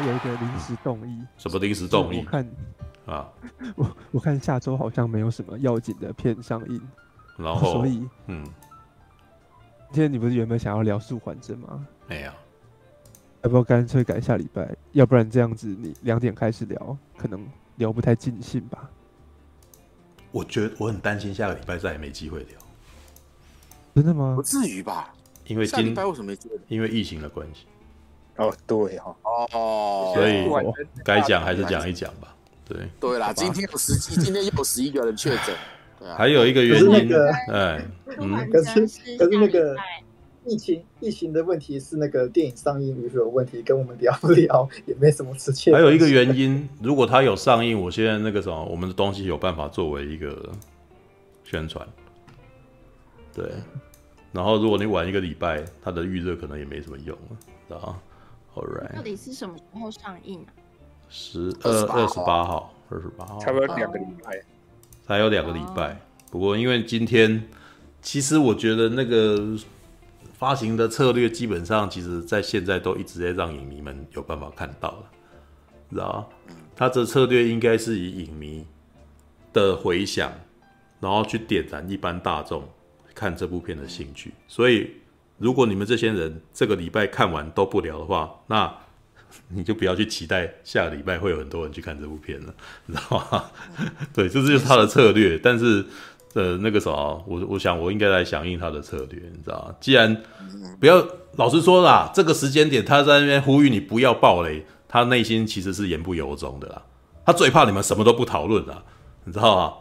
我有一个临时动议。什么临时动议？我看啊，我我看下周好像没有什么要紧的片上映，然后所以嗯，今天你不是原本想要聊素还真吗？没有，要不要干脆改下礼拜？要不然这样子你两点开始聊，可能聊不太尽兴吧。我觉得我很担心下个礼拜再也没机会聊。真的吗？不至于吧？因为今拜为什么没机会？因为疫情的关系。哦，对哦，哦，所以该讲还是讲一讲吧。对，对啦，今天有十几，今天又有十一个人确诊。对啊，还有一个原因，哎，哎，嗯，可是可是那个疫情疫情的问题是那个电影上映率有问题，跟我们聊不聊也没什么直接。还有一个原因，如果它有上映，我现在那个什么，我们的东西有办法作为一个宣传。对，然后如果你晚一个礼拜，它的预热可能也没什么用了，啊。All right，到底是什么时候上映啊？十二二十八号，二十八号，差不多两个礼拜，还有两个礼拜。不过因为今天，其实我觉得那个发行的策略基本上，其实在现在都一直在让影迷们有办法看到了，知道吗？他这策略应该是以影迷的回响，然后去点燃一般大众看这部片的兴趣，所以。如果你们这些人这个礼拜看完都不聊的话，那 你就不要去期待下个礼拜会有很多人去看这部片了，你知道吗？对，这就是他的策略。但是，呃，那个什么，我我想我应该来响应他的策略，你知道吗？既然不要老实说啦，这个时间点他在那边呼吁你不要暴雷，他内心其实是言不由衷的啦。他最怕你们什么都不讨论啦，你知道吗？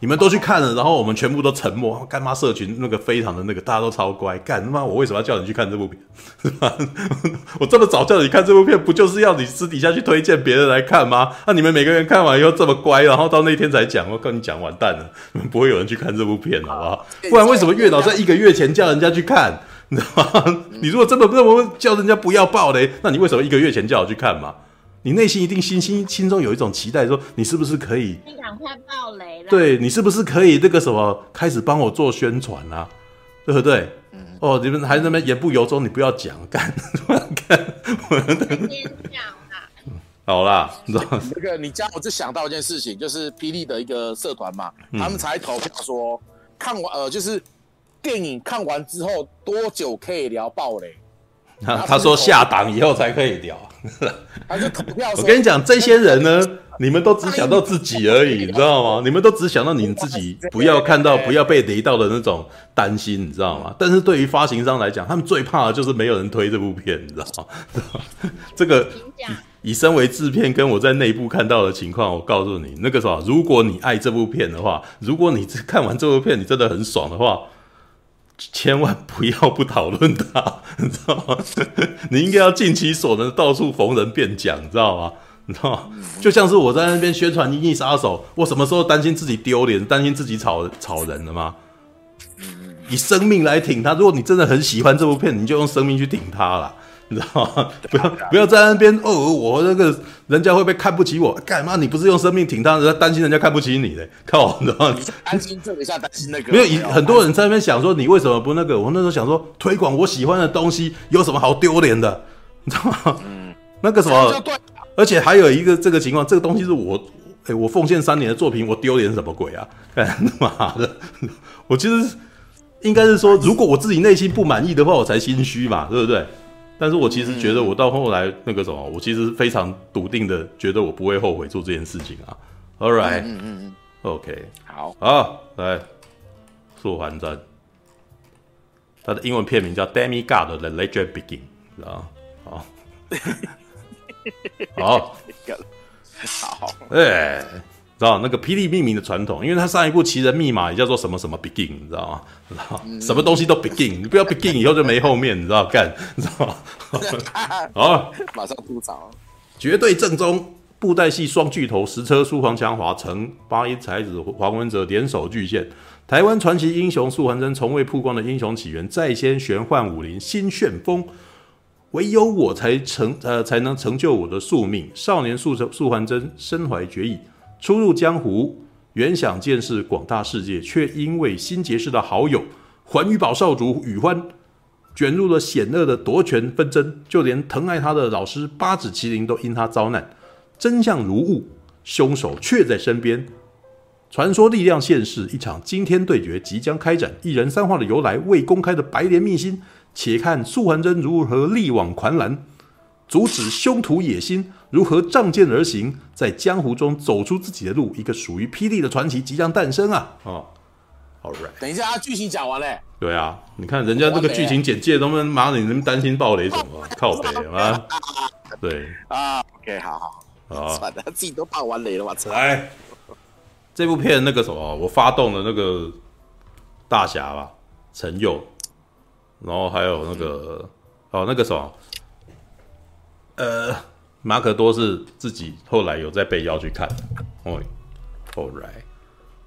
你们都去看了，然后我们全部都沉默。干妈社群那个非常的那个，大家都超乖。干他妈，我为什么要叫你去看这部片？是吧？我这么早叫你看这部片，不就是要你私底下去推荐别人来看吗？那、啊、你们每个人看完以后这么乖，然后到那天才讲，我跟你讲完蛋了，你们不会有人去看这部片，好不好？不然为什么月老在一个月前叫人家去看？你知道吗？你如果真的这么叫人家不要爆雷，那你为什么一个月前叫我去看嘛？你内心一定心心心中有一种期待，说你是不是可以？你赶快爆雷了。对，你是不是可以那个什么开始帮我做宣传啊？对不对？嗯。哦，你们还在那边言不由衷，你不要讲干干。我的天哪！好啦，你知道那个你家，我就想到一件事情，就是霹雳的一个社团嘛，嗯、他们才投票说看完呃，就是电影看完之后多久可以聊爆雷？他他说下档以后才可以聊。还是投票？我跟你讲，这些人呢，你们都只想到自己而已，你知道吗？你们都只想到你们自己不要看到、不要被雷到的那种担心，你知道吗？但是对于发行商来讲，他们最怕的就是没有人推这部片，你知道吗？这个以身为制片，跟我在内部看到的情况，我告诉你，那个时候，如果你爱这部片的话，如果你看完这部片，你真的很爽的话。千万不要不讨论它，你知道吗？你应该要尽其所能，到处逢人便讲，你知道吗？你知道吗？就像是我在那边宣传《银翼杀手》，我什么时候担心自己丢脸，担心自己吵吵人了吗？以生命来挺他。如果你真的很喜欢这部片，你就用生命去挺他啦。你知道吗？不要不要在那边哦，我那个人家会不会看不起我？干嘛？你不是用生命挺他，人家担心人家看不起你嘞？靠！你知道吗？担心这个一下，担心那个。没有，很多人在那边想说，你为什么不那个？我那时候想说，推广我喜欢的东西有什么好丢脸的？你知道吗？嗯，那个什么，而且还有一个这个情况，这个东西是我，哎，我奉献三年的作品，我丢脸什么鬼啊？干妈的！我其实应该是说，如果我自己内心不满意的话，我才心虚嘛，对不对？但是我其实觉得，我到后来那个什么，我其实非常笃定的觉得我不会后悔做这件事情啊。All right，嗯嗯嗯，OK，好，好，来，素还真，它的英文片名叫《Demigod: The Legend Begins》，知道吗？好，好，好，哎。知道那个霹雳命名的传统，因为他上一部《奇人密码》也叫做什么什么 begin，你知道吗？知 道什么东西都 begin，你不要 begin 以后就没后面，你知道干？你知道吗？好，马上吐槽。绝对正宗布袋戏双巨头实车苏黄强华、成八一才子黄文哲联手巨献，台湾传奇英雄素还真从未曝光的英雄起源再现玄幻武林新旋风，唯有我才成呃才能成就我的宿命。少年素素还真身怀绝艺。初入江湖，原想见识广大世界，却因为新结识的好友环宇宝少主宇欢卷入了险恶的夺权纷争，就连疼爱他的老师八指麒麟都因他遭难。真相如雾，凶手却在身边。传说力量现世，一场惊天对决即将开展。一人三话的由来未公开的白莲秘辛，且看素还真如何力挽狂澜，阻止凶徒野心，如何仗剑而行，在江湖中走出自己的路。一个属于霹雳的传奇即将诞生啊！哦，All right，等一下，剧情讲完嘞。对啊，你看人家这个剧情简介，都能妈的，你们担心暴雷什么？靠北啊！对啊，OK，好好好，算了，自己都爆完雷了，我操！来，这部片那个什么，我发动了那个大侠吧，陈佑，然后还有那个哦那个什么，呃，马可多是自己后来有在被邀去看的，哦，All right。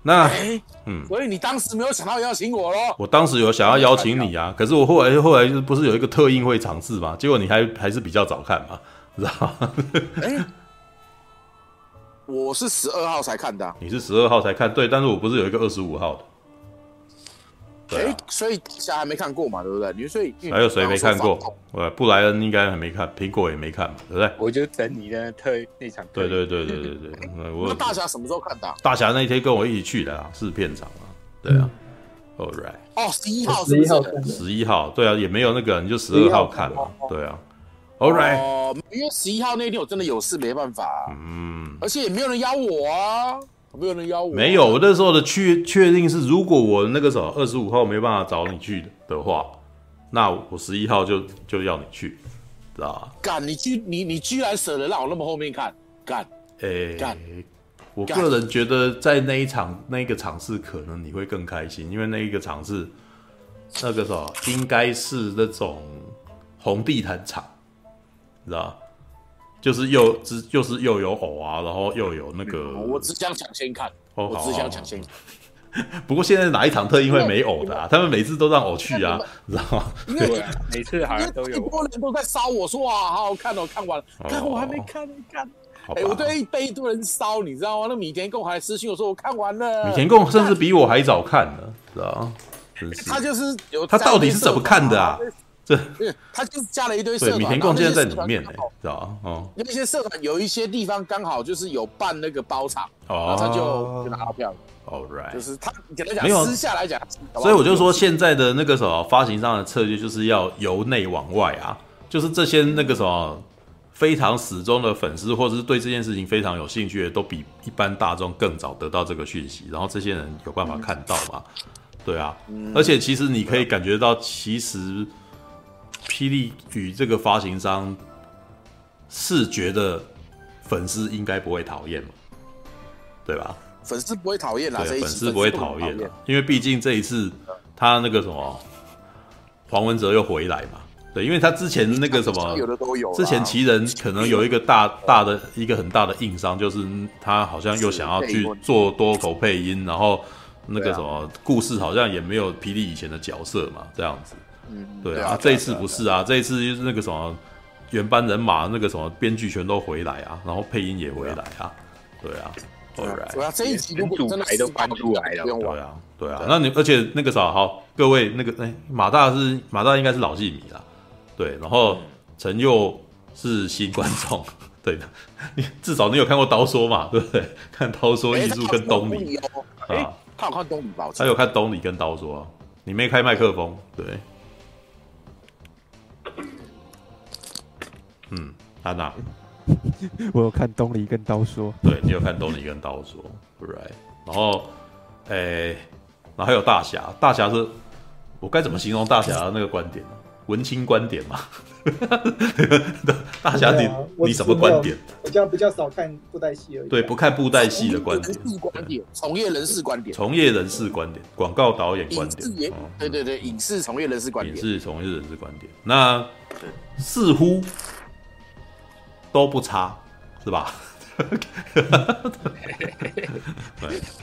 那，欸、嗯，所以你当时没有想到邀请我咯？我当时有想要邀请你啊，可是我后来后来不是有一个特映会场次嘛？结果你还还是比较早看嘛，知道吗？欸、我是十二号才看的、啊。你是十二号才看，对，但是我不是有一个二十五号的。哎、啊欸，所以大侠还没看过嘛，对不对？你所以还有谁没看过？呃，布莱恩应该还没看，苹果也没看嘛，对不对？我就等你的特那场。对对对对对 对。我那大侠什么时候看的、啊？大侠那一天跟我一起去的啊，是片场啊，对啊。嗯、All right。哦，十一号，十一号，十一号，对啊，也没有那个，你就十二号看嘛，对啊。All right。哦，因为十一号那天我真的有事没办法、啊，嗯，而且也没有人邀我啊。没有人邀我、啊，没有。我那时候的确确定是，如果我那个时候二十五号没办法找你去的话，那我十一号就就要你去，知道吧？干，你居你你居然舍得让我那么后面看，干，诶，干。我个人觉得在那一场那个场次，可能你会更开心，因为那一个场次，那个时候应该是那种红地毯场，知道吧？就是又只就是又有偶啊，然后又有那个，我只想抢先看，我只想抢先看。不过现在哪一场特映会没偶的啊？他们每次都让偶去啊，你知道吗？对，每次好像都有。一波人都在烧我说哇，好好看哦，看完了，看我还没看，没看。哎，我对被一堆人烧，你知道吗？那米田共还私信我说我看完了。米田共甚至比我还早看呢，知道吗？他就是有，他到底是怎么看的啊？对，他就是加了一堆社团，米田共现在在里面呢，知道吧？哦，那些社团有一些地方刚好就是有办那个包场，哦，他就就拿到票。All right，就是他给他讲，私下来讲，所以我就说现在的那个什么发行商的策略就是要由内往外啊，就是这些那个什么非常死忠的粉丝，或者是对这件事情非常有兴趣的，都比一般大众更早得到这个讯息，然后这些人有办法看到嘛？对啊，而且其实你可以感觉到，其实。霹雳与这个发行商是觉得粉丝应该不会讨厌嘛，对吧？粉丝不会讨厌啦，对，粉丝不会讨厌，因为毕竟这一次他那个什么黄文哲又回来嘛，对，因为他之前那个什么有的都有，之前奇人可能有一个大大的一个很大的硬伤，就是他好像又想要去做多口配音，然后那个什么故事好像也没有霹雳以前的角色嘛，这样子。嗯，对啊，这一次不是啊，这一次就是那个什么原班人马，那个什么编剧全都回来啊，然后配音也回来啊，对啊，对啊，对啊，这一集如果真的都搬出来了，对啊，对啊，那你而且那个啥，好，各位那个哎，马大是马大应该是老戏迷啦，对，然后陈佑是新观众，对的，你至少你有看过刀说嘛，对不对？看刀说艺术跟东里啊，他有看东里吧？他有看东里跟刀说，你没开麦克风，对。嗯，安娜，我有看东离跟刀说，对，你有看东离跟刀说，right，然后，诶、欸，然后还有大侠，大侠是，我该怎么形容大侠的那个观点呢？文青观点嘛，大侠你、啊、你什么观点？我比较比较少看布袋戏而已。对，不看布袋戏的观点。观点，从业人士观点。从业人士观点，广告导演观点。对对对，影视从业人士观点。影视从业人士观点。那似乎。都不差，是吧？对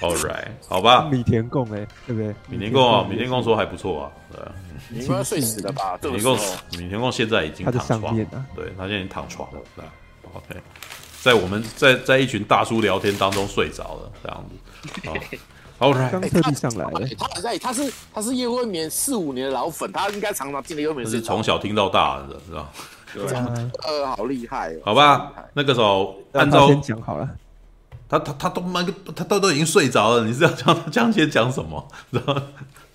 ，All right，好吧。米田共哎，对不对？米田共啊，米田共说还不错啊，对。你应该睡死了吧？米田共，米田共现在已经躺床了，啊、对他现在已经躺床了，对。OK，在我们在在一群大叔聊天当中睡着了，这样子。好来，刚特地上来了。他在，他是他是叶问眠四五年的老粉，他应该常常进的叶问眠。是从小听到大的，是吧？对好厉害哦。好吧，那个时候按照先讲好了。他他他都蛮个，他都都已经睡着了，你是要讲这样先讲什么？然后？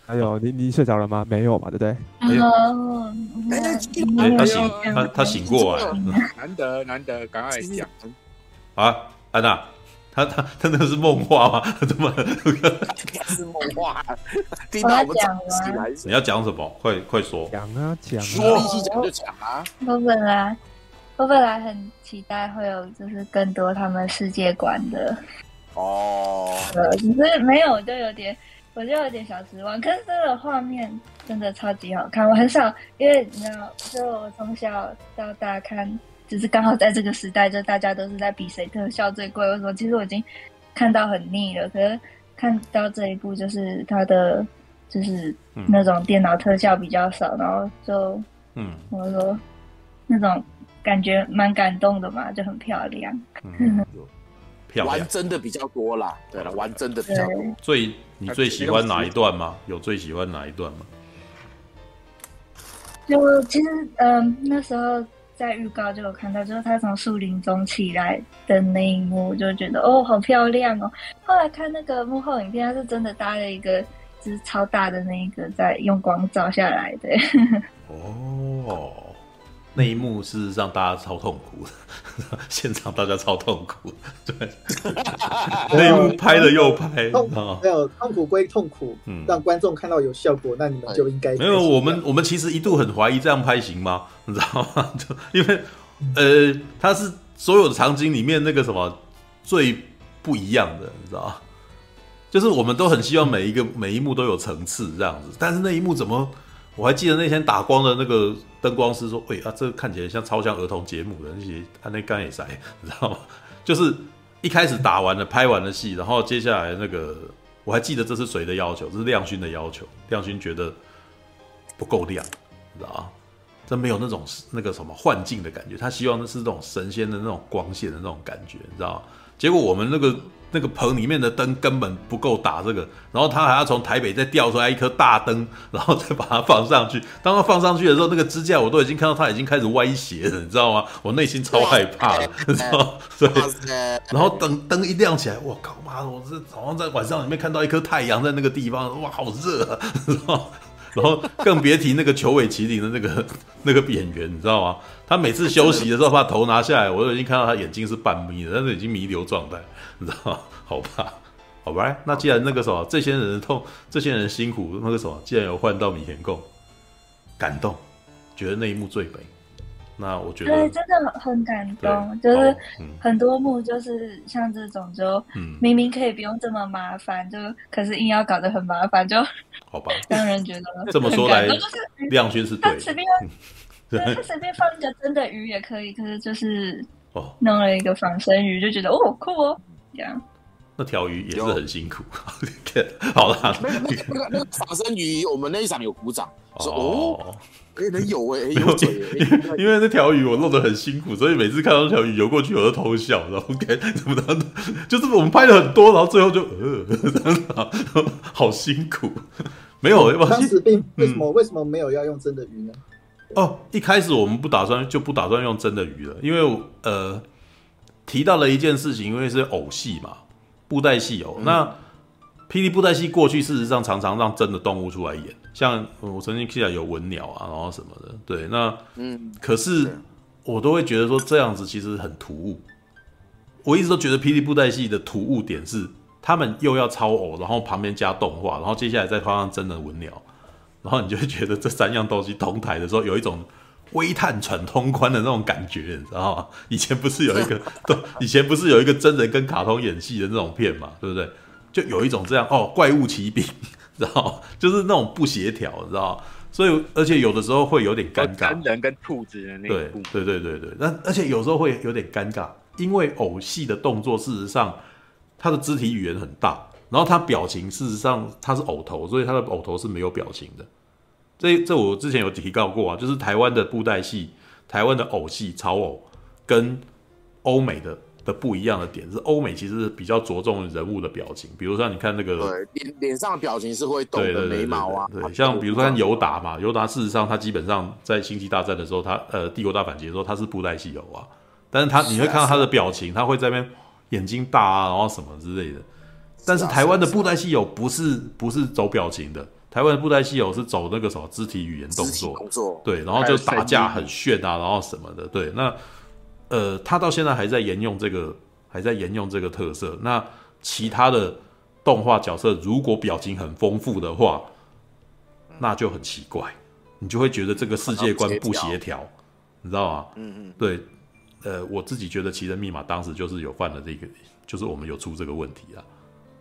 还有你你睡着了吗？没有嘛，对不对？没有。哎，他醒，他他醒过来，难得难得，赶快讲。啊，安娜。他他他那是梦话吗？怎么？是梦话。听到我们讲吗？你要讲什么？快快说。讲啊讲。说一起讲就讲啊。我本来我本来很期待会有就是更多他们世界观的。哦。呃，只是没有，我就有点，我就有点小失望。可是这个画面真的超级好看，我很少，因为你知道，就我从小到大看。只是刚好在这个时代，就大家都是在比谁特效最贵。我说，其实我已经看到很腻了。可是看到这一部，就是它的就是那种电脑特效比较少，嗯、然后就嗯，我说那种感觉蛮感动的嘛，就很漂亮。嗯、漂亮，玩真的比较多啦。对了，玩真的比较多。最你最喜欢哪一段吗？有最喜欢哪一段吗？就其实嗯，那时候。在预告就有看到，就是他从树林中起来的那一幕，就觉得哦，好漂亮哦。后来看那个幕后影片，他是真的搭了一个就是超大的那一个，在用光照下来的。哦，那一幕事实上大家超痛苦的，现场大家超痛苦。对，那一幕拍了又拍，痛没有痛苦归痛苦，嗯，让观众看到有效果，那你们就应该没有。我们我们其实一度很怀疑这样拍行吗？你知道吗？就因为，呃，它是所有的场景里面那个什么最不一样的，你知道吗？就是我们都很希望每一个每一幕都有层次这样子，但是那一幕怎么？我还记得那天打光的那个灯光师说：“喂啊，这个看起来像超像儿童节目的那些，他那干也塞，你知道吗？就是一开始打完了拍完了戏，然后接下来那个我还记得这是谁的要求？这是亮勋的要求，亮勋觉得不够亮，你知道吗？”真没有那种那个什么幻境的感觉，他希望的是那种神仙的那种光线的那种感觉，你知道吗？结果我们那个那个棚里面的灯根本不够打这个，然后他还要从台北再调出来一颗大灯，然后再把它放上去。当他放上去的时候，那个支架我都已经看到它已经开始歪斜了，你知道吗？我内心超害怕的，你知道？对。然后灯灯一亮起来，我靠妈的！我这早上在晚上里面看到一颗太阳在那个地方，哇，好热啊！然后更别提那个球尾麒麟的那个 那个演员，你知道吗？他每次休息的时候把头拿下来，我都已经看到他眼睛是半眯的，但是已经弥留状态，你知道吗？好吧，好吧。那既然那个什么，这些人的痛，这些人辛苦，那个什么，既然有换到米田共，感动，觉得那一幕最美。那我觉得对，真的很感动，就是很多幕就是像这种，就明明可以不用这么麻烦，就可是硬要搞得很麻烦，就好吧，让人觉得这么说来，亮勋是对，他随便，对他随便放一个真的鱼也可以，可是就是哦，弄了一个仿生鱼，就觉得哦酷哦，这样。那条鱼也是很辛苦，好了，那个那个那个仿生鱼，我们那一场有鼓掌，说哦。哎，能有哎，有嘴哎！因为那条鱼我弄得很辛苦，所以每次看到那条鱼游过去，我都偷笑。然后 OK，怎么的？就是我们拍了很多，然后最后就呃，好辛苦。没有，当时并为什么、嗯、为什么没有要用真的鱼呢？哦，一开始我们不打算就不打算用真的鱼了，因为呃提到了一件事情，因为是偶戏嘛，布袋戏偶、嗯、那。霹雳布袋戏过去事实上常常让真的动物出来演，像我曾经记得有文鸟啊，然后什么的，对，那嗯，可是我都会觉得说这样子其实很突兀。我一直都觉得霹雳布袋戏的突兀点是，他们又要超偶，然后旁边加动画，然后接下来再放上真的文鸟，然后你就会觉得这三样东西同台的时候有一种微探喘通关的那种感觉，你知道吗？以前不是有一个，对，以前不是有一个真人跟卡通演戏的那种片嘛，对不对？就有一种这样哦，怪物骑兵，知道就是那种不协调，知道吗所以而且有的时候会有点尴尬，真人跟兔子的那个。对对对对对，那而且有时候会有点尴尬，因为偶戏的动作事实上他的肢体语言很大，然后他表情事实上他是偶头，所以他的偶头是没有表情的。这这我之前有提到过啊，就是台湾的布袋戏、台湾的偶戏、草偶跟欧美的的不一样的点是，欧美其实比较着重人物的表情，比如说你看那个对脸脸上的表情是会动的眉毛啊，对，像比如说看尤达嘛，尤达事实上他基本上在星际大战的时候，他呃帝国大反击的时候他是布袋戏偶啊，但是他你会看到他的表情，他会在那边眼睛大啊，然后什么之类的。但是台湾的布袋戏偶不是不是走表情的，台湾的布袋戏偶是走那个什么肢体语言动作，动作对，然后就打架很炫啊，然后什么的，对，那。呃，他到现在还在沿用这个，还在沿用这个特色。那其他的动画角色如果表情很丰富的话，那就很奇怪，你就会觉得这个世界观不协调，你知道吗？嗯嗯，对，呃，我自己觉得《奇人密码》当时就是有犯了这个，就是我们有出这个问题啊。《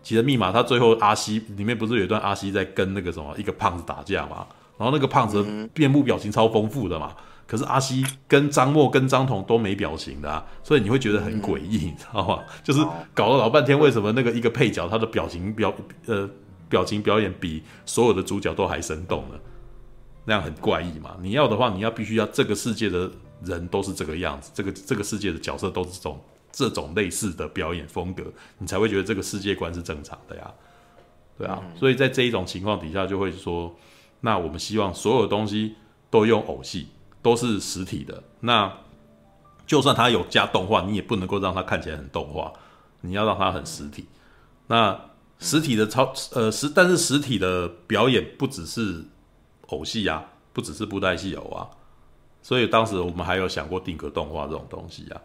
奇人密码》他最后阿西里面不是有一段阿西在跟那个什么一个胖子打架嘛？然后那个胖子面部表情超丰富的嘛。可是阿西跟张默跟张彤都没表情的啊，所以你会觉得很诡异，你知道吗？就是搞了老半天，为什么那个一个配角他的表情表呃表情表演比所有的主角都还生动呢？那样很怪异嘛。你要的话，你要必须要这个世界的人都是这个样子，这个这个世界的角色都是这种这种类似的表演风格，你才会觉得这个世界观是正常的呀。对啊，所以在这一种情况底下，就会说，那我们希望所有东西都用偶戏。都是实体的，那就算它有加动画，你也不能够让它看起来很动画，你要让它很实体。那实体的超呃实，但是实体的表演不只是偶戏啊，不只是布袋戏偶啊，所以当时我们还有想过定格动画这种东西啊，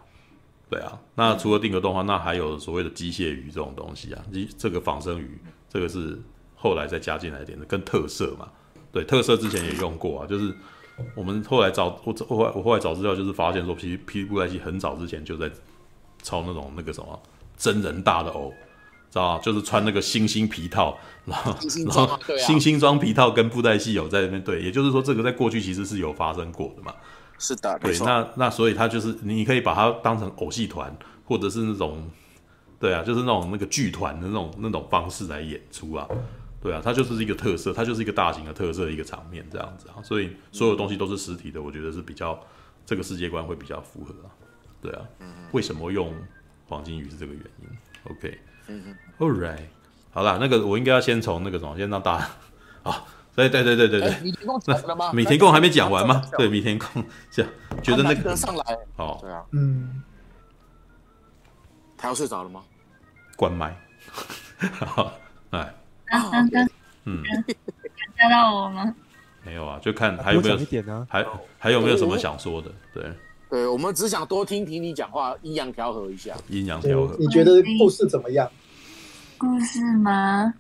对啊。那除了定格动画，那还有所谓的机械鱼这种东西啊，这个仿生鱼，这个是后来再加进来一点的，更特色嘛，对，特色之前也用过啊，就是。我们后来找我后来我后来找资料，就是发现说，其实霹雳布袋戏很早之前就在抄那种那个什么真人大的偶，知道吧？就是穿那个星星皮套，然后然后星星装皮套跟布袋戏有在那边对，也就是说，这个在过去其实是有发生过的嘛。是的，对，那那所以他就是你可以把它当成偶戏团，或者是那种对啊，就是那种那个剧团的那种那种方式来演出啊。对啊，它就是一个特色，它就是一个大型的特色的一个场面这样子啊，所以所有东西都是实体的，我觉得是比较这个世界观会比较符合啊。对啊，为什么用黄金鱼是这个原因？OK，嗯嗯，All right，好啦，那个我应该要先从那个什么，先让大家啊，对对对对对对，米田共讲了吗？米田共还没讲完吗？对，米田共这样觉得那个上来哦，对啊，嗯，他要睡着了吗？关麦，好，哎。刚刚，嗯，吓到我吗？没有啊，就看还有没有一点呢？还还有没有什么想说的？对，对，我们只想多听听你讲话，阴阳调和一下，阴阳调和。你觉得故事怎么样？故事吗？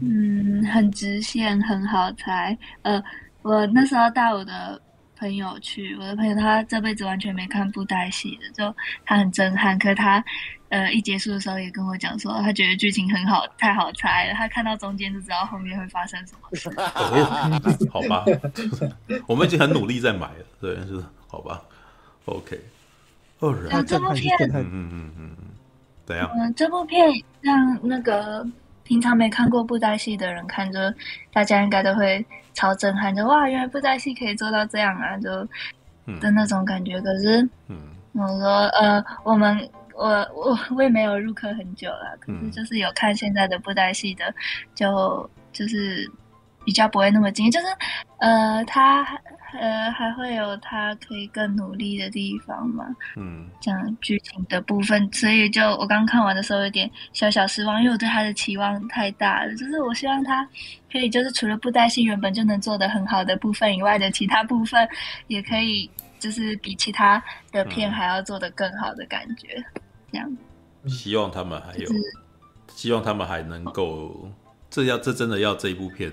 嗯，很直线，很好猜。呃，我那时候带我的朋友去，我的朋友他这辈子完全没看布袋戏的，就他很震撼，可是他。呃，一结束的时候也跟我讲说，他觉得剧情很好，太好猜了。他看到中间就知道后面会发生什么事。好吧，我们已经很努力在买了，对，就是好吧。OK，哦，这部片，嗯嗯嗯嗯，怎样？嗯，这部片让那个平常没看过布袋戏的人看就，大家应该都会超震撼，就哇，原来布袋戏可以做到这样啊，就的那种感觉。可是，嗯，我说，呃，我们。我我我也没有入坑很久了，可是就是有看现在的布袋戏的，就就是比较不会那么惊，就是呃，他呃还会有他可以更努力的地方嘛，嗯，讲剧情的部分，所以就我刚看完的时候有点小小失望，因为我对他的期望太大了，就是我希望他可以就是除了布袋戏原本就能做的很好的部分以外的其他部分，也可以就是比其他的片还要做的更好的感觉。这样，希望他们还有，希望他们还能够，这要这真的要这一部片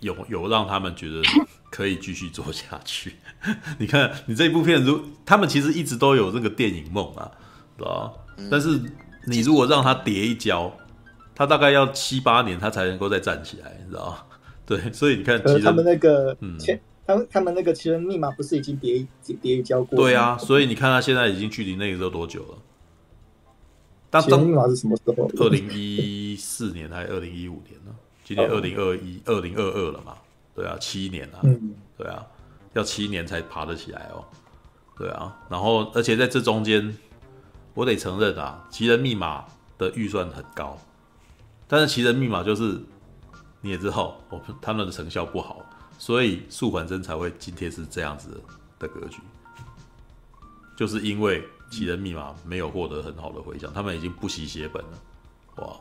有有让他们觉得可以继续做下去。你看，你这一部片如他们其实一直都有这个电影梦啊，知道吧？但是你如果让他跌一跤，他大概要七八年他才能够再站起来，你知道吗？对，所以你看，其实他们那个嗯。他们他们那个其实密码不是已经跌一跌一跤过？对啊，所以你看他现在已经距离那个时候多久了？奇人密码是什么时候？二零一四年还是二零一五年呢？今年二零二一二零二二了嘛？对啊，七年啊。嗯，对啊，要七年才爬得起来哦。对啊，然后而且在这中间，我得承认啊，奇人密码的预算很高，但是奇人密码就是你也知道，我他们的成效不好，所以素环真才会今天是这样子的格局，就是因为奇人密码没有获得很好的回响，他们已经不惜血本了，哇，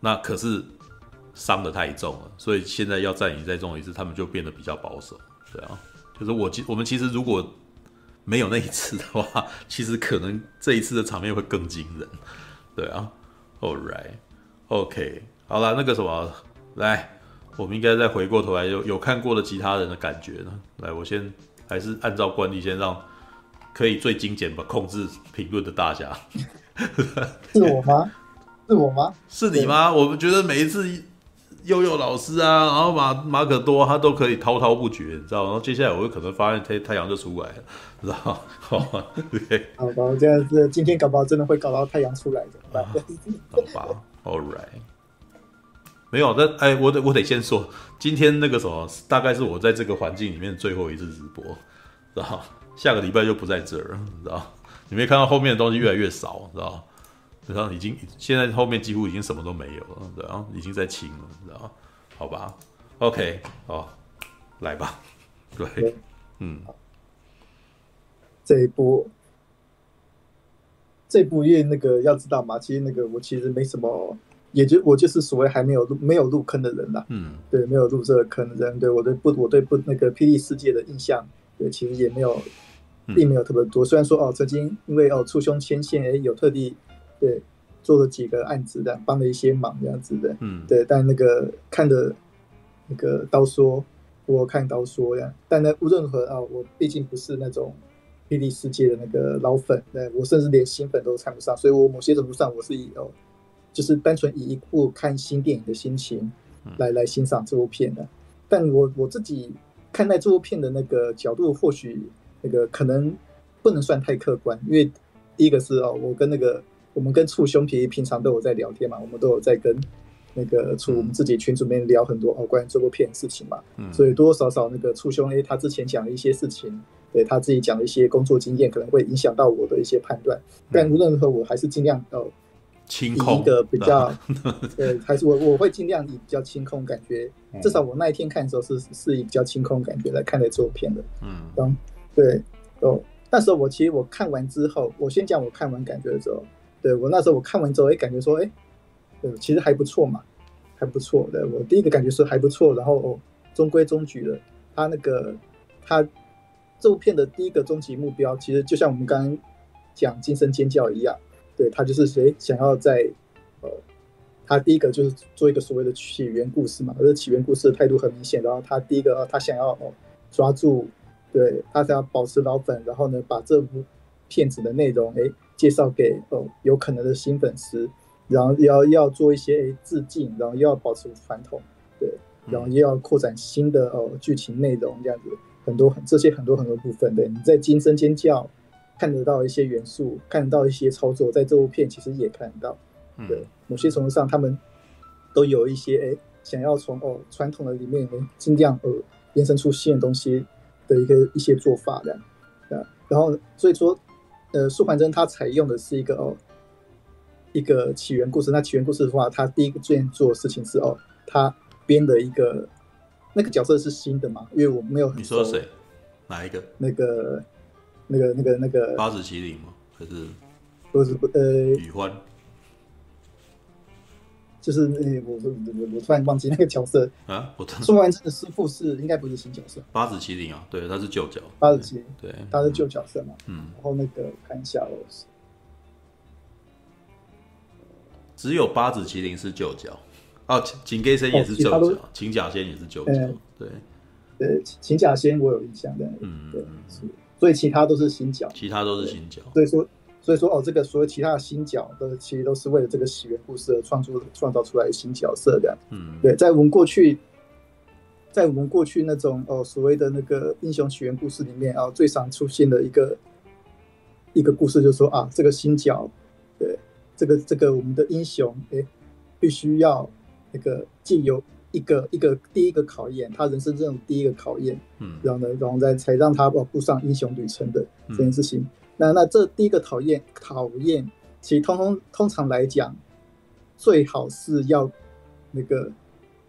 那可是伤得太重了，所以现在要再赢再重一次，他们就变得比较保守，对啊，就是我其我们其实如果。没有那一次的话，其实可能这一次的场面会更惊人，对啊。All right，OK，okay. 好了，那个什么，来，我们应该再回过头来有有看过的其他人的感觉呢。来，我先还是按照惯例，先让可以最精简吧，控制评论的大家。是我吗？是我吗？是你吗？我们觉得每一次。悠悠老师啊，然后马马可多他都可以滔滔不绝，你知道？然后接下来我会可能发现太太阳就出来了，知道吗？好吧，对，好吧，这样子今天搞不好真的会搞到太阳出来的，啊、好吧，All right，没有，但哎，我得我得先说，今天那个什么，大概是我在这个环境里面最后一次直播，知道下个礼拜就不在这儿，知道你没看到后面的东西越来越少，知道然后已经现在后面几乎已经什么都没有了，然后已经在清了，知道好吧，OK，哦，来吧，对，嗯，这一波，这一波因为那个要知道嘛，其实那个我其实没什么，也就我就是所谓还没有入没有入坑的人啦，嗯，对，没有入这个坑的人，对我对不我对不那个霹雳世界的印象，对，其实也没有，并没有特别多。嗯、虽然说哦，曾经因为哦触胸牵线，哎，有特地。对，做了几个案子的，帮了一些忙这样子的，嗯，对。但那个看的，那个刀说，我看刀说呀。但呢，无论如何啊，我毕竟不是那种霹雳世界的那个老粉，对，我甚至连新粉都看不上。所以我某些程度上，我是以哦，就是单纯以一部看新电影的心情来来欣赏这部片的。但我我自己看待这部片的那个角度，或许那个可能不能算太客观，因为第一个是哦，我跟那个。我们跟促凶皮平常都有在聊天嘛，我们都有在跟那个促我们自己群组里面聊很多哦关于这部片的事情嘛，嗯，所以多多少少那个促凶 A 他之前讲的一些事情，对他自己讲的一些工作经验，可能会影响到我的一些判断。但无论如何，我还是尽量呃，以一个比较，呃，还是我我会尽量以比较清空感觉，至少我那一天看的时候是是以比较清空感觉来看待这部片的，嗯，对哦，那时候我其实我看完之后，我先讲我看完感觉的时候。对，我那时候我看完之后，哎，感觉说，哎，对，其实还不错嘛，还不错。对，我第一个感觉是还不错，然后哦，中规中矩的。他那个他这部片的第一个终极目标，其实就像我们刚刚讲《惊声尖叫》一样，对，他就是谁想要在呃，他第一个就是做一个所谓的起源故事嘛，而这起源故事的态度很明显。然后他第一个他想要哦抓住，对，他想要保持老粉，然后呢把这部片子的内容哎。介绍给哦有可能的新粉丝，然后要要做一些致敬，然后又要保持传统，对，然后又要扩展新的哦剧情内容，这样子很多很这些很多很多部分，对，你在惊声尖叫看得到一些元素，看得到一些操作，在这部片其实也看得到，对，某些程度上他们都有一些哎想要从哦传统的里面尽量呃延伸出新的东西的一个一些做法这样，然后所以说。呃，素环真他采用的是一个哦，一个起源故事。那起源故事的话，他第一个最先做的事情是哦，他编的一个那个角色是新的嘛？因为我没有。你说谁？哪一个？那个、那个、那个、那个八子麒麟吗？还是不是不呃？宇欢。就是那我我我我突然忘记那个角色啊！我素还真的师傅是应该不是新角色，八子麒麟啊，对，他是旧角。八子麒麟，对，他是旧角色嘛。嗯。然后那个看一下哦，只有八子麒麟是旧角哦，秦给仙也是旧角，秦假仙也是旧角，对对，秦假仙我有印象的，嗯对，所以其他都是新角，其他都是新角，所以说。所以说哦，这个所有其他的新角都，其实都是为了这个起源故事而创作创造出来的新角色的。嗯，对，在我们过去，在我们过去那种哦所谓的那个英雄起源故事里面啊，最常出现的一个一个故事就是说啊，这个新角，对，这个这个我们的英雄，哎，必须要那个既有一个一个第一个考验，他人生这种第一个考验，嗯，然后呢，然后再才让他哦步上英雄旅程的这件事情。那那这第一个讨厌讨厌，其实通通通常来讲，最好是要那个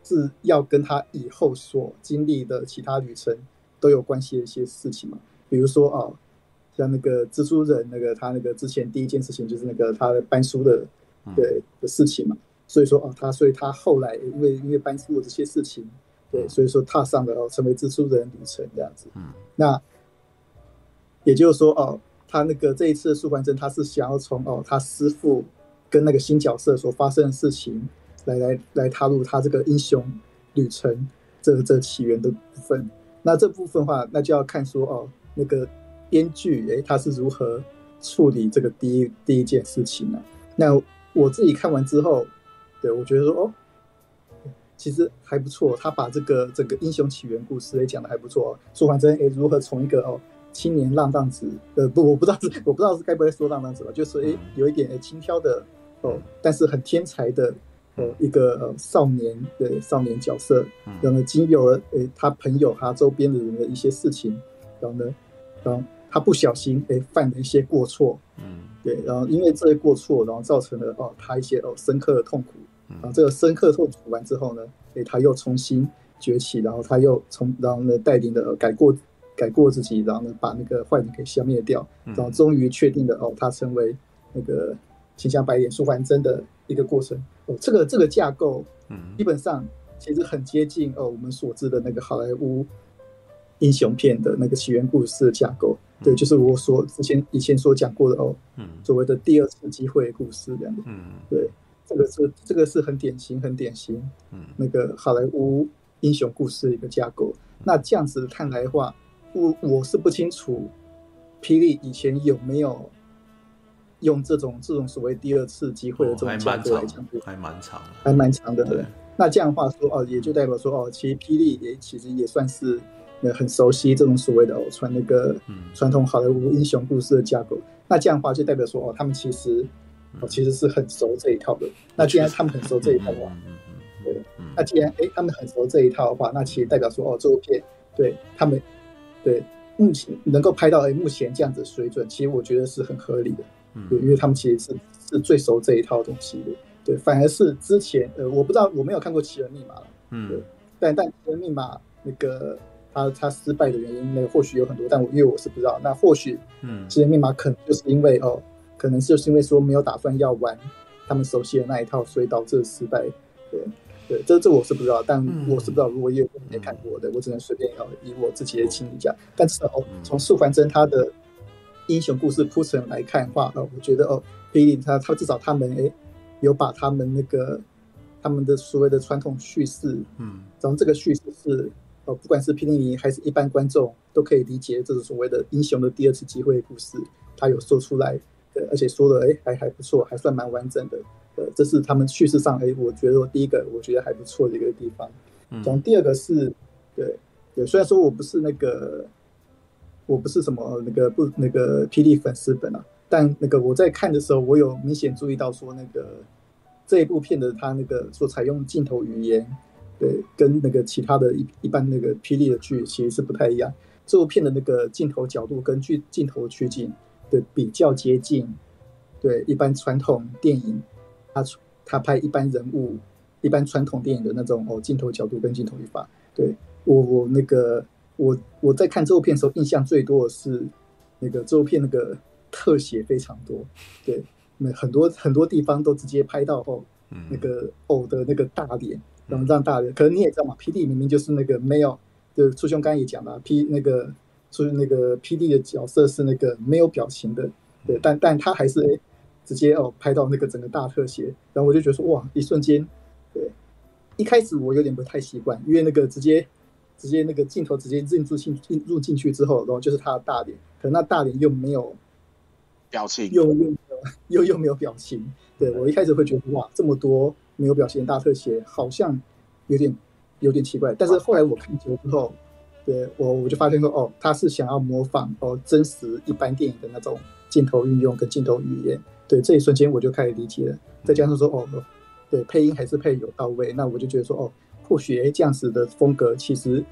是要跟他以后所经历的其他旅程都有关系的一些事情嘛，比如说啊，像那个蜘蛛人那个他那个之前第一件事情就是那个他的搬书的对的事情嘛，所以说哦他所以他后来因为因为搬书的这些事情，对，所以说踏上了哦成为蜘蛛人旅程这样子，嗯，那也就是说哦。他那个这一次的素还真，他是想要从哦他师父跟那个新角色所发生的事情来来来踏入他这个英雄旅程这这起源的部分。那这部分话，那就要看说哦那个编剧诶他是如何处理这个第一第一件事情呢？那我自己看完之后，对我觉得说哦，其实还不错，他把这个这个英雄起源故事也讲的还不错。素还真诶如何从一个哦。青年浪荡子，呃不，我不知道是 我不知道是该不该说浪荡子吧，就是诶有一点诶轻佻的哦，但是很天才的呃一个呃少年的少年角色，然后呢经由了诶他朋友他周边的人的一些事情，然后呢，然后他不小心诶犯了一些过错，嗯，对，然后因为这些过错，然后造成了哦他一些哦深刻的痛苦，然后这个深刻痛苦完之后呢，诶他又重新崛起，然后他又从然后呢带领的改过。改过自己，然后呢，把那个坏人给消灭掉，然后终于确定了哦，他成为那个秦香白脸素还真的一个过程。哦，这个这个架构，嗯基本上其实很接近哦，我们所知的那个好莱坞英雄片的那个起源故事的架构。对，就是我所之前以前所讲过的哦，所谓的第二次机会故事这样的。嗯，对，这个是这个是很典型、很典型，嗯那个好莱坞英雄故事的一个架构。那这样子看来的话。我我是不清楚，霹雳以前有没有用这种这种所谓第二次机会的这种架构来讲，还蛮长，还蛮长的。对，那这样的话说哦，也就代表说哦，其实霹雳也其实也算是很熟悉这种所谓的哦传那个传统好莱坞英雄故事的架构。那这样的话就代表说哦，他们其实哦其实是很熟这一套的。那既然他们很熟这一套的话，对，那既然哎他们很熟这一套的话，那其实代表说哦这部片对他们。对，目前能够拍到哎，目前这样子的水准，其实我觉得是很合理的。嗯，对，因为他们其实是是最熟这一套东西的。对，反而是之前呃，我不知道我没有看过《奇人密码》了。嗯，对，但但《奇人密码》那个他他失败的原因，那个或许有很多，但我因为我是不知道。那或许，嗯，《奇人密码》可能就是因为哦，可能就是因为说没有打算要玩他们熟悉的那一套，所以导致失败。对。对，这这我是不知道，但我是不知道，如果也没看过的，我只能随便要以我自己的经历讲。但是哦，从素凡真他的英雄故事铺陈来看的话，哦，我觉得哦，霹雳他他至少他们诶有把他们那个他们的所谓的传统叙事，嗯，然后这个叙事是哦，不管是霹雳迷还是一般观众都可以理解，这是所谓的英雄的第二次机会故事，他有说出来，对，而且说的诶还还不错，还算蛮完整的。呃，这是他们叙事上，哎，我觉得第一个我觉得还不错的一个地方。然后第二个是，对，对，虽然说我不是那个，我不是什么那个不那个霹雳粉丝本啊，但那个我在看的时候，我有明显注意到说，那个这一部片的它那个所采用镜头语言，对，跟那个其他的一一般那个霹雳的剧其实是不太一样。这部片的那个镜头角度跟剧镜头取景的比较接近，对，一般传统电影。他他拍一般人物，一般传统电影的那种哦镜头角度跟镜头语法，对我我那个我我在看这部片的时候，印象最多的是那个这部片那个特写非常多，对，那很多很多地方都直接拍到哦那个偶的那个大脸，然后让大脸，可能你也知道嘛，P D 明明就是那个没有，就初兄刚刚也讲了，P 那个初那个 P D 的角色是那个没有表情的，对，但但他还是诶。直接哦拍到那个整个大特写，然后我就觉得说哇，一瞬间，对，一开始我有点不太习惯，因为那个直接直接那个镜头直接进入进进入进去之后，然后就是他的大脸，可那大脸又没有表情，又又 又又没有表情，对，我一开始会觉得哇，这么多没有表情的大特写，好像有点有点奇怪，但是后来我看久之后，对我我就发现说哦，他是想要模仿哦真实一般电影的那种镜头运用跟镜头语言。对，这一瞬间我就开始理解了，再加上说哦，对，配音还是配有到位，那我就觉得说哦，或许这样子的风格其实，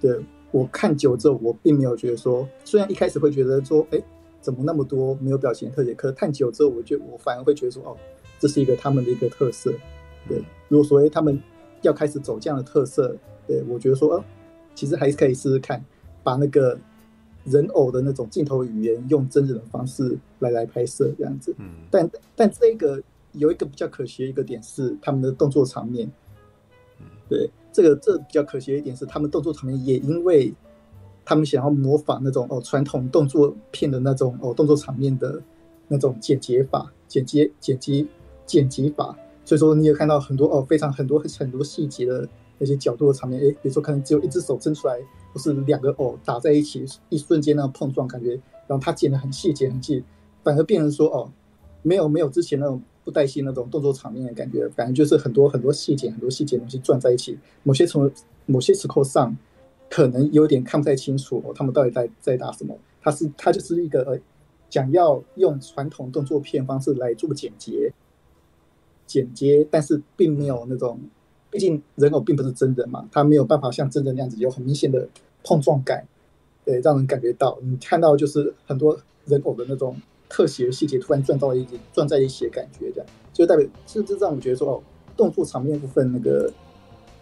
对我看久之后，我并没有觉得说，虽然一开始会觉得说，哎，怎么那么多没有表情特写？可是看久之后，我觉我反而会觉得说，哦，这是一个他们的一个特色。对，如果说诶他们要开始走这样的特色，对我觉得说，哦，其实还是可以试试看，把那个人偶的那种镜头语言用真人的方式来来拍摄这样子。嗯，但但这个有一个比较可惜的一个点是他们的动作场面。对，这个这个、比较可惜的一点是，他们动作场面也因为。他们想要模仿那种哦传统动作片的那种哦动作场面的那种剪辑法、剪辑、剪辑、剪辑法，所以说你也看到很多哦非常很多很多细节的那些角度的场面，诶，比如说可能只有一只手伸出来，或是两个哦打在一起，一瞬间那种碰撞感觉，然后他剪得很细，剪很细，反而变成说哦没有没有之前那种不带戏那种动作场面的感觉，反正就是很多很多细节、很多细节东西转在一起，某些从某些时候上。可能有点看不太清楚哦，他们到底在在打什么？他是他就是一个呃，想要用传统动作片方式来做剪接，剪接，但是并没有那种，毕竟人偶并不是真人嘛，他没有办法像真人那样子有很明显的碰撞感，对，让人感觉到你看到就是很多人偶的那种特写细节突然转到一起，转在一起的感觉，这样就代表是这让我觉得说哦，动作场面部分那个。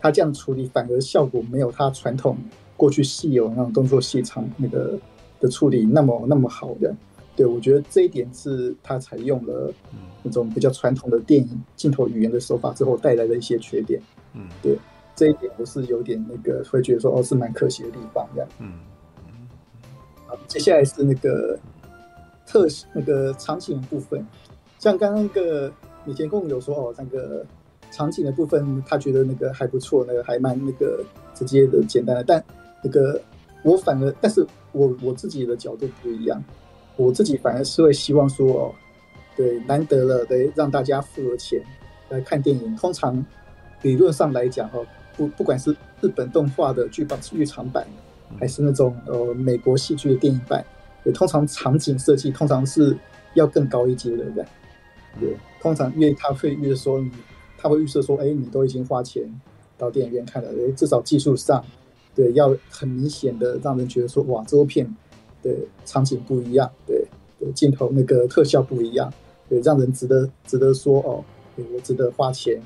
他这样处理反而效果没有他传统过去戏有那种动作戏场那个的处理那么那么好的，对，我觉得这一点是他采用了那种比较传统的电影镜头语言的手法之后带来的一些缺点。嗯，对，这一点我是有点那个会觉得说哦是蛮可惜的地方这样。嗯，好，接下来是那个特那个场景部分，像刚刚那个米田共有说哦那个。场景的部分，他觉得那个还不错，那个还蛮那个直接的、简单的。但那个我反而，但是我我自己的角度不一样，我自己反而是会希望说，哦，对，难得了，得让大家付了钱来看电影。通常理论上来讲，哈，不不管是日本动画的剧场剧场版，还是那种呃美国戏剧的电影版，也通常场景设计通常是要更高一阶的，对不对？对，通常因为他会预说你。他会预设说：“哎，你都已经花钱到电影院看了，哎，至少技术上，对，要很明显的让人觉得说，哇，这部片的场景不一样，对，对，镜头那个特效不一样，对，让人值得值得说，哦，对，我值得花钱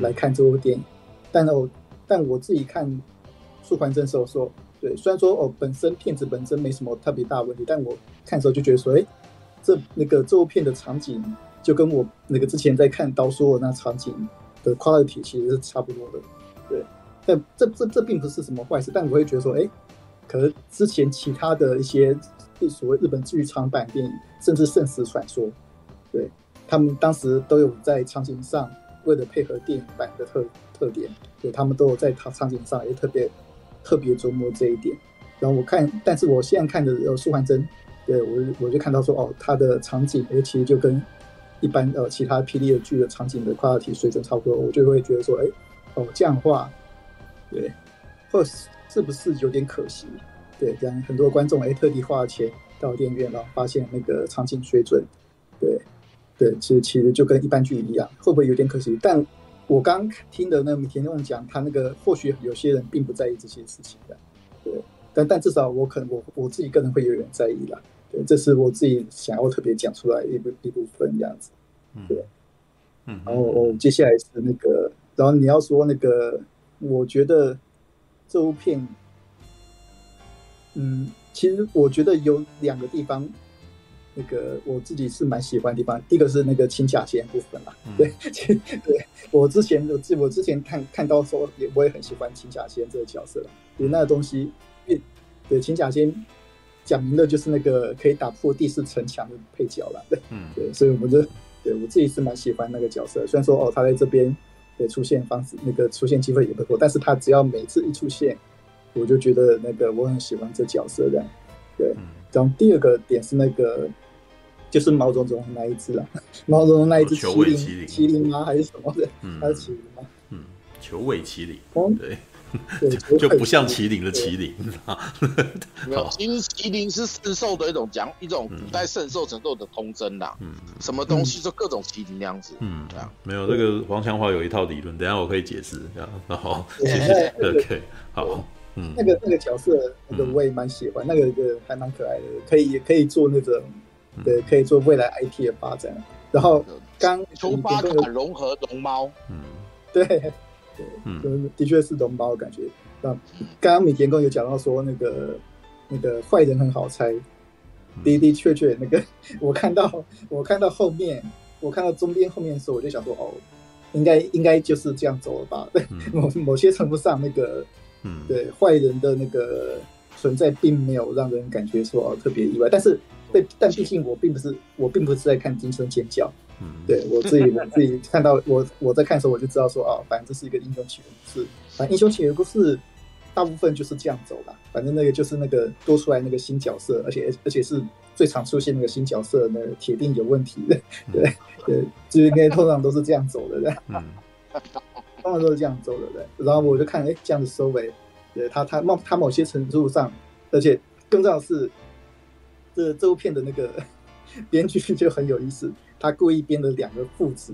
来看这部电影。嗯、但哦，但我自己看《素还真》时候说，对，虽然说哦，本身片子本身没什么特别大问题，但我看的时候就觉得说，哎，这那个这部片的场景。”就跟我那个之前在看刀说的那场景的 quality 其实是差不多的，对。但这这这并不是什么坏事，但我会觉得说，哎，可能之前其他的一些所谓日本剧场版电影，甚至《圣死传说》，对，他们当时都有在场景上为了配合电影版的特特点，对，他们都有在他场景上也特别特别琢磨这一点。然后我看，但是我现在看的呃素还真，对我我就看到说，哦，它的场景哎其实就跟。一般呃，其他霹雳的剧的场景的 quality 水准差不多，我就会觉得说，哎，哦，这样的话，对，或是是不是有点可惜？对，这样很多观众哎，特地花了钱到电影院，然后发现那个场景水准，对，对，其实其实就跟一般剧一样，会不会有点可惜？但我刚听的那米田共讲，他那个或许有些人并不在意这些事情的，对，但但至少我可能我我自己个人会有点在意啦。对这是我自己想要特别讲出来一部一部分这样子，对，嗯，然后我接下来是那个，然后你要说那个，我觉得这部片，嗯，其实我觉得有两个地方，那个我自己是蛮喜欢的地方，第一个是那个轻假仙部分啦，对，对我之前我我之前看看到说也我也很喜欢轻假仙这个角色，对那个东西，对对轻假仙。讲明的就是那个可以打破第四城墙的配角了，对，嗯，对，所以我们就对我自己是蛮喜欢那个角色。虽然说哦，他在这边对出现方式，那个出现机会也不多，但是他只要每次一出现，我就觉得那个我很喜欢这角色这样。对，嗯、然后第二个点是那个就是毛茸茸那一只啊，毛茸茸那一只麒麟，麒麟吗？还是什么的？嗯，它是麒麟吗？嗯，球尾麒麟，哦、对。就 就不像麒麟的麒麟啊，没有，其实麒麟是神兽的一种讲一种古代圣兽神兽的通称啦。嗯，什么东西就各种麒麟那样子。嗯，这样没有这个黄强华有一套理论，等下我可以解释。这样，然后谢谢。OK，好，嗯，那个那个角色，那个我也蛮喜欢，那个个还蛮可爱的，可以也可以做那种对，可以做未来 IT 的发展。然后刚出发卡融合龙猫，嗯，对，对，嗯，的确是龙猫的感觉。那刚刚米田工有讲到说那个那个坏人很好猜，的的确确那个 我看到我看到后面我看到中间后面的时候，我就想说哦。应该应该就是这样走了吧？对，某某些程度上，那个，嗯，对，坏人的那个存在并没有让人感觉说哦特别意外。但是，对，但毕竟我并不是我并不是在看《惊声尖叫》，嗯，对我自己我自己看到我我在看的时候我就知道说啊，反正这是一个英雄起源故事，反正英雄起源故事大部分就是这样走的。反正那个就是那个多出来那个新角色，而且而且是最常出现那个新角色，那铁定有问题的，对。对，就应该通常都是这样走的，对，嗯，通常都是这样走的，对。然后我就看，哎，这样子收尾，对他，他某他某些程度上，而且更重要的是，这这部片的那个 编剧就很有意思，他故意编了两个父子，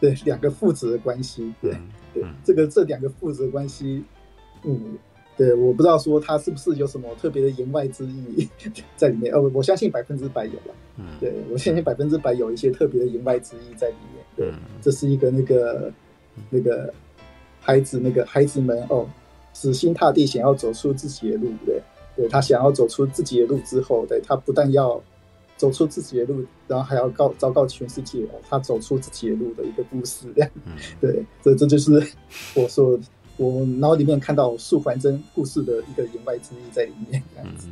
对，两个父子的关系，对，对，这个这两个父子的关系，嗯。对，我不知道说他是不是有什么特别的言外之意在里面。哦，我相信百分之百有了。嗯，对，我相信百分之百有一些特别的言外之意在里面。对，这是一个那个那个孩子，那个孩子们哦，死心塌地想要走出自己的路。对，对他想要走出自己的路之后，对他不但要走出自己的路，然后还要告昭告全世界哦，他走出自己的路的一个故事。这 样，对，这这就是我说。我脑里面看到素还真故事的一个言外之意在里面，这样子。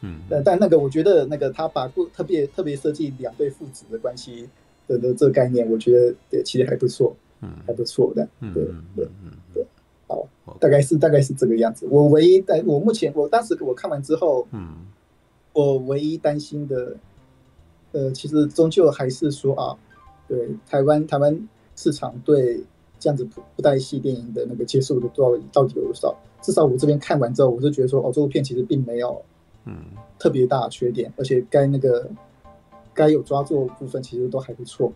嗯，但但那个我觉得那个他把故特别特别设计两对父子的关系的的这个概念，我觉得对其实还不错，嗯，还不错的，对对对对。好，大概是大概是这个样子。我唯一担，我目前我当时我看完之后，嗯，我唯一担心的，呃，其实终究还是说啊，对台湾台湾市场对。这样子不不带戏电影的那个接受度到到底有多少？至少我这边看完之后，我是觉得说，哦，这部片其实并没有，嗯，特别大的缺点，嗯、而且该那个该有抓住的部分其实都还不错。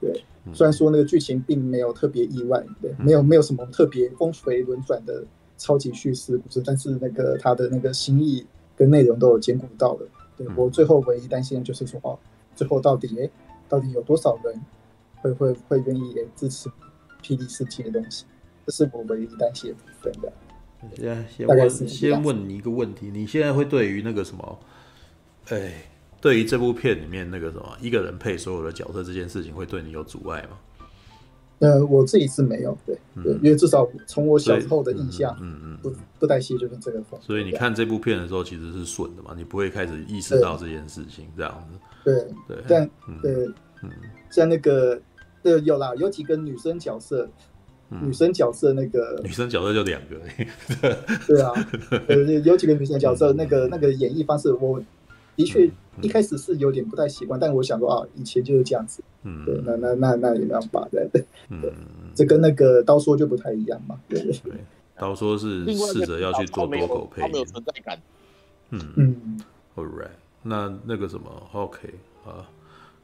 对，嗯、虽然说那个剧情并没有特别意外，对，没有没有什么特别峰回轮转的超级叙事故事，但是那个它的那个心意跟内容都有兼顾到的。对，我最后唯一担心的就是说，哦，最后到底哎，到底有多少人会会会愿意支持？霹雳世界的东西，这是我唯一担心的部分的。现在先问，先问你一个问题：你现在会对于那个什么，哎，对于这部片里面那个什么一个人配所有的角色这件事情，会对你有阻碍吗？呃，我自己是没有，对，嗯、对，因为至少从我小时候的印象，嗯嗯，不不带戏就是这个风。所以你看这部片的时候，其实是顺的嘛，你不会开始意识到这件事情这样子。对对，对但对，嗯，像那个。对，有啦，有几个女生角色，嗯、女生角色那个女生角色就两个，对啊，呃，有几个女生角色，那个那个演绎方式，我的确一开始是有点不太习惯，嗯、但我想说啊，以前就是这样子，嗯，对，那那那那也没办法，的对，嗯，这跟那个刀说就不太一样嘛，对。对，对，刀说是试着要去做多口配音，没有存在感，嗯。嗯，All right，那那个什么，OK 啊，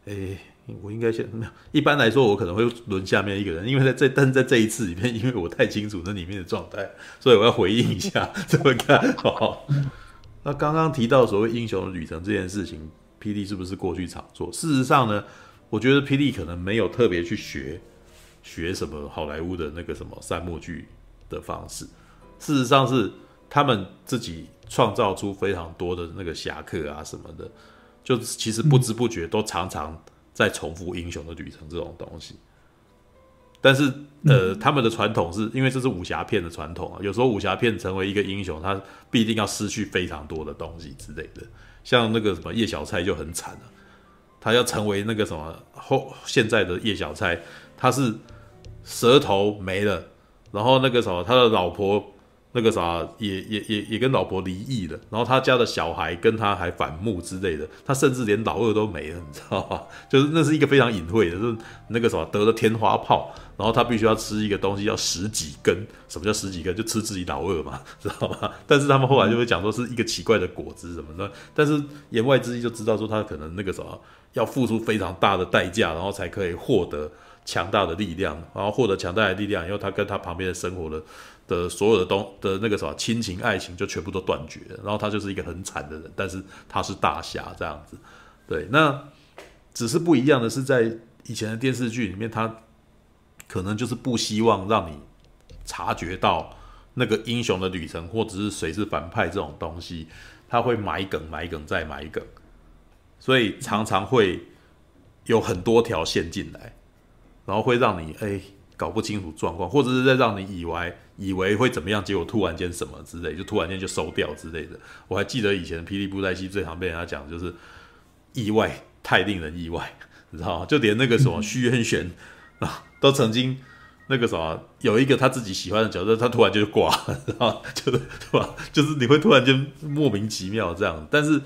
诶。我应该先没有。一般来说，我可能会轮下面一个人，因为在这，但是在这一次里面，因为我太清楚那里面的状态，所以我要回应一下，这么看。好，那刚刚提到所谓英雄的旅程这件事情，霹雳是不是过去常做？事实上呢，我觉得霹雳可能没有特别去学学什么好莱坞的那个什么三幕剧的方式。事实上是他们自己创造出非常多的那个侠客啊什么的，就其实不知不觉都常常。在重复英雄的旅程这种东西，但是呃，他们的传统是因为这是武侠片的传统啊。有时候武侠片成为一个英雄，他必定要失去非常多的东西之类的。像那个什么叶小钗就很惨了，他要成为那个什么后现在的叶小钗，他是舌头没了，然后那个什么他的老婆。那个啥，也也也也跟老婆离异了，然后他家的小孩跟他还反目之类的，他甚至连老二都没了，你知道吧？就是那是一个非常隐晦的，就是那个什么得了天花炮，然后他必须要吃一个东西要十几根，什么叫十几根？就吃自己老二嘛，知道吗？但是他们后来就会讲说是一个奇怪的果子什么的，但是言外之意就知道说他可能那个什么要付出非常大的代价，然后才可以获得强大的力量，然后获得强大的力量以后，他跟他旁边的生活的。的所有的东的那个什么亲情爱情就全部都断绝，然后他就是一个很惨的人，但是他是大侠这样子，对，那只是不一样的是，在以前的电视剧里面，他可能就是不希望让你察觉到那个英雄的旅程，或者是谁是反派这种东西，他会埋梗、埋梗再埋梗，所以常常会有很多条线进来，然后会让你哎搞不清楚状况，或者是在让你以为以为会怎么样，结果突然间什么之类，就突然间就收掉之类的。我还记得以前霹雳布袋戏最常被人家讲就是意外太令人意外，你知道吗？就连那个什么 虚渊玄啊，都曾经。那个什么，有一个他自己喜欢的角色，他突然就挂了，然 后就是对吧？就是你会突然间莫名其妙这样。但是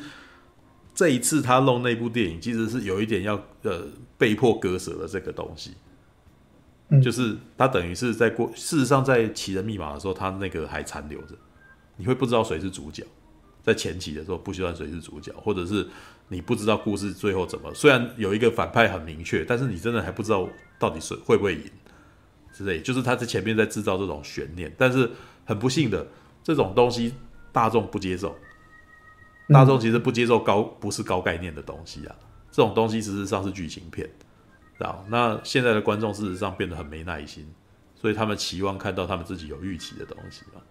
这一次他弄那部电影，其实是有一点要呃被迫割舍了这个东西，就是他等于是在过。事实上，在奇人密码的时候，他那个还残留着，你会不知道谁是主角。在前期的时候，不知道谁是主角，或者是你不知道故事最后怎么。虽然有一个反派很明确，但是你真的还不知道到底谁会不会赢。之类，就是他在前面在制造这种悬念，但是很不幸的，这种东西大众不接受。大众其实不接受高不是高概念的东西啊，这种东西事实际上是剧情片，知道？那现在的观众事实上变得很没耐心，所以他们期望看到他们自己有预期的东西嘛，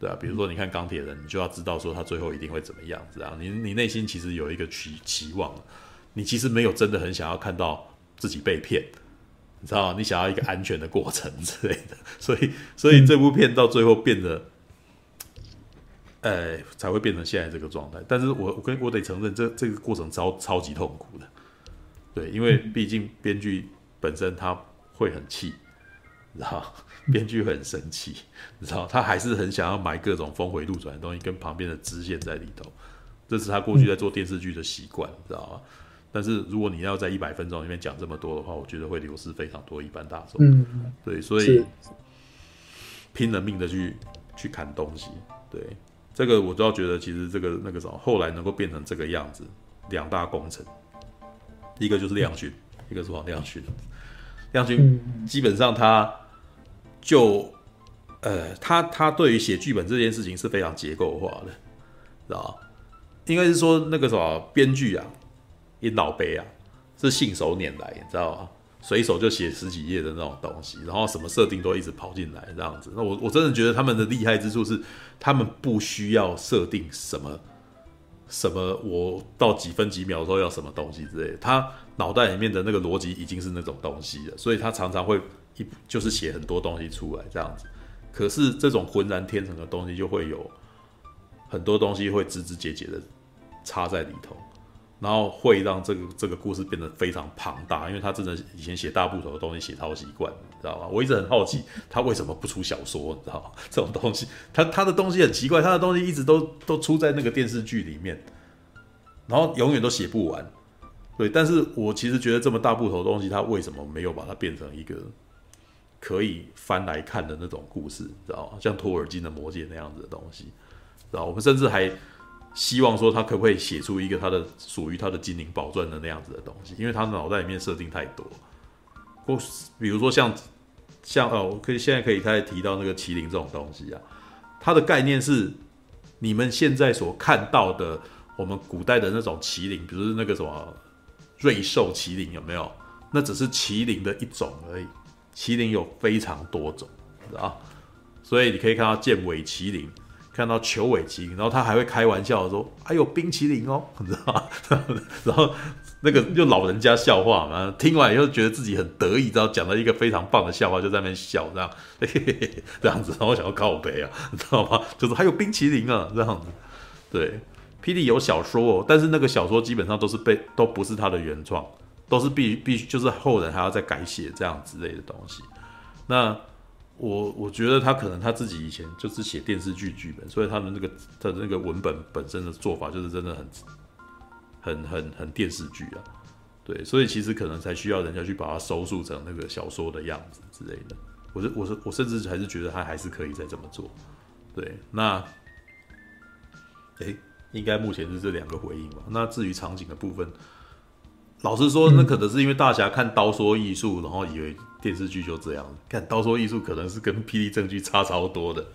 对啊，比如说你看钢铁人，你就要知道说他最后一定会怎么样，这样你你内心其实有一个期期望，你其实没有真的很想要看到自己被骗。你知道吗？你想要一个安全的过程之类的，所以，所以这部片到最后变得，呃，才会变成现在这个状态。但是我，我跟我得承认，这这个过程超超级痛苦的，对，因为毕竟编剧本身他会很气，你知道，编剧很生气，你知道，他还是很想要埋各种峰回路转的东西跟旁边的支线在里头，这是他过去在做电视剧的习惯，你知道吗？但是如果你要在一百分钟里面讲这么多的话，我觉得会流失非常多一般大众。嗯，对，所以拼了命的去去砍东西。对，这个我都要觉得，其实这个那个什么，后来能够变成这个样子，两大功臣，一个就是亮勋，一个是王亮勋。亮勋基本上他就呃，他他对于写剧本这件事情是非常结构化的，知道吧？应该是说那个什么编剧啊。一老辈啊，是信手拈来，你知道吗？随手就写十几页的那种东西，然后什么设定都一直跑进来这样子。那我我真的觉得他们的厉害之处是，他们不需要设定什么什么，我到几分几秒时候要什么东西之类的，他脑袋里面的那个逻辑已经是那种东西了，所以他常常会一就是写很多东西出来这样子。可是这种浑然天成的东西，就会有很多东西会枝枝节节的插在里头。然后会让这个这个故事变得非常庞大，因为他真的以前写大部头的东西写超习惯，你知道吗？我一直很好奇他为什么不出小说，你知道吗？这种东西，他他的东西很奇怪，他的东西一直都都出在那个电视剧里面，然后永远都写不完。对，但是我其实觉得这么大部头的东西，他为什么没有把它变成一个可以翻来看的那种故事，你知道吗？像托尔金的魔戒那样子的东西，知道我们甚至还。希望说他可不可以写出一个他的属于他的精灵宝钻的那样子的东西，因为他脑袋里面设定太多。或比如说像像哦，我可以现在可以开始提到那个麒麟这种东西啊，它的概念是你们现在所看到的我们古代的那种麒麟，比如那个什么瑞兽麒麟有没有？那只是麒麟的一种而已，麒麟有非常多种，啊？所以你可以看到剑尾麒麟。看到球尾麒麟，然后他还会开玩笑说：“还有冰淇淋哦，你知道吗？” 然后那个就老人家笑话嘛，听完以后觉得自己很得意，然后讲了一个非常棒的笑话，就在那边笑，这样嘿嘿嘿这样子。然后想要靠北啊，你知道吗？就是还有冰淇淋啊，这样子。对，霹雳有小说哦，但是那个小说基本上都是被都不是他的原创，都是必必须就是后人还要再改写这样之类的东西。那。我我觉得他可能他自己以前就是写电视剧剧本，所以他的那个他的那个文本本身的做法就是真的很很很很电视剧啊，对，所以其实可能才需要人家去把它收束成那个小说的样子之类的。我是我是我甚至还是觉得他还是可以再这么做，对，那，哎、应该目前是这两个回应吧。那至于场景的部分。老实说，那可能是因为大侠看刀说艺术，然后以为电视剧就这样。看刀说艺术可能是跟霹雳证据差超多的，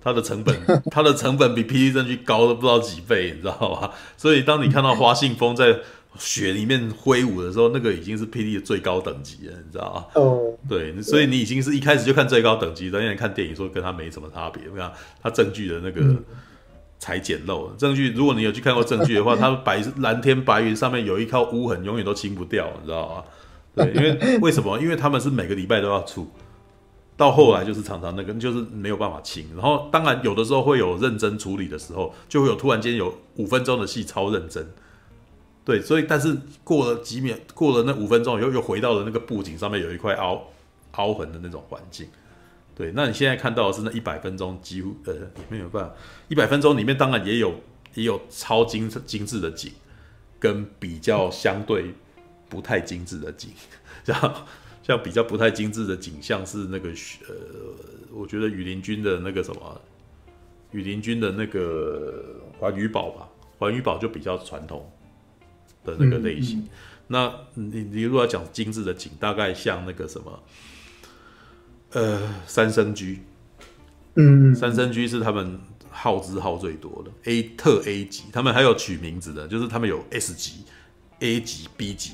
它的成本，它的成本比霹雳证据高了不知道几倍，你知道吗？所以当你看到花信风在雪里面挥舞的时候，那个已经是霹雳的最高等级了，你知道吗？哦，对，所以你已经是一开始就看最高等级，等你看电影说跟他没什么差别。你看他证据的那个才简陋，证据如果你有去看过证据的话，它白蓝天白云上面有一块污痕，永远都清不掉，你知道吗？对，因为为什么？因为他们是每个礼拜都要出，到后来就是常常那个就是没有办法清。然后当然有的时候会有认真处理的时候，就会有突然间有五分钟的戏超认真。对，所以但是过了几秒，过了那五分钟，又又回到了那个布景上面有一块凹凹痕的那种环境。对，那你现在看到的是那一百分钟，几乎呃也没有办法。一百分钟里面当然也有也有超精精致的景，跟比较相对不太精致的景。像像比较不太精致的景象是那个呃，我觉得羽林军的那个什么，羽林军的那个环宇堡吧，环宇堡就比较传统。的那个类型，嗯嗯、那你你如果要讲精致的景，大概像那个什么，呃，三生居，嗯，三生居是他们耗资耗最多的 A 特 A 级，他们还有取名字的，就是他们有 S 级、A 级、B 级，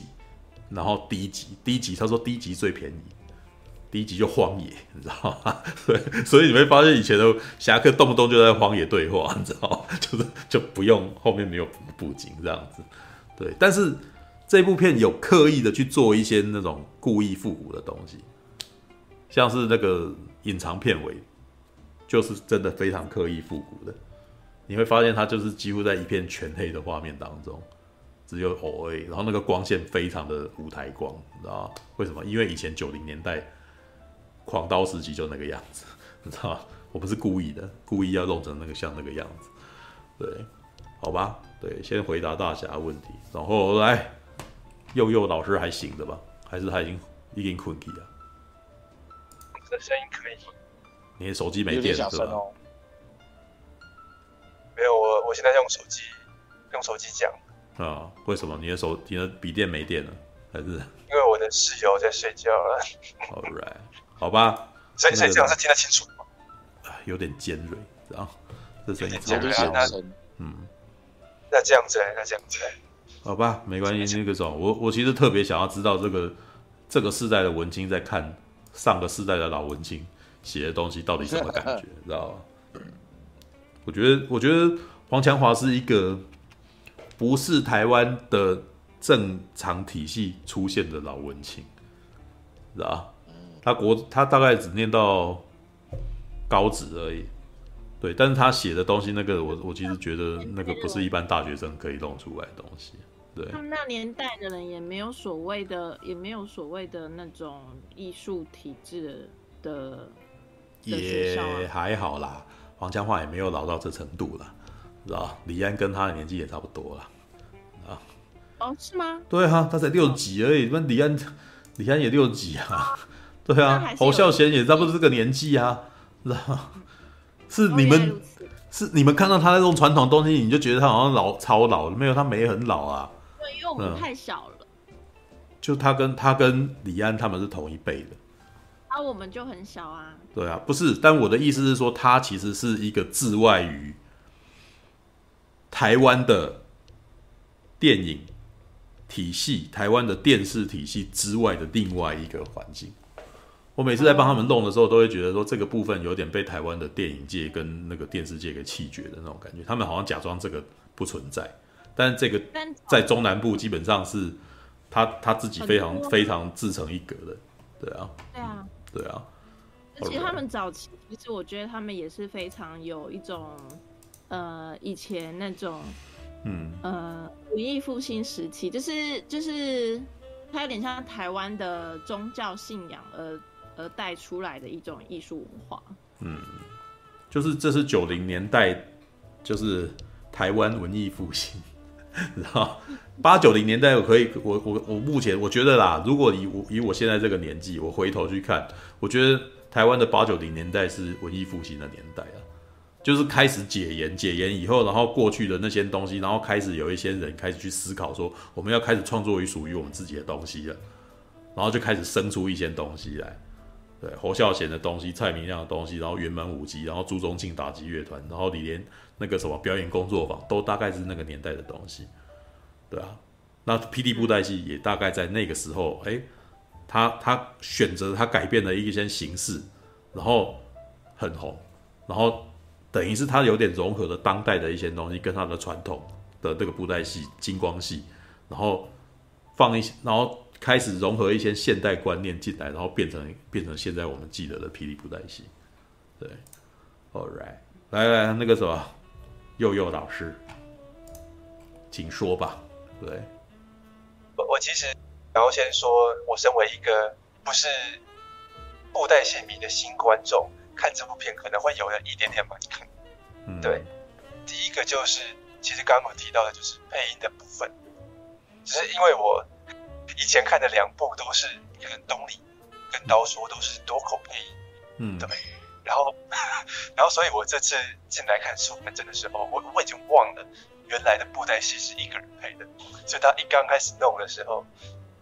然后低级低级他说低级最便宜低级就荒野，你知道吗？对，所以你会发现以前的侠客动不动就在荒野对话，你知道吗？就是就不用后面没有布景这样子。对，但是这部片有刻意的去做一些那种故意复古的东西，像是那个隐藏片尾，就是真的非常刻意复古的。你会发现它就是几乎在一片全黑的画面当中，只有偶尔，然后那个光线非常的舞台光，你知道吗？为什么？因为以前九零年代狂刀时期就那个样子，你知道吗？我不是故意的，故意要弄成那个像那个样子，对，好吧。对，先回答大侠的问题，然后来，佑佑老师还醒着吧？还是他已经已经困起了？我的声音可以。你的手机没电是吧？哦、没有，我我现在用手机，用手机讲。啊？为什么你的手你的笔电没电了？还是？因为我的室友在睡觉了。All right，好吧。所以所以这样是听得清楚吗？有点尖锐，然后这声音有点小声。嗯。那这样子，那这样子，好吧，没关系。那个种，我我其实特别想要知道这个这个世代的文青在看上个世代的老文青写的东西到底什么感觉，知道吗？我觉得，我觉得黄强华是一个不是台湾的正常体系出现的老文青，知道吧？他国他大概只念到高职而已。对，但是他写的东西，那个我我其实觉得那个不是一般大学生可以弄出来的东西。对，他们那年代的人也没有所谓的，也没有所谓的那种艺术体制的，的也还好啦。黄江华也没有老到这程度了，知道李安跟他的年纪也差不多了，啊？哦，是吗？对啊，他才六几而已，那李安李安也六几啊？对啊，侯孝贤也差不多这个年纪啊，知道是你们，是你们看到他那种传统东西，你就觉得他好像老超老了，没有，他没很老啊。对，因为我们太小了。嗯、就他跟他跟李安他们是同一辈的。啊，我们就很小啊。对啊，不是，但我的意思是说，他其实是一个自外于台湾的电影体系、台湾的电视体系之外的另外一个环境。我每次在帮他们弄的时候，都会觉得说这个部分有点被台湾的电影界跟那个电视界给弃绝的那种感觉。他们好像假装这个不存在，但这个在中南部基本上是他他自己非常非常自成一格的，对啊，对啊，对啊。而且他们早期其实我觉得他们也是非常有一种呃以前那种嗯。呃文艺复兴时期，就是就是它有点像台湾的宗教信仰而。而带出来的一种艺术文化，嗯，就是这是九零年代，就是台湾文艺复兴，然后八九零年代我可以，我我我目前我觉得啦，如果以我以我现在这个年纪，我回头去看，我觉得台湾的八九零年代是文艺复兴的年代啊，就是开始解严，解严以后，然后过去的那些东西，然后开始有一些人开始去思考说，我们要开始创作于属于我们自己的东西了，然后就开始生出一些东西来。对侯孝贤的东西、蔡明亮的东西，然后圆满五级，然后朱宗庆打击乐团，然后李连那个什么表演工作坊，都大概是那个年代的东西。对啊，那霹雳布袋戏也大概在那个时候，哎，他他选择他改变了一些形式，然后很红，然后等于是他有点融合了当代的一些东西跟他的传统的这个布袋戏金光戏，然后放一些，然后开始融合一些现代观念进来，然后变成变成现在我们记得的霹雳布袋戏。对，All right，来来那个什么，佑佑老师，请说吧。对，我我其实然后先说，我身为一个不是布袋戏迷的新观众，看这部片可能会有了一点点难看。嗯，对，第一个就是其实刚刚我提到的就是配音的部分，只是因为我以前看的两部都是跟东立跟刀说都是多口配音，嗯，对。然后，然后，所以我这次进来看《素还真》的时候，我我已经忘了原来的布袋戏是一个人配的，所以他一刚开始弄的时候，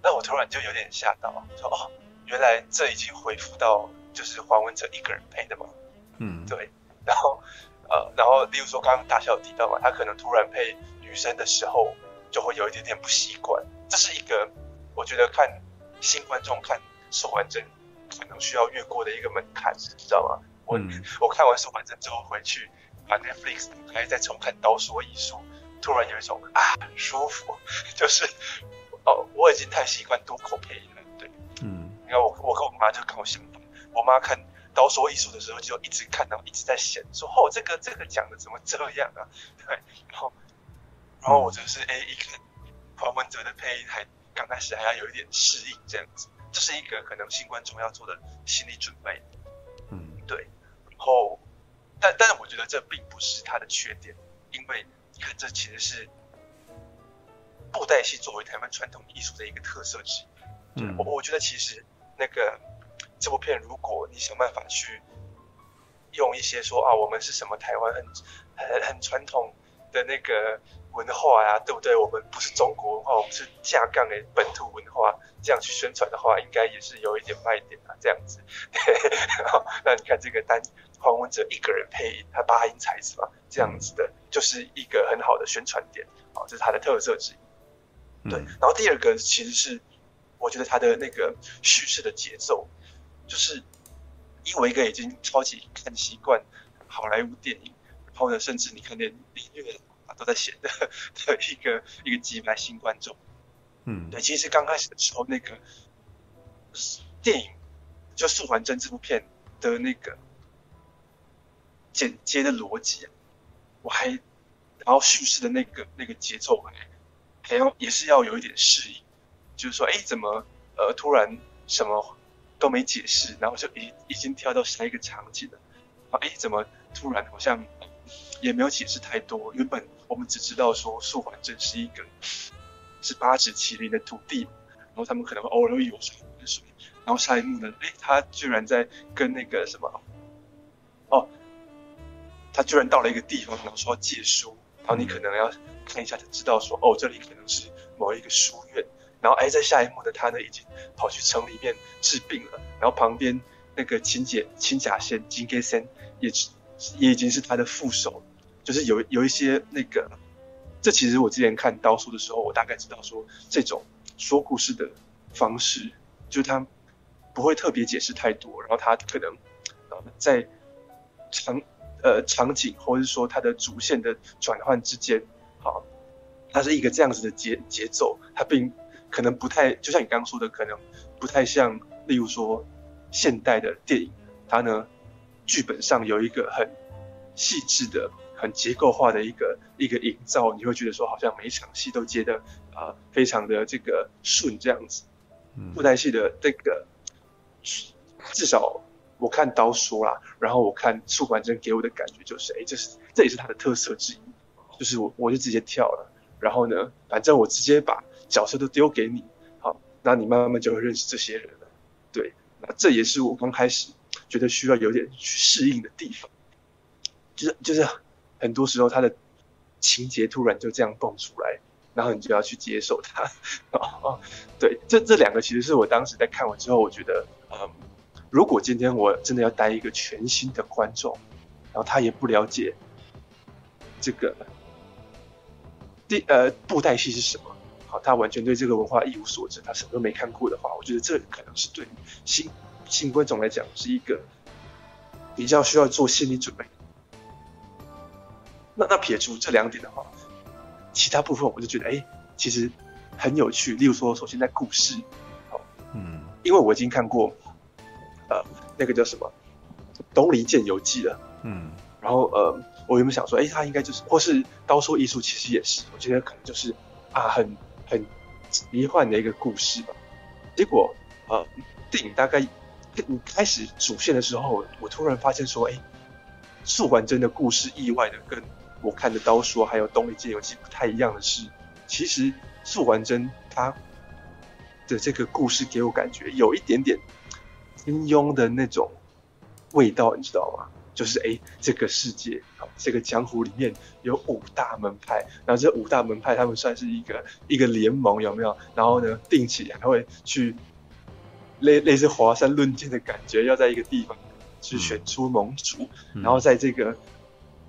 那我突然就有点吓到，说哦，原来这已经恢复到就是黄文哲一个人配的嘛，嗯，对。然后，呃，然后，例如说刚刚大孝提到嘛，他可能突然配女生的时候，就会有一点点不习惯。这是一个我觉得看新观众看《素还真》可能需要越过的一个门槛，你知道吗？我、嗯、我看完《素还真》之后回去把 Netflix 打开再重看《刀说艺术》，突然有一种啊舒服，就是哦我已经太习惯多口配音了，对，嗯，你看我我跟我妈就跟我我妈看《刀说艺术》的时候就一直看到一直在嫌说哦这个这个讲的怎么这样啊，对，然后然后我就是哎、嗯、一个黄文哲的配音还刚开始还要有一点适应这样子，这是一个可能新观众要做的心理准备。嗯对，然后，但但是我觉得这并不是他的缺点，因为你看这其实是布袋戏作为台湾传统艺术的一个特色之一。嗯，我我觉得其实那个这部片，如果你想办法去用一些说啊，我们是什么台湾很很很传统的那个。文化呀、啊，对不对？我们不是中国文化，我们是架杠的本土文化，这样去宣传的话，应该也是有一点卖点啊。这样子，然后那你看这个单黄文哲一个人配他八音才子嘛，这样子的，就是一个很好的宣传点啊，这是他的特色之一。对，然后第二个其实是我觉得他的那个叙事的节奏，就是因为我一个已经超级看习惯好莱坞电影，然后呢，甚至你看连音乐啊。都在写的 的一个一个击败新观众，嗯，对，其实刚开始的时候，那个电影就《素还真》这部片的那个剪接的逻辑啊，我还然后叙事的那个那个节奏还还要也是要有一点适应，就是说，哎，怎么呃突然什么都没解释，然后就已已经跳到下一个场景了，啊，哎，怎么突然好像也没有解释太多，原本。我们只知道说素环镇是一个是八尺麒麟的徒弟，然后他们可能会偶尔会有水，然后下一幕呢，哎，他居然在跟那个什么，哦，他居然到了一个地方，然后说要借书，然后你可能要看一下就知道说，哦，这里可能是某一个书院，然后哎，在下一幕的他呢，已经跑去城里面治病了，然后旁边那个青姐青甲仙金给仙也也已经是他的副手。就是有有一些那个，这其实我之前看刀书的时候，我大概知道说这种说故事的方式，就是他不会特别解释太多，然后他可能呃在场呃场景或者是说他的主线的转换之间，好，它是一个这样子的节节奏，它并可能不太，就像你刚刚说的，可能不太像，例如说现代的电影，它呢剧本上有一个很细致的。很结构化的一个一个营造，你会觉得说好像每一场戏都接的啊、呃、非常的这个顺这样子。布袋戏的这个至少我看刀说啦，然后我看素管真给我的感觉就是，哎，这是这也是他的特色之一，就是我我就直接跳了，然后呢，反正我直接把角色都丢给你，好，那你慢慢就会认识这些人了。对，那这也是我刚开始觉得需要有点去适应的地方，就是就是。很多时候，他的情节突然就这样蹦出来，然后你就要去接受它。哦，对，这这两个其实是我当时在看完之后，我觉得，嗯，如果今天我真的要带一个全新的观众，然后他也不了解这个第呃布袋戏是什么，好，他完全对这个文化一无所知，他什么都没看过的话，我觉得这可能是对新新观众来讲是一个比较需要做心理准备。那那撇除这两点的话，其他部分我就觉得，哎，其实很有趣。例如说，首先在故事，好，嗯，因为我已经看过，呃，那个叫什么《东篱剑游记》了，嗯，然后呃，我原本想说，哎，他应该就是，或是刀说艺术，其实也是，我觉得可能就是啊，很很迷幻的一个故事吧。结果，呃，电影大概你开始主线的时候，我突然发现说，哎，素还真的故事意外的跟。我看的刀说还有东离剑游记不太一样的是，其实素还真他的这个故事给我感觉有一点点金庸的那种味道，你知道吗？就是哎，这个世界啊，这个江湖里面有五大门派，然后这五大门派他们算是一个一个联盟，有没有？然后呢，定期还会去类类似华山论剑的感觉，要在一个地方去选出盟主，嗯、然后在这个。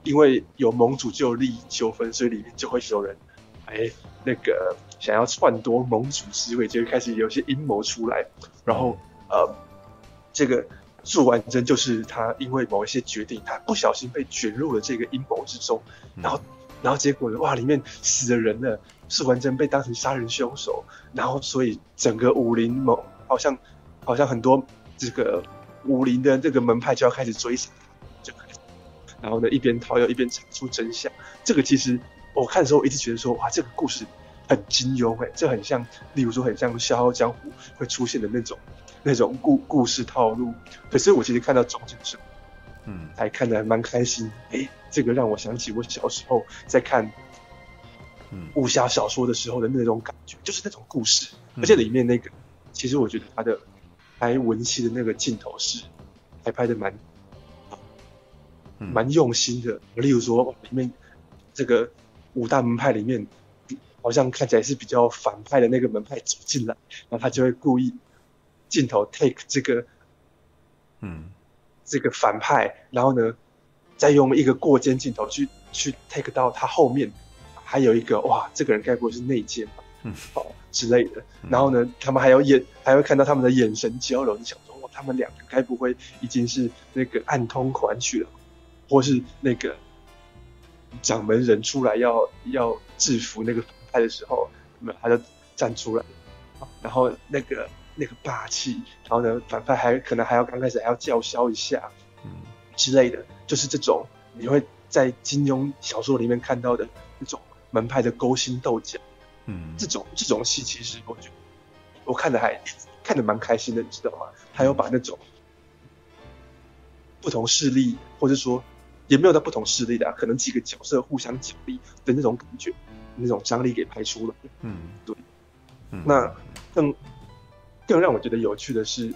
因为有盟主就有利益纠纷，所以里面就会有人，哎，那个想要篡夺盟主之位，就会开始有些阴谋出来。然后，呃，这个素还真就是他因为某一些决定，他不小心被卷入了这个阴谋之中。然后，然后结果呢，哇，里面死了人了，素完真被当成杀人凶手。然后，所以整个武林某好像好像很多这个武林的这个门派就要开始追杀。然后呢，一边逃又一边查出真相。这个其实我看的时候，我一直觉得说，哇，这个故事很金庸哎，这很像，例如说很像《笑傲江湖》会出现的那种那种故故事套路。可是我其实看到中间的时候，嗯，还看得还蛮开心。哎，这个让我想起我小时候在看嗯武侠小说的时候的那种感觉，就是那种故事，而且里面那个，其实我觉得他的拍文戏的那个镜头是还拍的蛮。蛮用心的，例如说里面这个五大门派里面，好像看起来是比较反派的那个门派走进来，然后他就会故意镜头 take 这个，嗯，这个反派，然后呢，再用一个过肩镜头去去 take 到他后面，还有一个哇，这个人该不会是内奸吧？嗯，哦之类的，然后呢，他们还有眼，还会看到他们的眼神交流，你想说哇，他们两个该不会已经是那个暗通款曲了？或是那个掌门人出来要要制服那个反派的时候，那么他就站出来，然后那个那个霸气，然后呢，反派还可能还要刚开始还要叫嚣一下，嗯之类的，就是这种你会在金庸小说里面看到的那种门派的勾心斗角，嗯，这种这种戏其实我觉得我看的还看的蛮开心的，你知道吗？他有把那种不同势力，或者说。也没有到不同势力的、啊，可能几个角色互相角力的那种感觉，那种张力给拍出来。嗯，对。嗯、那更更让我觉得有趣的是，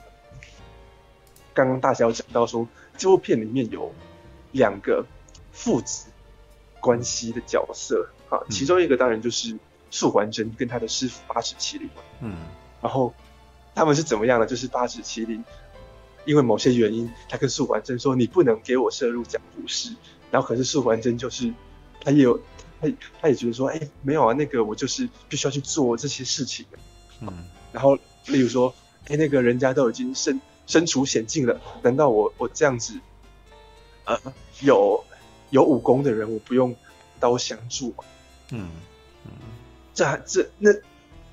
刚刚大侠讲到说，这部片里面有两个父子关系的角色啊，其中一个当然就是素还真跟他的师傅八尺麒麟。嗯，然后他们是怎么样的？就是八尺麒麟。因为某些原因，他跟素还真说：“你不能给我摄入讲故事。”然后可是素还真就是，他也有，他他也觉得说：“哎，没有啊，那个我就是必须要去做这些事情。”嗯。然后例如说：“哎，那个人家都已经身身处险境了，难道我我这样子，呃，有有武功的人，我不用刀相助吗？”嗯嗯。这这那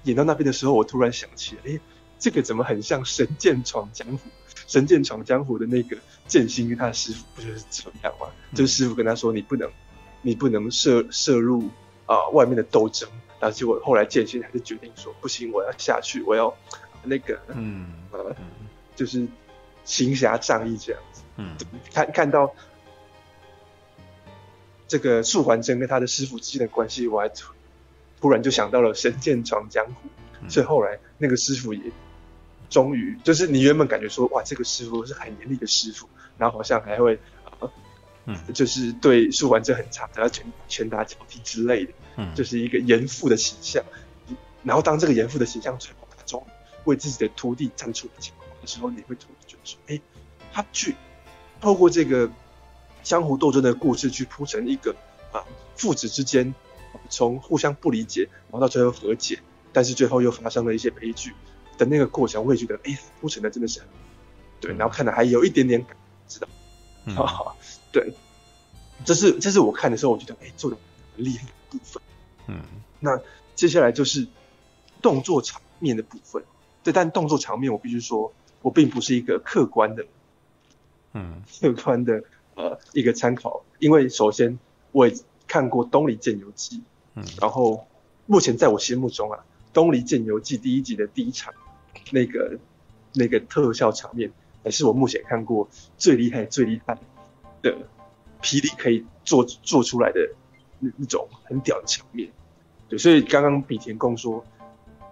演到那边的时候，我突然想起，哎，这个怎么很像《神剑闯江湖》？神剑闯江湖的那个剑心跟他的师傅不就是这样吗？嗯、就是师傅跟他说：“你不能，你不能涉涉入啊、呃、外面的斗争。”然后结果后来剑心还是决定说：“不行，我要下去，我要那个，嗯呃，就是行侠仗义这样子。”嗯，看看到这个素还真跟他的师傅之间的关系，我还突然就想到了神剑闯江湖。嗯、所以后来那个师傅也。终于，就是你原本感觉说，哇，这个师傅是很严厉的师傅，然后好像还会，呃、嗯，就是对素还真很差，然后拳拳打脚踢之类的，嗯，就是一个严父的形象。然后当这个严父的形象最后他终于为自己的徒弟站出的情况的时候，你会突然觉得说，哎，他去透过这个江湖斗争的故事去铺成一个啊父子之间从互相不理解，然后到最后和解但是最后又发生了一些悲剧的那个过程，我会觉得，哎，铺成的真的是很对，然后看的还有一点点感，知道，嗯、对，这是这是我看的时候，我觉得，哎，做的很厉害的部分，嗯，那接下来就是动作场面的部分，对，但动作场面，我必须说，我并不是一个客观的，嗯，客观的呃一个参考，因为首先我也看过《东离剑游记》，嗯，然后目前在我心目中啊。《东离剑游记》第一集的第一场，那个那个特效场面，还是我目前看过最厉害、最厉害的霹雳可以做做出来的那那种很屌的场面。对，所以刚刚比田共说，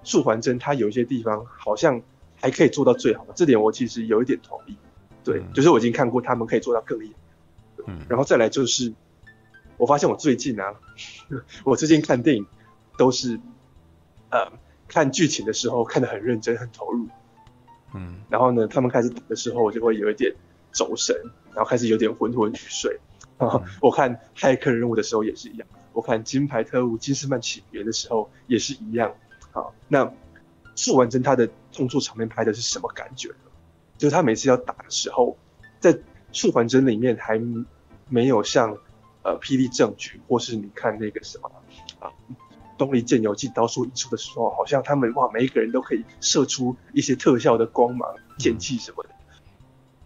素环真它有一些地方好像还可以做到最好，这点我其实有一点同意。对，就是我已经看过他们可以做到更厉害。嗯，然后再来就是，我发现我最近啊，我最近看电影都是。呃，看剧情的时候看得很认真、很投入，嗯，然后呢，他们开始打的时候，我就会有一点走神，然后开始有点昏昏欲睡。嗯、我看骇客任务的时候也是一样，我看金牌特务金斯曼起源的时候也是一样。好，那素还真他的动作场面拍的是什么感觉呢？就是他每次要打的时候，在素还真里面还没有像呃霹雳证据，或是你看那个什么啊。东离剑游记刀术一出的时候，好像他们哇，每一个人都可以射出一些特效的光芒、剑气什么的。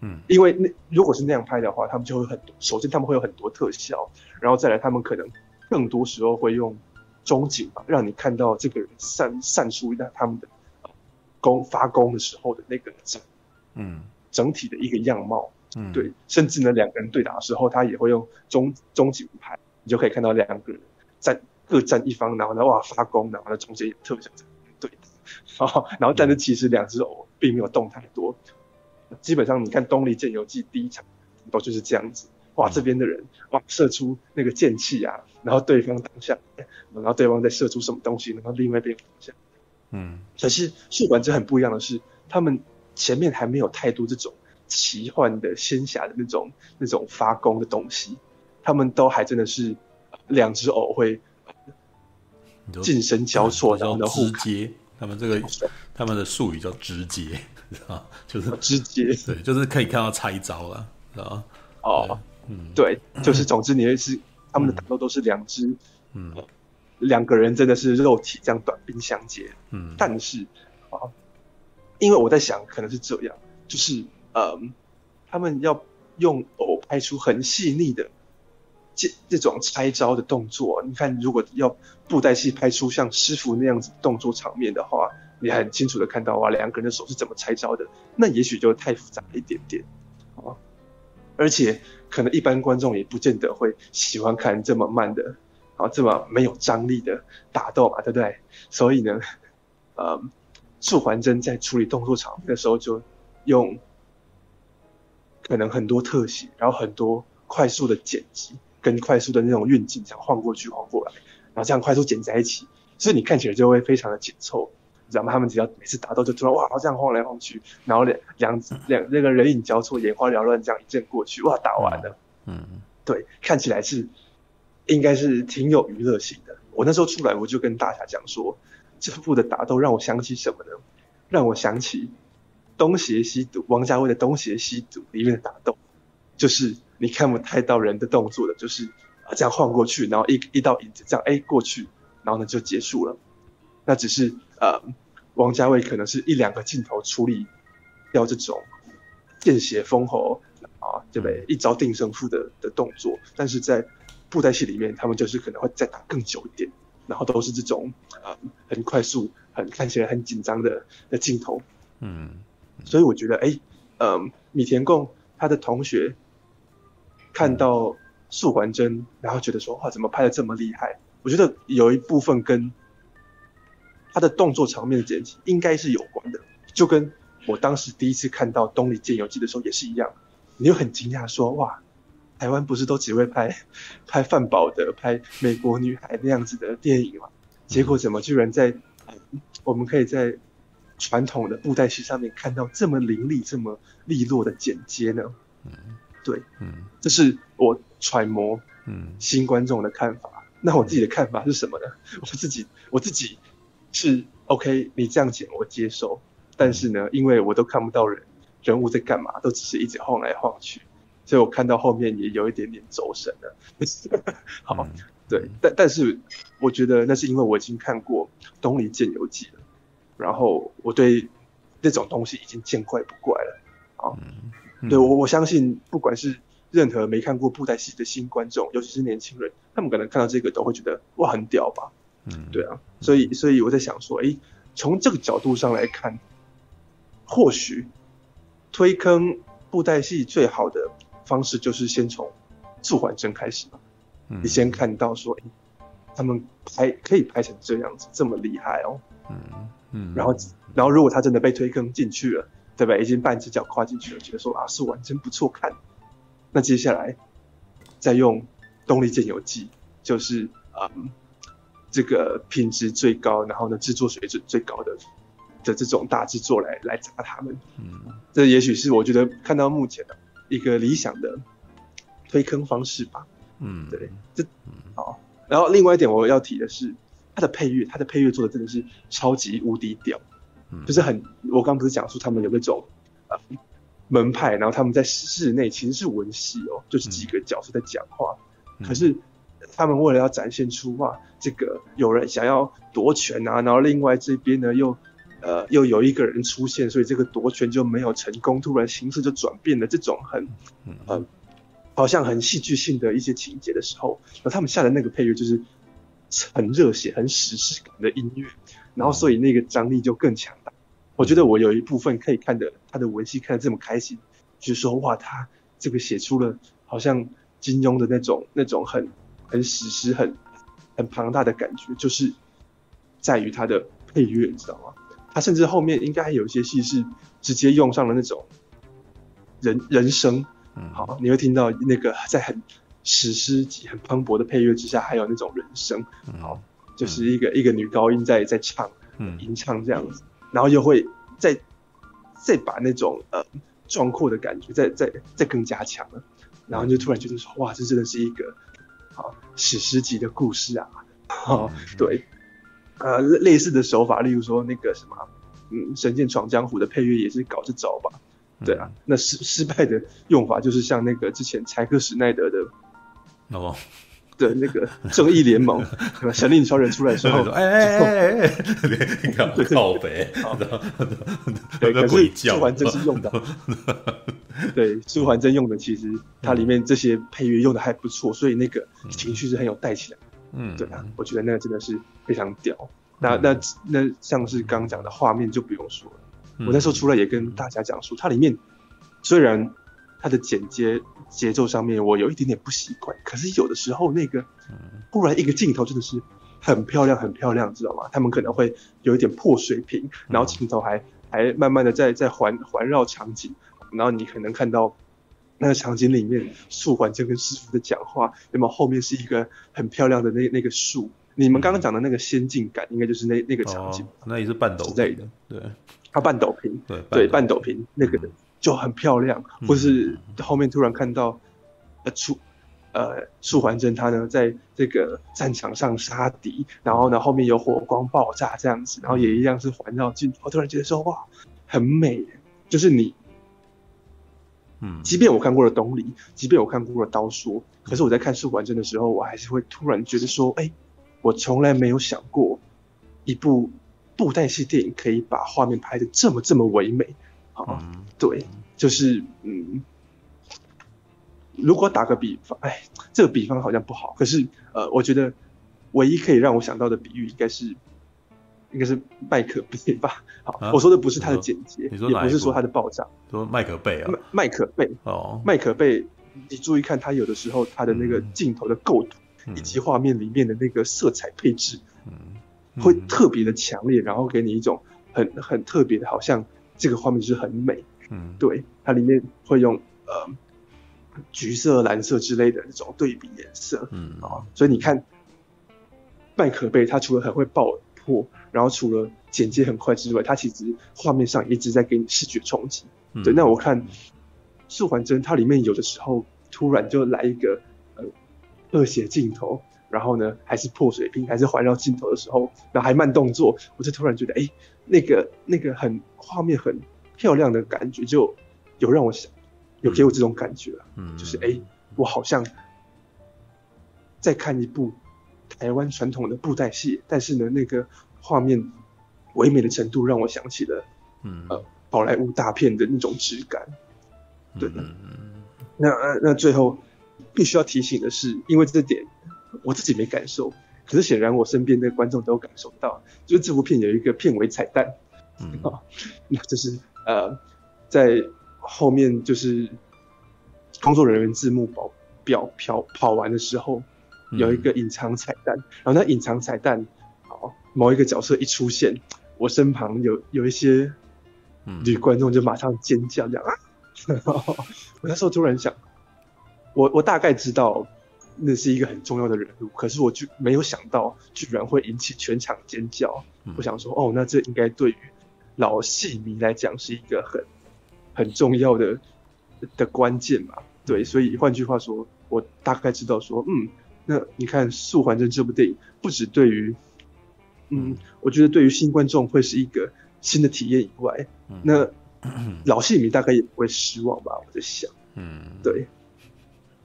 嗯，因为那如果是那样拍的话，他们就会很多。首先他们会有很多特效，然后再来他们可能更多时候会用中景吧，让你看到这个人散散出那他们的功发功的时候的那个整嗯整体的一个样貌。嗯，对，甚至呢两个人对打的时候，他也会用中中景拍，你就可以看到两个人在。各占一方，然后呢，哇，发功，然后呢，中间也特别对，然后，然后，但是其实两只偶并没有动太多，基本上你看《东离剑游记》第一场都就是这样子，哇，这边的人哇射出那个剑气啊，然后对方挡下，然后对方再射出什么东西，然后另外一边挡下，嗯，可是素还真很不一样的是，他们前面还没有太多这种奇幻的仙侠的那种那种发功的东西，他们都还真的是两只偶会。近身交错，然后直接，他们这个他们的术语叫直接，啊，就是直接，对，就是可以看到拆招了，啊，哦，嗯，对，就是总之你会是他们的打斗都是两只，嗯，两个人真的是肉体这样短兵相接，嗯，但是啊，因为我在想可能是这样，就是嗯，他们要用偶拍出很细腻的。这这种拆招的动作，你看，如果要布袋戏拍出像师傅那样子动作场面的话，你很清楚的看到哇，两个人的手是怎么拆招的，那也许就太复杂了一点点啊，而且可能一般观众也不见得会喜欢看这么慢的啊，这么没有张力的打斗嘛，对不对？所以呢，呃，素环真在处理动作场面的时候，就用可能很多特写，然后很多快速的剪辑。跟快速的那种运镜，这样晃过去、晃过来，然后这样快速剪在一起，所以你看起来就会非常的紧凑。你知道吗？他们只要每次打斗就突然哇，这样晃来晃去，然后两两两那个人影交错、眼花缭乱，这样一阵过去，哇，打完了。嗯，对，看起来是应该是挺有娱乐性的。我那时候出来，我就跟大侠讲说，这部的打斗让我想起什么呢？让我想起东邪西毒，王家卫的《东邪西毒》里面的打斗，就是。你看不太到人的动作的，就是啊这样晃过去，然后一一道影子这样哎过去，然后呢就结束了。那只是呃王家卫可能是一两个镜头处理掉这种见血封喉啊对不对？一招定胜负的的动作，但是在布袋戏里面，他们就是可能会再打更久一点，然后都是这种啊很快速、很看起来很紧张的的镜头。嗯，所以我觉得哎，嗯、呃，米田共他的同学。看到素还真，然后觉得说哇，怎么拍的这么厉害？我觉得有一部分跟他的动作场面的剪辑应该是有关的，就跟我当时第一次看到《东里剑游记》的时候也是一样，你就很惊讶说哇，台湾不是都只会拍拍范宝的、拍美国女孩那样子的电影吗？结果怎么居然在我们可以在传统的布袋戏上面看到这么凌厉、这么利落的剪接呢？嗯。对，嗯，这是我揣摩，嗯，新观众的看法。嗯、那我自己的看法是什么呢？我自己，我自己是 OK，你这样剪我接受，但是呢，因为我都看不到人人物在干嘛，都只是一直晃来晃去，所以我看到后面也有一点点走神了。好，嗯、对，但但是我觉得那是因为我已经看过《东离剑游记》了，然后我对那种东西已经见怪不怪了。啊，对我我相信，不管是任何没看过布袋戏的新观众，尤其是年轻人，他们可能看到这个都会觉得哇，很屌吧？嗯，对啊，所以所以我在想说，哎，从这个角度上来看，或许推坑布袋戏最好的方式就是先从素还真开始吧。嗯，你先看到说，哎，他们拍可以拍成这样子，这么厉害哦。嗯嗯，然后然后如果他真的被推坑进去了，对不对？已经半只脚跨进去了，觉得说啊，素还真不错看。那接下来再用《东力剑游记》，就是嗯，这个品质最高，然后呢制作水准最高的的这种大制作来来砸他们。嗯，这也许是我觉得看到目前的一个理想的推坑方式吧。嗯，对，这好。然后另外一点我要提的是，它的配乐，它的配乐做的真的是超级无敌屌，就是很，我刚不是讲说他们有那种呃。门派，然后他们在室内其实是文戏哦，就是几个角色在讲话。嗯、可是他们为了要展现出哇，这个有人想要夺权啊，然后另外这边呢又呃又有一个人出现，所以这个夺权就没有成功，突然形势就转变了。这种很呃好像很戏剧性的一些情节的时候，然后他们下的那个配乐就是很热血、很史诗感的音乐，然后所以那个张力就更强大。我觉得我有一部分可以看的，他的文戏看得这么开心，就是说哇，他这个写出了好像金庸的那种那种很很史诗、很很庞大的感觉，就是在于它的配乐，你知道吗？他甚至后面应该还有一些戏是直接用上了那种人人声，嗯好，你会听到那个在很史诗级、很磅礴的配乐之下，还有那种人声，好，就是一个一个女高音在在唱，吟唱这样子。然后又会再再把那种呃壮阔的感觉再再再更加强了，然后就突然觉得说哇，这真的是一个好史诗级的故事啊！哦，对，呃，类似的手法，例如说那个什么，嗯，《神剑闯江湖》的配乐也是搞这招吧？对啊，那失失败的用法就是像那个之前柴克史奈德的哦。的那个 正义联盟，神力超人出来的时候，哎哎哎哎，靠北，对，可是素还真是用的，对，素还真用的，其实它里面这些配乐用的还不错，所以那个情绪是很有带起来，嗯，对啊，我觉得那个真的是非常屌。那那那像是刚刚讲的画面就不用说了，我那时候出来也跟大家讲说，它里面虽然。它的剪接节奏上面，我有一点点不习惯。可是有的时候，那个忽然一个镜头真的是很漂亮，很漂亮，知道吗？他们可能会有一点破水平，然后镜头还还慢慢的在在环环绕场景，然后你可能看到那个场景里面树环正跟师傅在讲话，那么后面是一个很漂亮的那那个树。你们刚刚讲的那个仙境感，应该就是那那个场景，哦、那也是半斗之类的，对，它半斗屏，对对，半斗屏那个的。就很漂亮，或是后面突然看到，呃，出呃素还真他呢在这个战场上杀敌，然后呢后面有火光爆炸这样子，然后也一样是环绕镜头，我突然觉得说哇，很美，就是你，嗯，即便我看过了东篱，即便我看过了刀说，可是我在看素还真的时候，我还是会突然觉得说，哎，我从来没有想过，一部布袋戏电影可以把画面拍的这么这么唯美。啊，对，就是嗯，如果打个比方，哎，这个比方好像不好，可是呃，我觉得唯一可以让我想到的比喻应该是，应该是麦可贝吧。好，啊、我说的不是他的简洁，也不是说他的爆炸，说麦可贝啊，麦可贝哦，麦可贝，你注意看他有的时候他的那个镜头的构图，嗯、以及画面里面的那个色彩配置，会特别的强烈，然后给你一种很很特别的，好像。这个画面就是很美，嗯，对，它里面会用呃橘色、蓝色之类的那种对比颜色，嗯啊，所以你看麦可贝，它除了很会爆破，然后除了剪接很快之外，它其实画面上一直在给你视觉冲击。嗯、对，那我看素环真，它里面有的时候突然就来一个呃恶血镜头，然后呢还是破水平，还是环绕镜头的时候，然后还慢动作，我就突然觉得，哎，那个那个很画面很漂亮的感觉，就有让我想，有给我这种感觉，嗯，就是哎，我好像在看一部台湾传统的布袋戏，但是呢，那个画面唯美的程度让我想起了，嗯。呃，宝莱坞大片的那种质感，对。的。那那最后必须要提醒的是，因为这点我自己没感受，可是显然我身边的观众都感受到，就是这部片有一个片尾彩蛋，嗯，啊，那就是呃，在后面就是工作人员字幕保表跑跑完的时候，有一个隐藏彩蛋，嗯、然后那隐藏彩蛋，好，某一个角色一出现，我身旁有有一些女观众就马上尖叫，这样啊。我那时候突然想，我我大概知道那是一个很重要的人物，可是我就没有想到居然会引起全场尖叫。嗯、我想说，哦，那这应该对于老戏迷来讲是一个很很重要的的关键嘛？对，所以换句话说，我大概知道说，嗯，那你看《素还真》这部电影，不止对于，嗯，我觉得对于新观众会是一个新的体验以外，那。老戏迷大概也不会失望吧？我在想，嗯，对，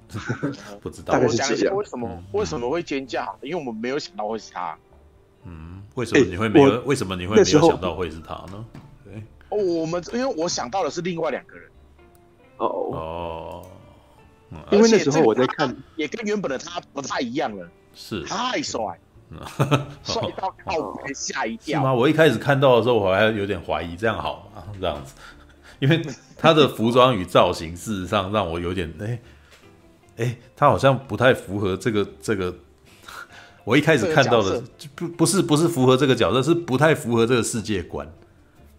不知道。大概是这样。为什么为什么会尖叫？因为我们没有想到会是他。嗯，为什么你会没有？为什么你会没有想到会是他呢？对，哦，我们因为我想到的是另外两个人。哦哦，因为那时候我在看，也跟原本的他不太一样了。是，太帅。帅到靠北吓一跳。是吗？我一开始看到的时候，我还有点怀疑，这样好吗？这样子，因为他的服装与造型，事实上让我有点哎哎、他好像不太符合这个这个。我一开始看到的不不是不是符合这个角色，是不太符合这个世界观。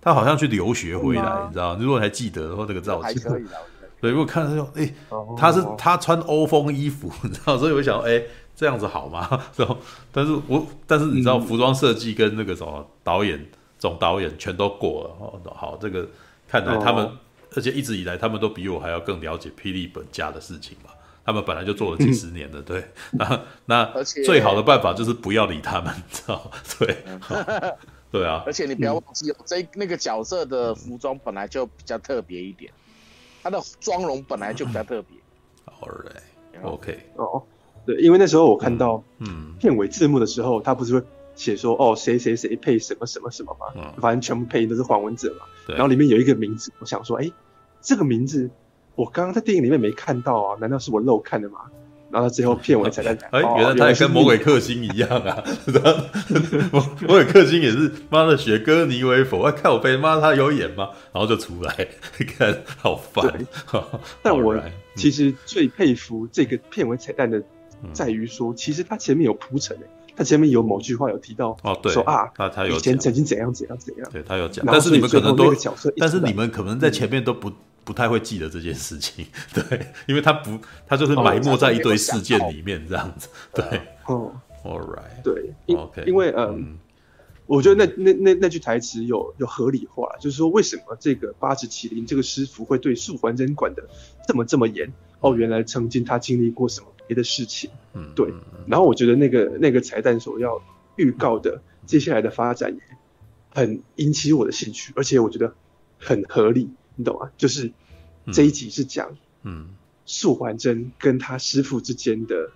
他好像去留学回来，你知道？如果还记得的话，这个造型，对，如果看到说，哎、欸，他是他穿欧风衣服，你知道？所以我想，哎、欸。这样子好吗？然后，但是我但是你知道，服装设计跟那个什么导演、总导演全都过了。哦，好，这个看来他们，而且一直以来他们都比我还要更了解霹雳本家的事情嘛。他们本来就做了几十年的，对。那那最好的办法就是不要理他们，知道？对，对啊。而且你不要忘记，这那个角色的服装本来就比较特别一点，他的妆容本来就比较特别。All right，OK，哦。对，因为那时候我看到嗯片尾字幕的时候，嗯、他不是会写说哦谁谁谁配什么什么什么嘛，嗯、反正全部配音都是黄文哲嘛。然后里面有一个名字，我想说，哎，这个名字我刚刚在电影里面没看到啊，难道是我漏看的吗？然后最后片尾才在讲，哎，原来他也跟魔鬼克星一样啊！魔 魔鬼克星也是妈的雪歌妮维佛，我看我被妈他有眼吗？然后就出来，你 看好烦。但我其实最佩服这个片尾彩蛋的。在于说，其实他前面有铺陈诶，他前面有某句话有提到哦，对，说啊，他他有以前曾经怎样怎样怎样，对他有讲，但是你们可能都，但是你们可能在前面都不不太会记得这件事情，对，因为他不，他就是埋没在一堆事件里面这样子，对，哦，All right，对，OK，因为嗯，我觉得那那那那句台词有有合理化，就是说为什么这个八尺麒麟这个师傅会对素还真管的这么这么严？哦，原来曾经他经历过什么？别的事情，嗯，对。然后我觉得那个那个彩蛋所要预告的接下来的发展也很引起我的兴趣，而且我觉得很合理，你懂吗？就是这一集是讲，嗯，素还真跟他师傅之间的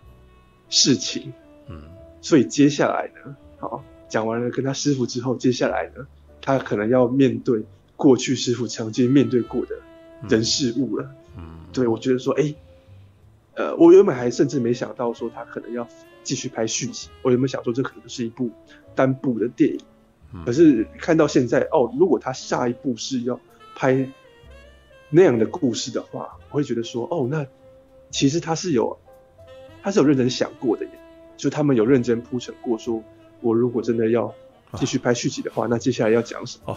事情，嗯，所以接下来呢，好，讲完了跟他师傅之后，接下来呢，他可能要面对过去师傅曾经面对过的人事物了，嗯，对，我觉得说，哎。呃，我原本还甚至没想到说他可能要继续拍续集，我原本想说这可能是一部单部的电影，嗯、可是看到现在哦，如果他下一部是要拍那样的故事的话，我会觉得说哦，那其实他是有他是有认真想过的耶，就他们有认真铺陈过，说我如果真的要继续拍续集的话，啊、那接下来要讲什么？哦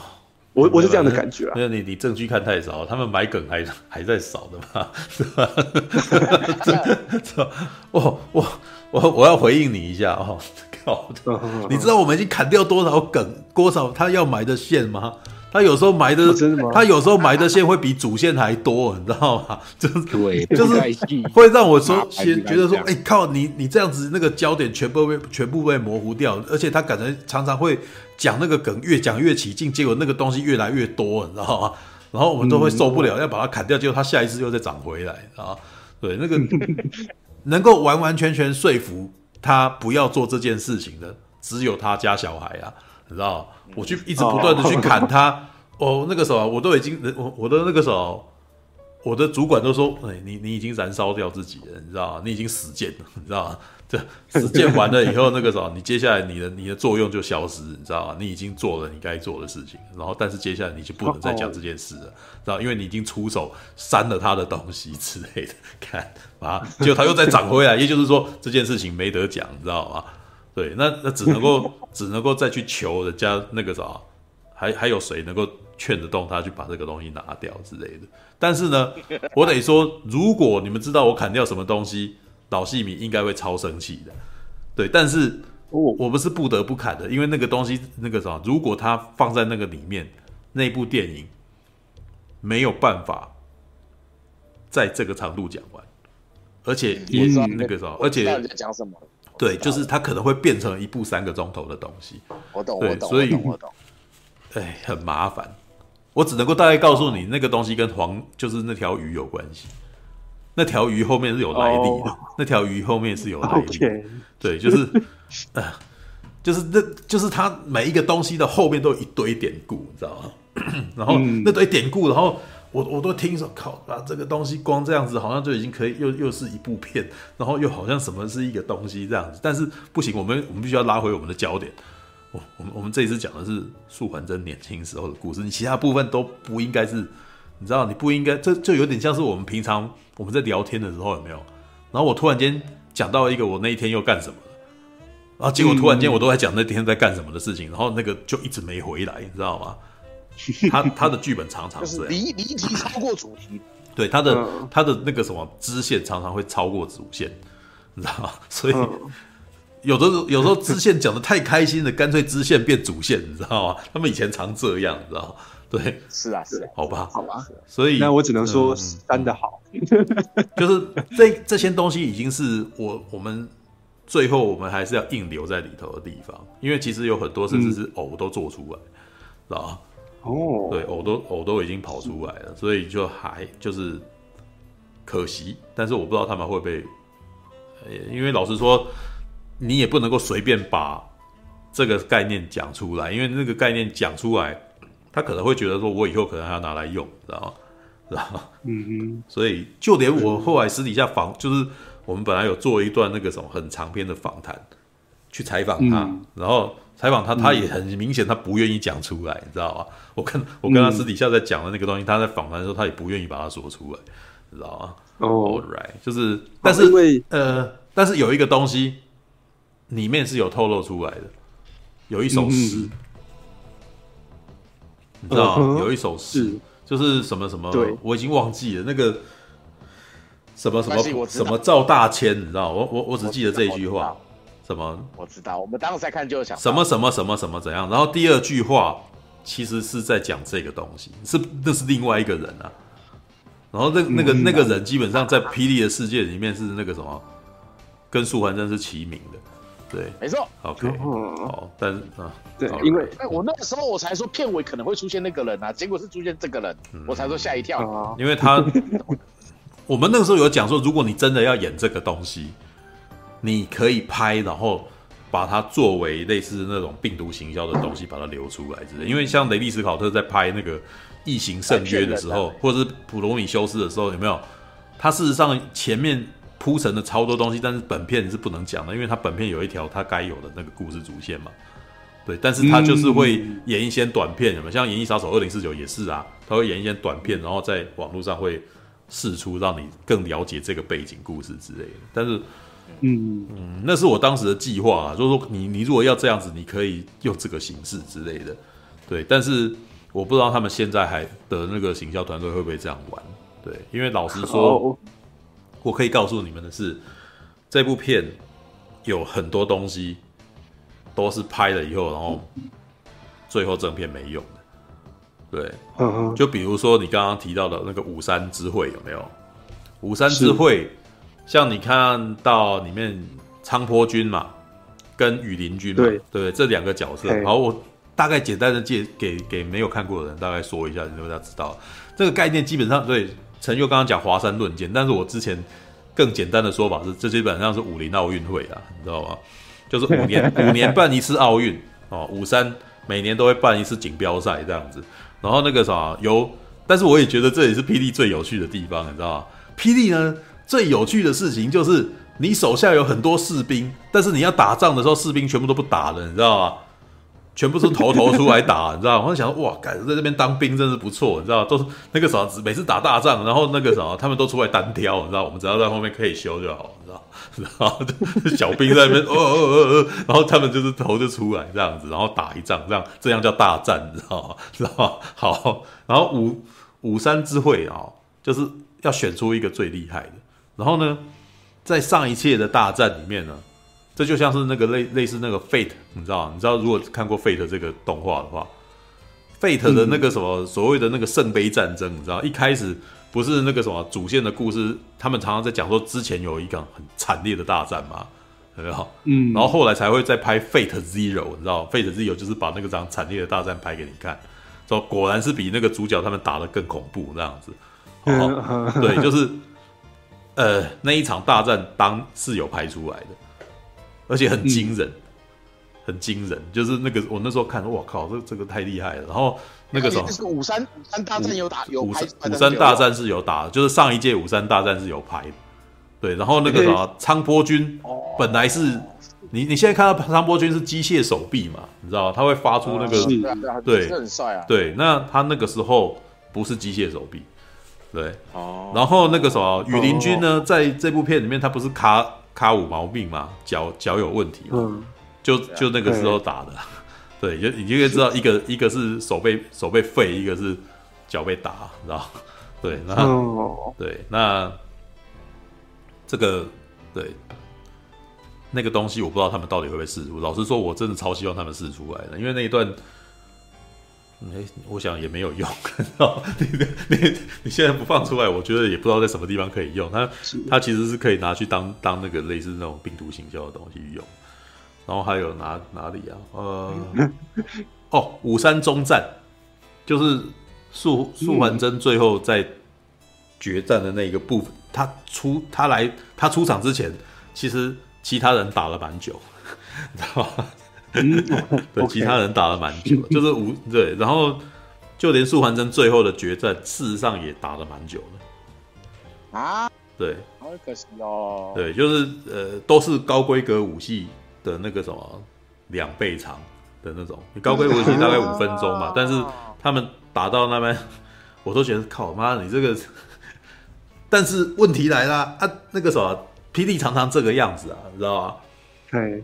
我我是这样的感觉啊，没有你你证据看太少，他们买梗还还在少的嘛，是吧？是吧？我我我我要回应你一下哦，靠！你知道我们已经砍掉多少梗，多少他要埋的线吗？他有时候埋的，哦真的他有时候埋的线会比主线还多，你知道吗？就是对，就是会让我说先觉得说，哎、靠，你你这样子那个焦点全部被全部被模糊掉，而且他感觉常常会讲那个梗越讲越起劲，结果那个东西越来越多，你知道吗？然后我们都会受不了，要把它砍掉，结果他下一次又再长回来啊。对，那个 能够完完全全说服他不要做这件事情的，只有他家小孩啊，你知道？我去一直不断的去砍他，哦，那个时候我都已经，我我的那个时候。我的主管都说：“哎，你你已经燃烧掉自己了，你知道吗？你已经死键了，你知道吗？这死键完了以后，那个时候 你接下来你的你的作用就消失，你知道吗？你已经做了你该做的事情，然后但是接下来你就不能再讲这件事了，知道？因为你已经出手删了他的东西之类的，看啊，结果他又再涨回来，也就是说这件事情没得讲，你知道吗？对，那那只能够 只能够再去求人家那个啥，还还有谁能够？”劝得动他去把这个东西拿掉之类的，但是呢，我得说，如果你们知道我砍掉什么东西，老戏迷应该会超生气的。对，但是我我不是不得不砍的，因为那个东西那个什么，如果它放在那个里面，那部电影没有办法在这个长度讲完，而且也那个什么，而且讲什么？对，就是它可能会变成一部三个钟头的东西。我懂，对我懂，所以我懂。哎，很麻烦。我只能够大概告诉你，那个东西跟黄就是那条鱼有关系。那条鱼后面是有来历的，oh. 那条鱼后面是有来历.对，就是，呃，就是那，就是它每一个东西的后面都有一堆典故，你知道吗？然后那堆典故，然后我我都听说，靠啊，这个东西光这样子好像就已经可以，又又是一部片，然后又好像什么是一个东西这样子。但是不行，我们我们必须要拉回我们的焦点。我我们我们这一次讲的是素还真年轻时候的故事，你其他部分都不应该是，你知道你不应该，这就有点像是我们平常我们在聊天的时候有没有？然后我突然间讲到一个我那一天又干什么了，然后结果突然间我都在讲那天在干什么的事情，然后那个就一直没回来，你知道吗？他他的剧本常常是离离题超过主题，对他的他的那个什么支线常常会超过主线，你知道吗？所以。有的有时候支线讲的太开心了，干脆支线变主线，你知道吗？他们以前常这样，你知道吗？对，是啊，是啊，好吧，好吧。所以那我只能说删的好，就是这这些东西已经是我我们最后我们还是要硬留在里头的地方，因为其实有很多甚至是偶都做出来，知道吗？哦，对，偶都偶都已经跑出来了，所以就还就是可惜，但是我不知道他们会不会，因为老实说。你也不能够随便把这个概念讲出来，因为那个概念讲出来，他可能会觉得说，我以后可能还要拿来用，知道吗？知道吗？嗯嗯。所以就连我后来私底下访，就是我们本来有做一段那个什么很长篇的访谈，去采访他，嗯、然后采访他，他也很明显他不愿意讲出来，你知道吗？我跟我跟他私底下在讲的那个东西，他在访谈的时候，他也不愿意把它说出来，你知道吗？哦 right，就是，但是、哦、呃，但是有一个东西。里面是有透露出来的，有一首诗，嗯、你知道吗？有一首诗，就是什么什么，我已经忘记了那个什么什么什么赵大千，你知道？我我我只记得这一句话，什么？我知道，我们当时在看就想什么什么什么什么怎样？然后第二句话其实是在讲这个东西，是那是另外一个人啊。然后那那个那个人基本上在霹雳的世界里面是那个什么，跟素还真是齐名的。对，没错。OK，好，但是啊，对，因为我那个时候我才说片尾可能会出现那个人啊，结果是出现这个人，我才说吓一跳。因为他，我们那个时候有讲说，如果你真的要演这个东西，你可以拍，然后把它作为类似那种病毒行销的东西，把它流出来之类。因为像雷利斯考特在拍那个《异形圣约》的时候，或者是《普罗米修斯》的时候，有没有？他事实上前面。铺陈的超多东西，但是本片是不能讲的，因为他本片有一条他该有的那个故事主线嘛。对，但是他就是会演一些短片，什么、像《银翼杀手二零四九》也是啊，他会演一些短片，然后在网络上会释出，让你更了解这个背景故事之类的。但是，嗯嗯，那是我当时的计划啊，就是说你你如果要这样子，你可以用这个形式之类的。对，但是我不知道他们现在还的那个行销团队会不会这样玩。对，因为老实说。哦我可以告诉你们的是，这部片有很多东西都是拍了以后，然后最后正片没用的。对，就比如说你刚刚提到的那个五山之会有没有？五山之会，像你看到里面仓坡君嘛，跟雨林君嘛，对对，这两个角色。好，我大概简单的介给给没有看过的人大概说一下，你就大家知道这个概念。基本上对陈佑刚刚讲华山论剑，但是我之前更简单的说法是，这基本上是武林奥运会啊，你知道吗？就是五年五年办一次奥运哦，五三每年都会办一次锦标赛这样子。然后那个啥有，但是我也觉得这也是霹雳最有趣的地方，你知道吗？霹雳呢，最有趣的事情就是你手下有很多士兵，但是你要打仗的时候，士兵全部都不打了，你知道吗？全部是头头出来打，你知道吗？我想，哇，感觉在这边当兵真是不错，你知道？都是那个啥子，每次打大仗，然后那个啥，他们都出来单挑，你知道？我们只要在后面可以修就好，你知道？然后小兵在那边，哦哦哦哦，然后他们就是头就出来这样子，然后打一仗，这样这样叫大战，你知道吗？知道吗？好，然后五五山之会啊，就是。要选出一个最厉害的，然后呢，在上一届的大战里面呢，这就像是那个类类似那个 Fate，你知道？你知道如果看过 Fate 这个动画的话，Fate 的那个什么所谓的那个圣杯战争，你知道一开始不是那个什么主线的故事，他们常常在讲说之前有一个很惨烈的大战嘛，有没有？嗯，然后后来才会再拍 Fate Zero，你知道 Fate Zero 就是把那个这样惨烈的大战拍给你看，说果然是比那个主角他们打的更恐怖这样子。哦，对，就是，呃，那一场大战当是有拍出来的，而且很惊人，嗯、很惊人。就是那个我那时候看，我靠，这这个太厉害了。然后那个什么，是五三五三大战有打有拍，五三大战是有打的，就是上一届五三大战是有拍的。对，然后那个什么仓坡君，本来是你你现在看到仓坡君是机械手臂嘛，你知道吗？他会发出那个，嗯、对，很帅啊。对，那他那个时候不是机械手臂。对，哦，然后那个什么羽林君呢，在这部片里面，他不是卡卡五毛病嘛，脚脚有问题嘛，就就那个时候打的，对，就你就可以知道，一个一个是手被手被废，一个是脚被打，知道？对，然后对，那这个对那个东西，我不知道他们到底会不会试出。老实说，我真的超希望他们试出来的，因为那一段。哎，我想也没有用，你你你现在不放出来，我觉得也不知道在什么地方可以用。它它其实是可以拿去当当那个类似那种病毒行销的东西用。然后还有哪哪里啊？呃，哦，五山中战，就是素素还真最后在决战的那一个部分，他出他来他出场之前，其实其他人打了蛮久，你知道吗？嗯，对，其他人打了蛮久，就是五对，然后就连素还真最后的决战，事实上也打了蛮久的啊。对，好可惜哦。对，就是呃，都是高规格武器的那个什么两倍长的那种，高规格武器大概五分钟嘛，但是他们打到那边，我都觉得靠妈，你这个。但是问题来了啊，那个什么霹雳常常这个样子啊，你知道吗？对。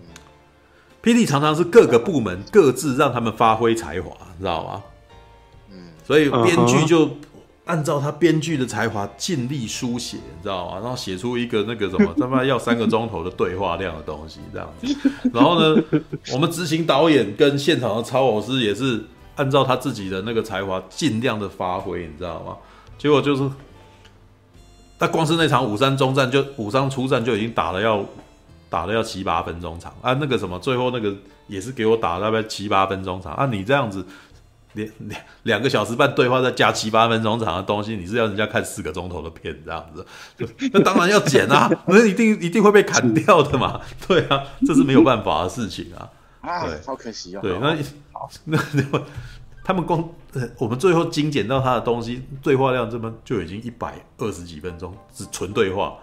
霹雳常常是各个部门各自让他们发挥才华，知道吗？嗯，所以编剧就按照他编剧的才华尽力书写，你知道吗？然后写出一个那个什么 他妈要三个钟头的对话量的东西，这样子。然后呢，我们执行导演跟现场的操偶师也是按照他自己的那个才华尽量的发挥，你知道吗？结果就是，他光是那场五山中战就五山出战就已经打了要。打了要七八分钟长啊，那个什么，最后那个也是给我打了大概七八分钟长啊。你这样子两两两个小时半对话再加七八分钟长的东西，你是要人家看四个钟头的片这样子？那当然要剪啊，那一定一定会被砍掉的嘛。对啊，这是没有办法的事情啊。对，好可惜哦。对，那那那他们光我们最后精简到他的东西，对话量这么就已经一百二十几分钟，只纯对话，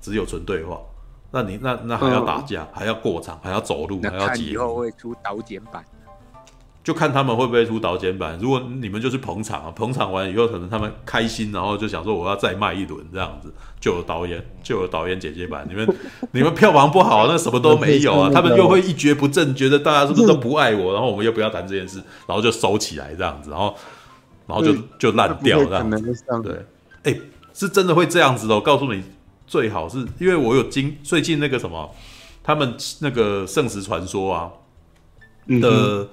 只有纯对话。那你那那还要打架，嗯、还要过场，还要走路，还要解。以后会出导剪版，就看他们会不会出导剪版。如果你们就是捧场啊，捧场完以后，可能他们开心，然后就想说我要再卖一轮这样子，就有导演就有导演姐姐版。你们 你们票房不好，那什么都没有啊。他们又会一蹶不振，觉得大家是不是都不爱我，然后我们又不要谈这件事，然后就收起来这样子，然后然后就就烂掉这样子。对，哎、欸，是真的会这样子的，我告诉你。最好是因为我有经最近那个什么，他们那个圣石传说啊的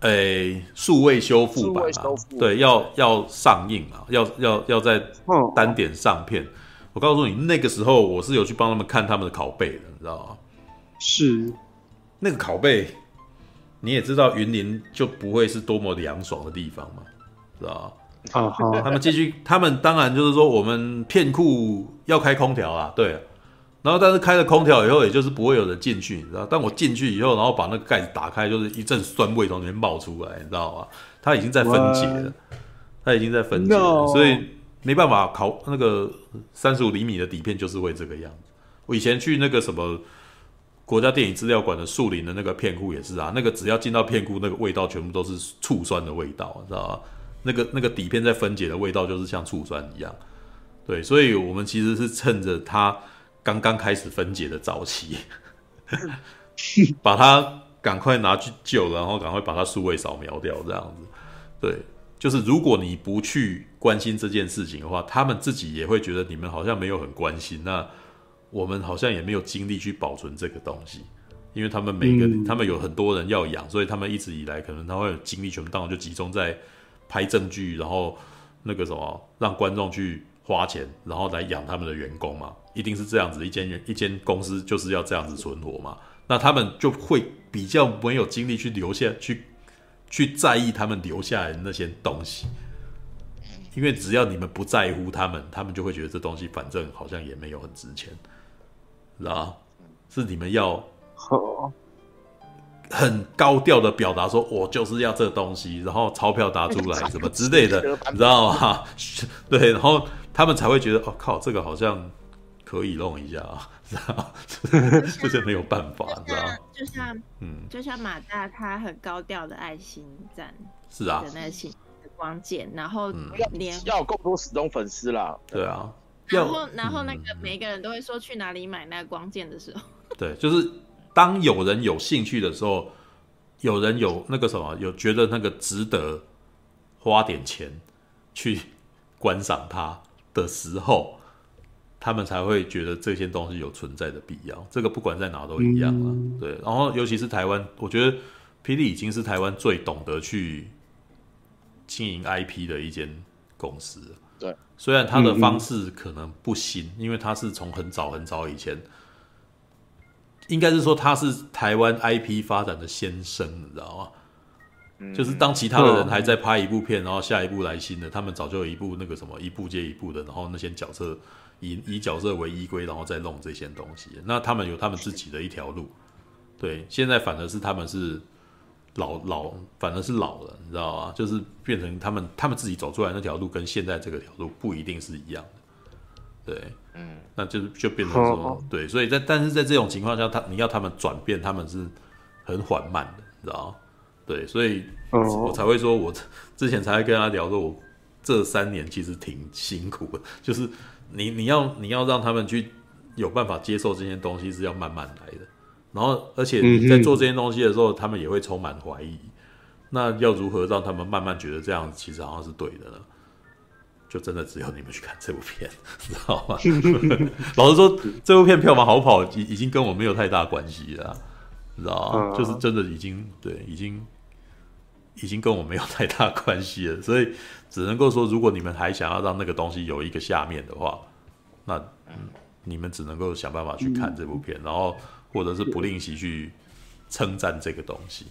诶，数位修复版嘛，对，要要上映啊，要要要在单点上片。哦、我告诉你，那个时候我是有去帮他们看他们的拷贝的，你知道吗？是，那个拷贝，你也知道云林就不会是多么凉爽的地方嘛，知道吗？啊好，他们继续，他们当然就是说，我们片库要开空调啊，对。然后，但是开了空调以后，也就是不会有人进去，你知道？但我进去以后，然后把那个盖子打开，就是一阵酸味从里面冒出来，你知道吗？它已经在分解了，它已经在分解了，所以没办法烤那个三十五厘米的底片就是会这个样子。我以前去那个什么国家电影资料馆的树林的那个片库也是啊，那个只要进到片库，那个味道全部都是醋酸的味道，你知道吗？那个那个底片在分解的味道就是像醋酸一样。对，所以我们其实是趁着它。刚刚开始分解的早期，把它赶快拿去救，然后赶快把它数位扫描掉，这样子。对，就是如果你不去关心这件事情的话，他们自己也会觉得你们好像没有很关心。那我们好像也没有精力去保存这个东西，因为他们每个、嗯、他们有很多人要养，所以他们一直以来可能他会有精力全部当然就集中在拍证据，然后那个什么让观众去花钱，然后来养他们的员工嘛。一定是这样子，一间一间公司就是要这样子存活嘛，那他们就会比较没有精力去留下去，去在意他们留下来的那些东西，因为只要你们不在乎他们，他们就会觉得这东西反正好像也没有很值钱，知道？是你们要很高调的表达说，我就是要这东西，然后钞票打出来什么之类的，你知道吗？对，然后他们才会觉得，哦靠，这个好像。可以弄一下啊，知道？这就没有办法，知道？就像，嗯，就像马大他很高调的爱心赞，是啊，的那些光剑，然后连要有够多死忠粉丝啦，对啊，然后然后那个每一个人都会说去哪里买那个光剑的时候，对，就是当有人有兴趣的时候，有人有那个什么，有觉得那个值得花点钱去观赏它的时候。他们才会觉得这些东西有存在的必要。这个不管在哪都一样了，嗯，对。然后尤其是台湾，我觉得霹雳已经是台湾最懂得去经营 IP 的一间公司。对，虽然它的方式可能不新，嗯嗯，因为它是从很早很早以前，应该是说他是台湾 IP 发展的先声，你知道吗？嗯，就是当其他的人还在拍一部片，然后下一部来新的，他们早就有一部那个什么一部接一部的，然后那些角色。以以角色为依归，然后再弄这些东西。那他们有他们自己的一条路，对。现在反而是他们是老老，反而是老了，你知道吗？就是变成他们他们自己走出来那条路，跟现在这个条路不一定是一样的。对，嗯，那就是就变成说，对。所以在但是在这种情况下，他你要他们转变，他们是很缓慢的，你知道吗？对，所以我才会说，我之前才会跟他聊说，我这三年其实挺辛苦的，就是。你你要你要让他们去有办法接受这些东西是要慢慢来的，然后而且你在做这些东西的时候，他们也会充满怀疑。那要如何让他们慢慢觉得这样子其实好像是对的呢？就真的只有你们去看这部片，知道吗？老实说，这部片票房好不好，已已经跟我没有太大关系了，知道吗？就是真的已经对，已经已经跟我没有太大关系了，所以。只能够说，如果你们还想要让那个东西有一个下面的话，那嗯，你们只能够想办法去看这部片，然后或者是不吝惜去称赞这个东西。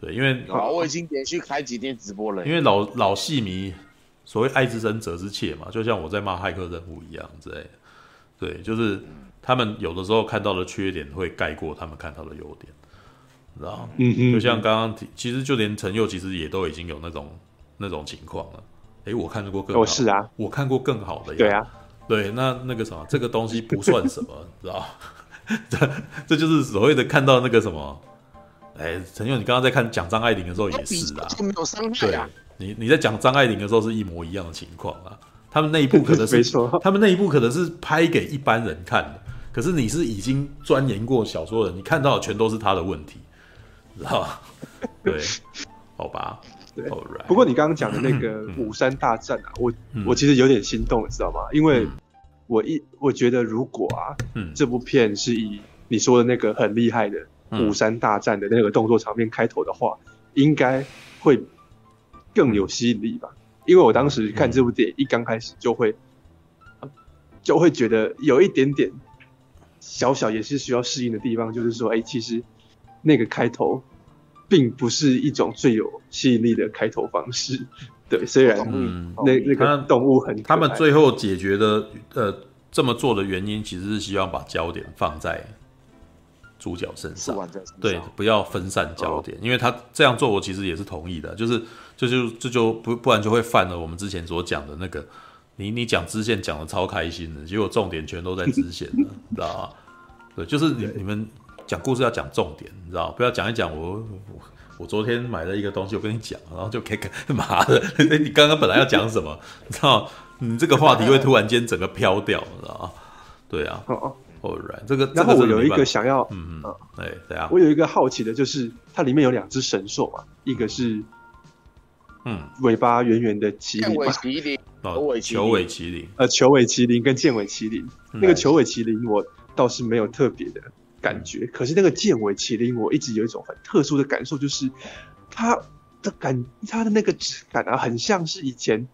对，因为好，我已经连续开几天直播了。因为老老戏迷所谓爱之深责之切嘛，就像我在骂骇客任务一样之类的。对，就是他们有的时候看到的缺点会盖过他们看到的优点，知道吗？嗯嗯。就像刚刚提，其实就连陈佑其实也都已经有那种。那种情况了，哎，我看过更好，哦，是啊，我看过更好的，对啊，对，那那个什么，这个东西不算什么，知道 这这就是所谓的看到那个什么，哎，陈佑，你刚刚在看讲张爱玲的时候也是啊，没有伤害啊，你你在讲张爱玲的时候是一模一样的情况啊，他们那一部 可能是，没错，他们那一部可能是拍给一般人看的，可是你是已经钻研过小说的，你看到的全都是他的问题，知道吧？对，好吧。对，不过你刚刚讲的那个五山大战啊，我我其实有点心动，你知道吗？因为我一我觉得如果啊，这部片是以你说的那个很厉害的五山大战的那个动作场面开头的话，应该会更有吸引力吧。因为我当时看这部电影一刚开始就会，就会觉得有一点点小小也是需要适应的地方，就是说，哎，其实那个开头并不是一种最有吸引力的开头方式。对，虽然嗯，那那个动物很，他们最后解决的呃这么做的原因，其实是希望把焦点放在主角身上，对，不要分散焦点，因为他这样做，我其实也是同意的，就是。就就这就不不然就会犯了我们之前所讲的那个，你你讲支线讲的超开心的，结果重点全都在支线了，你知道吗？对，就是你你们讲故事要讲重点，你知道，不要讲一讲我我我昨天买了一个东西，我跟你讲，然后就可以干嘛的？你刚刚本来要讲什么？你知道，你这个话题会突然间整个飘掉，你知道吗？对啊，哦哦，right，这个然后我有一个想要，嗯嗯，哎，对啊，我有一个好奇的就是它里面有两只神兽嘛，一个是。嗯，尾巴圆圆的麒麟尾，麒麟，哦，球尾麒麟，呃，球尾麒麟跟剑尾麒麟，嗯、那个球尾麒麟我倒是没有特别的感觉，嗯、可是那个剑尾麒麟我一直有一种很特殊的感受，就是它的感，它的那个质感啊，很像是以前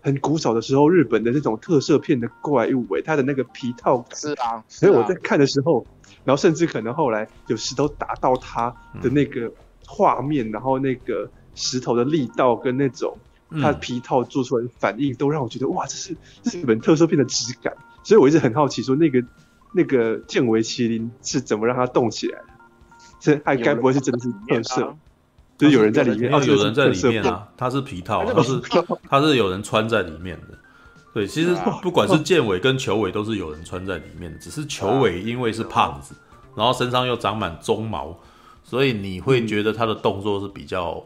很古早的时候日本的那种特摄片的怪物，哎，它的那个皮套感，是啊，所以我在看的时候，然后甚至可能后来有石头打到它的那个画面，嗯、然后那个。石头的力道跟那种它皮套做出来的反应，都让我觉得、嗯、哇，这是日本特色片的质感。所以我一直很好奇，说那个那个剑尾麒麟是怎么让它动起来的？这还该不会是真的是特色？就是有人在里面，哦，有人在里面啊，它是皮套，它是它是有人穿在里面的。对，其实不管是剑尾跟球尾都是有人穿在里面的，只是球尾因为是胖子，然后身上又长满鬃毛，所以你会觉得他的动作是比较。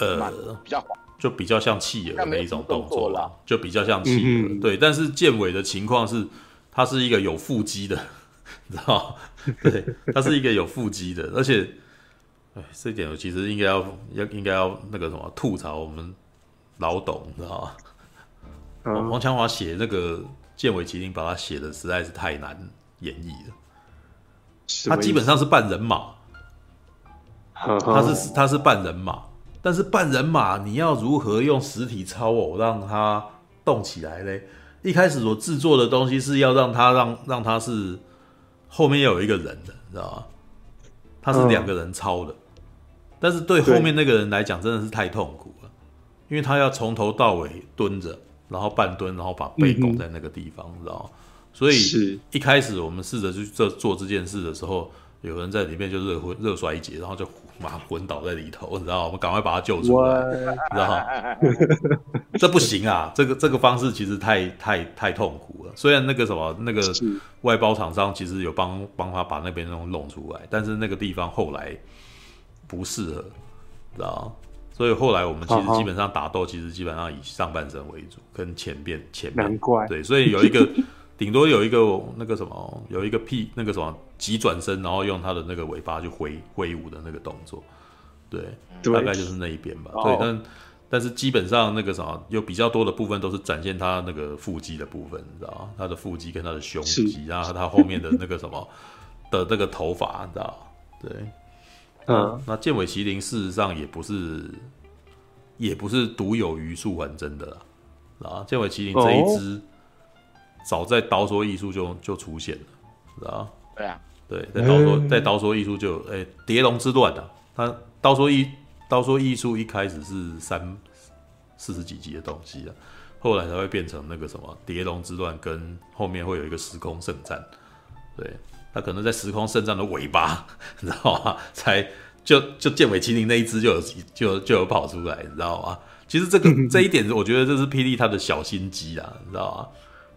呃，比较就比较像企鹅的一种动作啦，就比较像企鹅。嗯、对，但是健伟的情况是，他是一个有腹肌的，你知道吗？对，他是一个有腹肌的，而且，哎，这一点我其实应该要要应该要那个什么吐槽我们老董，你知道吗？嗯、王强华写那个健伟麒麟，把他写的实在是太难演绎了。他基本上是半人马，他是他是半人马。但是半人马，你要如何用实体超偶让它动起来嘞？一开始所制作的东西是要让它让让它是后面要有一个人的，你知道吗？他是两个人超的，嗯、但是对后面那个人来讲真的是太痛苦了，因为他要从头到尾蹲着，然后半蹲，然后把背拱在那个地方，嗯、你知道吗？所以一开始我们试着去做做这件事的时候，有人在里面就热昏热衰竭，然后就。妈昏倒在里头，你知道？我们赶快把他救出来，你知道？这不行啊！这个这个方式其实太太太痛苦了。虽然那个什么那个外包厂商其实有帮帮他把那边弄弄出来，但是那个地方后来不适合，知道？所以后来我们其实基本上打斗，其实基本上以上半身为主，跟前边前面。难怪。对，所以有一个。顶多有一个那个什么，有一个屁那个什么急转身，然后用它的那个尾巴去挥挥舞的那个动作，对，对大概就是那一边吧。哦、对，但但是基本上那个什么有比较多的部分都是展现它那个腹肌的部分，你知道吗？它的腹肌跟它的胸肌，是然后它后面的那个什么 的那个头发，你知道吗？对，嗯，那剑尾麒麟事实上也不是也不是独有于素还真的啦，啊，剑尾麒麟这一只。哦早在刀说艺术就就出现了，知道对啊，对，在刀说在刀说艺术就哎，蝶龙之乱啊，他刀说艺刀说艺术一开始是三四十几集的东西啊，后来才会变成那个什么蝶龙之乱，跟后面会有一个时空圣战，对，他可能在时空圣战的尾巴，你知道吗？才就就剑尾麒麟那一只就有就就有跑出来，你知道吗？其实这个 这一点，我觉得这是霹雳他的小心机啊，你知道吗？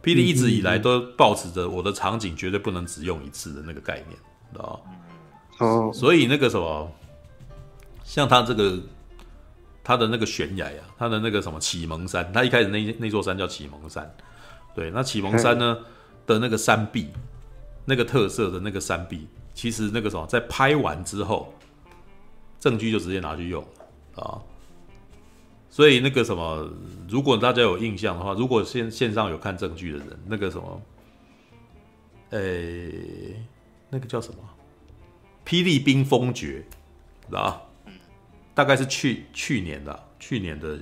霹雳一直以来都保持着我的场景绝对不能只用一次的那个概念，知道吗？所以那个什么，像他这个他的那个悬崖呀，他的那个什么启蒙山，他一开始那那座山叫启蒙山，对，那启蒙山呢的那个山壁，那个特色的那个山壁，其实那个什么，在拍完之后，证据就直接拿去用啊。所以那个什么，如果大家有印象的话，如果线线上有看证据的人，那个什么，诶、那个叫什么？霹雳冰封诀，知道大概是去去年的去年的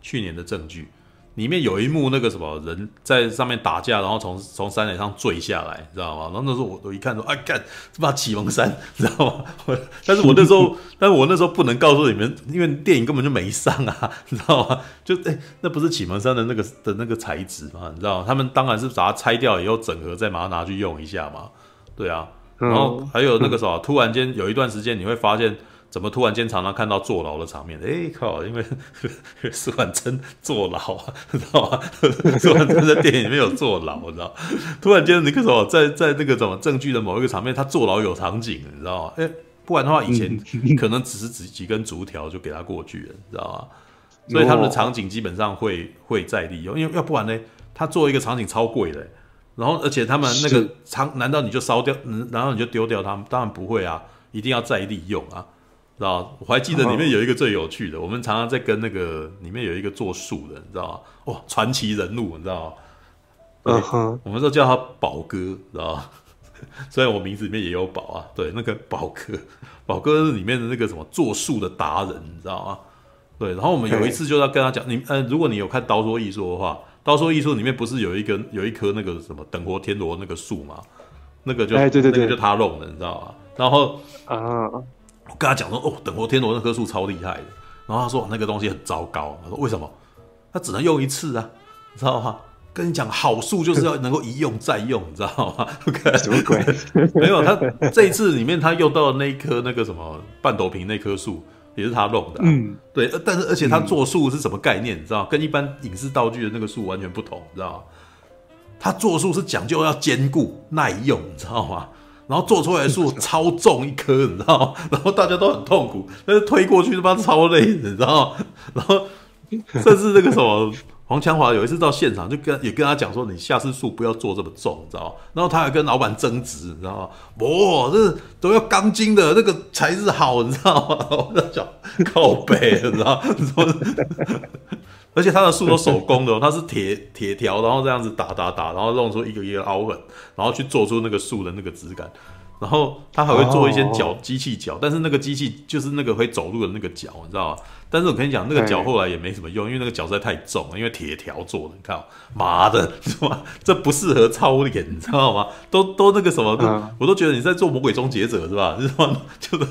去年的证据。里面有一幕，那个什么人在上面打架，然后从从山顶上坠下来，你知道吗？然后那时候我我一看说，哎干，这把启蒙山，你知道吗？但是我那时候，但是我那时候不能告诉你们，因为电影根本就没上啊，你知道吗？就哎、欸，那不是启蒙山的那个的那个材质嘛，你知道吗？他们当然是把它拆掉以后整合，再把它拿去用一下嘛，对啊。然后还有那个什么，突然间有一段时间你会发现。怎么突然间常常看到坐牢的场面？哎、欸、靠！因为苏婉珍坐牢啊，知道吗？苏婉珍在电影里面有坐牢，你知道？突然间那个什么，在在那个什么证据的某一个场面，他坐牢有场景，你知道吗？哎、欸，不然的话，以前可能只是几几根竹条就给他过去了，你知道吗？所以他们的场景基本上会会再利用，因为要不然呢，他做一个场景超贵的，然后而且他们那个场，难道你就烧掉？难道你就丢掉他们？当然不会啊，一定要再利用啊。知道我还记得里面有一个最有趣的，我们常常在跟那个里面有一个做树的，你知道吗？哇，传奇人物，你知道吗？嗯哼，我们都叫他宝哥，知道吗？虽然我名字里面也有宝啊，对，那个宝哥，宝哥是里面的那个什么做树的达人，你知道吗？对，然后我们有一次就要跟他讲，你呃，如果你有看《刀说艺术》的话，《刀说艺术》里面不是有一个有一棵那个什么等活天罗那个树吗？那个就哎，对对对，那个就他弄的，你知道吗？然后啊。我跟他讲说，哦，等活天罗那棵树超厉害的，然后他说那个东西很糟糕。他说为什么？他只能用一次啊，你知道吗？跟你讲，好树就是要能够一用再用，你知道吗？OK，什么鬼？没有，他这一次里面他用到的那一棵那个什么半斗瓶那棵树也是他弄的，啊，嗯，对，但是而且他做树是什么概念？你知道，跟一般影视道具的那个树完全不同，你知道吗？他做树是讲究要坚固耐用，你知道吗？然后做出来的树 超重一颗，你知道吗？然后大家都很痛苦，但是推过去他妈超累的，你知道吗？然后 甚至那个什么黄强华有一次到现场，就跟也跟他讲说，你下次树不要做这么重，你知道吗？然后他还跟老板争执，你知道吗？不，这都要钢筋的那个才是好，你知道吗？我在讲靠背，你知道吗？而且他的树都手工的哦，他是铁铁条，然后这样子打打打，然后弄出一个一个凹痕，然后去做出那个树的那个质感。然后他还会做一些脚机器脚，但是那个机器就是那个会走路的那个脚，你知道吗？但是我跟你讲，那个脚后来也没什么用，因为那个脚实在太重了，因为铁条做的。你看，妈的，是吧？这不适合操练，你知道吗？都都那个什么，都我都觉得你在做魔鬼终结者是吧？是吧？就是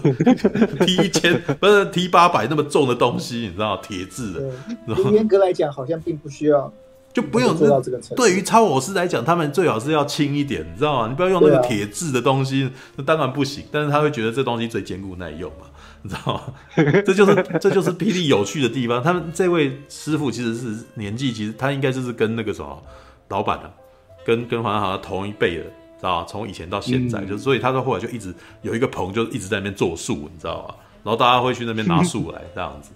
踢一千不是踢八百那么重的东西，你知道吗？铁质的。严格来讲，好像并不需要。就不用做到这个程度。对于超偶师来讲，他们最好是要轻一点，你知道吗？你不要用那个铁质的东西，那当然不行。但是他会觉得这东西最坚固耐用嘛，你知道吗？这就是这就是霹雳有趣的地方。他们这位师傅其实是年纪，其实他应该就是跟那个什么老板啊，跟跟黄好像同一辈的，知道吗？从以前到现在，嗯、就是所以他说后来就一直有一个棚，就一直在那边做树，你知道吗？然后大家会去那边拿树来这样子。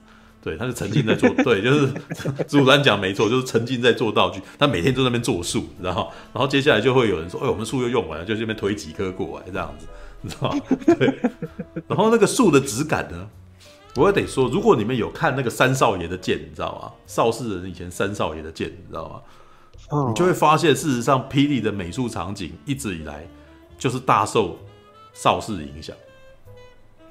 对，他是沉浸在做，对，就是 主持人讲没错，就是沉浸在做道具。他每天都在那边做树，然后，然后接下来就会有人说：“哎，我们树又用完了，就这边推几棵过来，这样子，你知道吗？” 对。然后那个树的质感呢，我也得说，如果你们有看那个三少爷的剑，你知道吗？邵氏人以前三少爷的剑，你知道吗？你就会发现，事实上，霹雳的美术场景一直以来就是大受邵氏影响，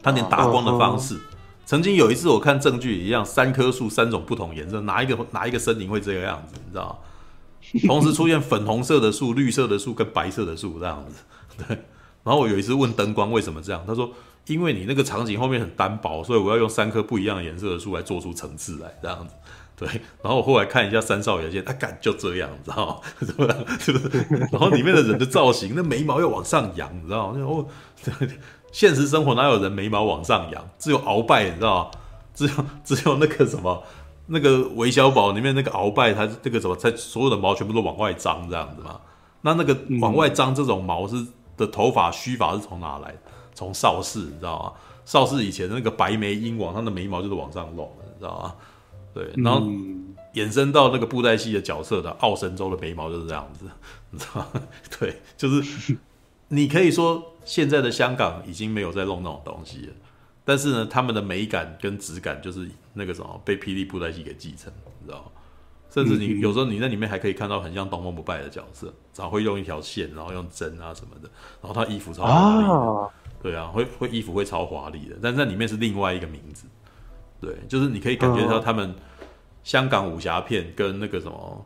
他连打光的方式。曾经有一次，我看证据一样，三棵树三种不同颜色，哪一个哪一个森林会这个样子？你知道吗？同时出现粉红色的树、绿色的树跟白色的树这样子。对。然后我有一次问灯光为什么这样，他说：因为你那个场景后面很单薄，所以我要用三棵不一样的颜色的树来做出层次来这样子。对。然后我后来看一下三少爷剑，他、啊、干就这样，你知道吗？是不是？然后里面的人的造型，那眉毛要往上扬，你知道吗？哦。现实生活哪有人眉毛往上扬？只有鳌拜，你知道吗？只有只有那个什么，那个韦小宝里面那个鳌拜，他这个什么，他所有的毛全部都往外张这样子嘛。那那个往外张这种毛是的头发须发是从哪来的？从邵氏，你知道吗？邵氏以前那个白眉鹰王，他的眉毛就是往上拢的，你知道吗？对，然后衍生到那个布袋戏的角色的奥神州的眉毛就是这样子，你知道吗？对，就是。你可以说现在的香港已经没有在弄那种东西了，但是呢，他们的美感跟质感就是那个什么被霹雳布袋戏给继承，你知道？甚至你有时候你在里面还可以看到很像东方不败的角色，然后会用一条线，然后用针啊什么的，然后他衣服超华丽，对啊，会会衣服会超华丽的，但是在里面是另外一个名字，对，就是你可以感觉到他们香港武侠片跟那个什么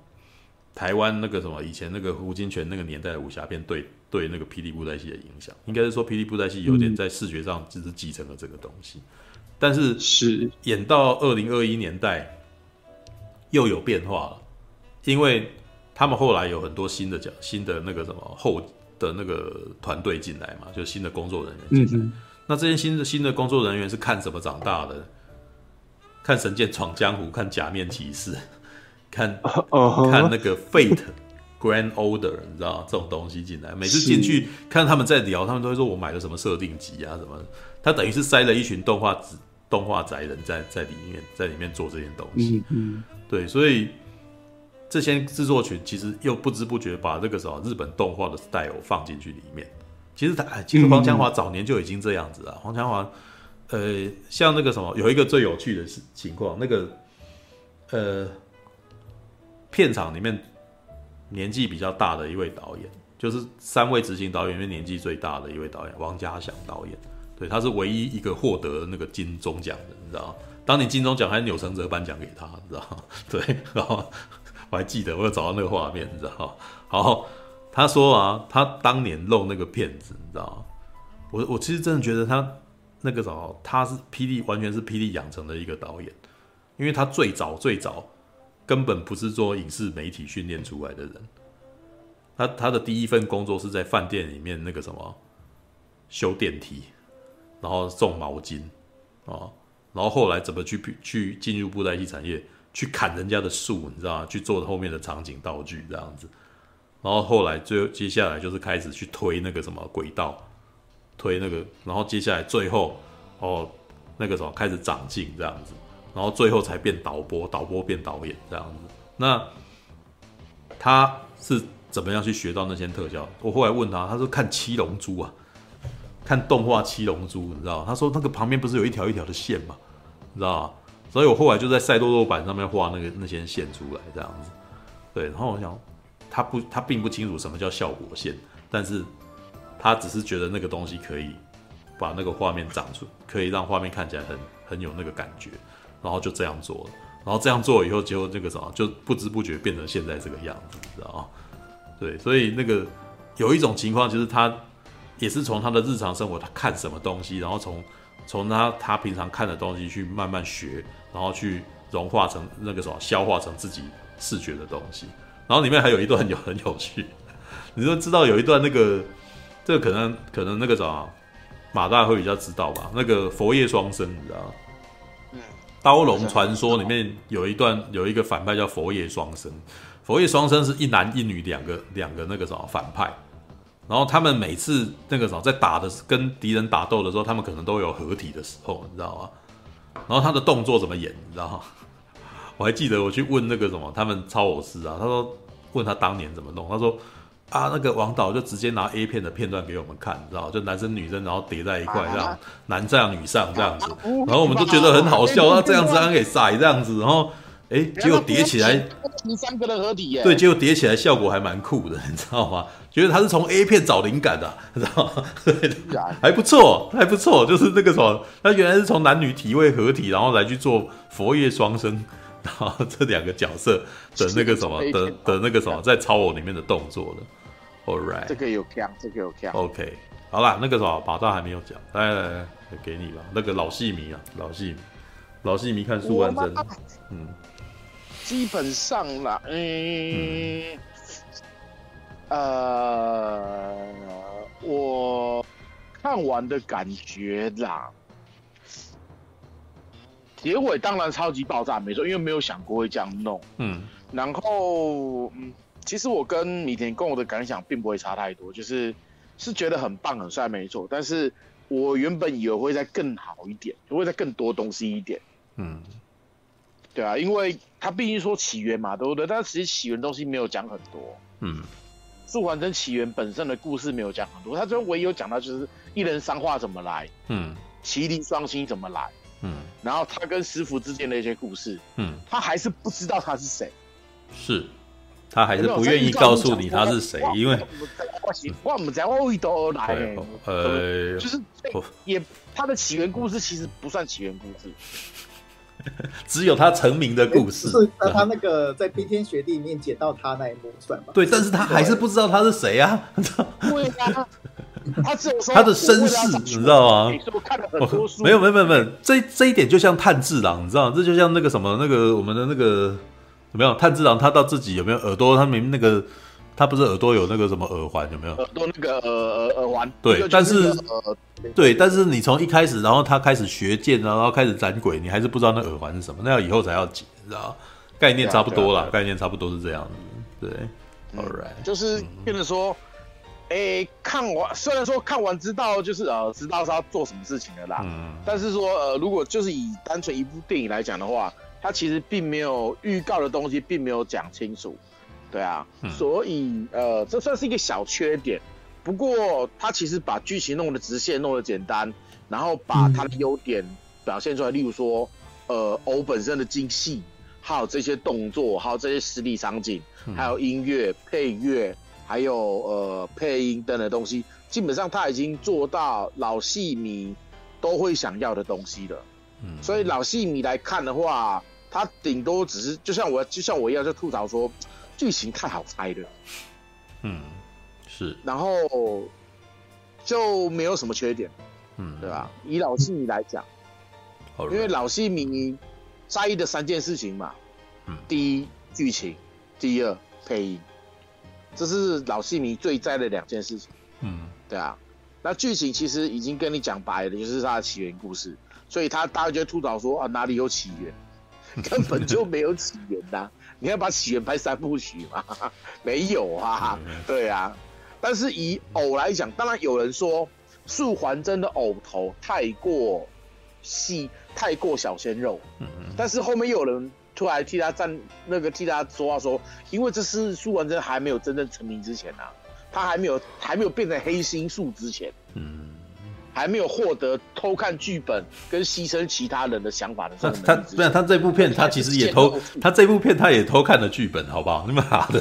台湾那个什么以前那个胡金铨那个年代的武侠片对对那个霹雳布袋戏的影响，应该是说霹雳布袋戏有点在视觉上只是继承了这个东西，但是是演到二零二一年代又有变化了，因为他们后来有很多新的角新的那个什么后的那个团队进来嘛，就新的工作人员进来。嗯那这些新的新的工作人员是看什么长大的？看《神剑闯江湖》，看《假面骑士》，看、uh -huh. 看那个《Fate Grand Order》，你知道这种东西进来，每次进去看他们在聊，他们都会说我买了什么设定集啊什么。他等于是塞了一群动画动画宅人在在里面，在里面做这件东西。嗯，对，所以这些制作群其实又不知不觉把这个什么日本动画的 style 放进去里面。其实他，其实黄强华早年就已经这样子啊。黄强华，呃，像那个什么，有一个最有趣的情况，那个，呃，片场里面年纪比较大的一位导演，就是三位执行导演里面年纪最大的一位导演，王家祥导演。对，他是唯一一个获得那个金钟奖的，你知道？当年金钟奖还是钮承泽颁奖给他，你知道？对，然后我还记得，我有找到那个画面，你知道？好。他说啊，他当年弄那个片子，你知道？我我其实真的觉得他那个时候他是霹雳，完全是霹雳养成的一个导演，因为他最早最早根本不是做影视媒体训练出来的人，他他的第一份工作是在饭店里面那个什么修电梯，然后送毛巾啊，然后后来怎么去去进入布袋戏产业，去砍人家的树，你知道吗？去做后面的场景道具这样子。然后后来最接下来就是开始去推那个什么轨道，推那个，然后接下来最后哦那个什么开始长进这样子，然后最后才变导播，导播变导演这样子。那他是怎么样去学到那些特效？我后来问他，他说看七龙珠啊，看动画七龙珠，你知道？他说那个旁边不是有一条一条的线吗？你知道？所以我后来就在赛多多板上面画那个那些线出来这样子。对，然后我想。他不，他并不清楚什么叫效果线，但是他只是觉得那个东西可以把那个画面长出，可以让画面看起来很很有那个感觉，然后就这样做了。然后这样做以后，结果那个什么，就不知不觉变成现在这个样子，你知道吗？对，所以那个有一种情况就是他也是从他的日常生活，他看什么东西，然后从从他他平常看的东西去慢慢学，然后去融化成那个什么，消化成自己视觉的东西。然后里面还有一段有很有趣，你就知道有一段那个，这个可能可能那个啥，马大会比较知道吧？那个佛业双生，你知道吗？刀龙传说里面有一段有一个反派叫佛叶双生，佛叶双生是一男一女两个两个那个什么反派，然后他们每次那个什么在打的跟敌人打斗的时候，他们可能都有合体的时候，你知道吗？然后他的动作怎么演，你知道吗？我还记得我去问那个什么，他们超偶师啊，他说问他当年怎么弄，他说啊，那个王导就直接拿 A 片的片段给我们看，你知道，就男生女生然后叠在一块这样，男上女上这样子，然后我们都觉得很好笑，啊这样子还给晒这样子，然后哎，结果叠起来，你三个人合体耶，对，结果叠起来效果还蛮酷的，你知道吗？觉得他是从 A 片找灵感的，啊，知道 还不错，还不错，就是那个什么，他原来是从男女体位合体，然后来去做佛业双生。然后这两个角色的那个什么 的的那个什么在超偶里面的动作的，All right，这个有枪，这个有枪，OK，好啦，那个什么马大还没有讲，来来来，给你吧。那个老戏迷啊，老戏迷，老戏迷看《素还真》，嗯，基本上啦，嗯，嗯呃，我看完的感觉啦。结尾当然超级爆炸，没错，因为没有想过会这样弄。嗯，然后嗯，其实我跟米田共的感想并不会差太多，就是是觉得很棒很帅，没错。但是我原本以为会再更好一点，会再更多东西一点。嗯，对啊，因为他毕竟说起源嘛，对不对？但其实起源东西没有讲很多。嗯，素还真起源本身的故事没有讲很多，他最后唯一有讲到就是一人三化怎么来，嗯，麒麟双星怎么来。嗯，然后他跟师傅之间的一些故事，嗯，他还是不知道他是谁，是，他还是不愿意告诉你他是谁，因为我们在外都来，呃，就是也他的起源故事其实不算起源故事，只有他成名的故事，是他他那个在冰天雪地里面捡到他那一幕算吧？对，但是他还是不知道他是谁啊？对啊，他只有说他的身世，你知道吗？没有没有没有没有，这这一点就像炭治郎，你知道吗？这就像那个什么那个我们的那个有没有炭治郎？他到自己有没有耳朵？他明明那个。他不是耳朵有那个什么耳环有没有？耳朵那个耳耳耳环。对，但是对，但是你从一开始，然后他开始学剑，然后开始斩鬼，你还是不知道那耳环是什么，那要以后才要解，知道概念差不多啦，概念差不多是这样子。对，All right，就是变得说，哎，看完虽然说看完知道就是呃知道是要做什么事情的啦，嗯，但是说呃如果就是以单纯一部电影来讲的话，它其实并没有预告的东西，并没有讲清楚。对啊，嗯、所以呃，这算是一个小缺点。不过他其实把剧情弄得直线，弄得简单，然后把他的优点表现出来。嗯、例如说，呃，偶本身的精细，还有这些动作，还有这些实体场景，嗯、还有音乐配乐，还有呃配音等等东西，基本上他已经做到老戏迷都会想要的东西了。嗯，所以老戏迷来看的话，他顶多只是就像我就像我一样，就吐槽说。剧情太好猜了，嗯，是，然后就没有什么缺点，嗯，对吧？以老戏迷来讲，因为老戏迷在意的三件事情嘛，嗯，第一剧情，第二配音，这是老戏迷最在意的两件事情，嗯，对啊。那剧情其实已经跟你讲白了，就是它的起源故事，所以他大家就吐槽说啊，哪里有起源？根本就没有起源呐、啊。你要把起源拍三部曲吗？没有啊，对啊。但是以偶来讲，当然有人说素还真的偶头太过细，太过小鲜肉。嗯嗯。但是后面又有人出来替他站，那个替他说话说，因为这是素环真还没有真正成名之前啊，他还没有还没有变成黑心素之前。嗯。还没有获得偷看剧本跟牺牲其他人的想法的时候，他不是他这部片他其实也偷，他这部片他也偷看了剧本，好不好？你们好的，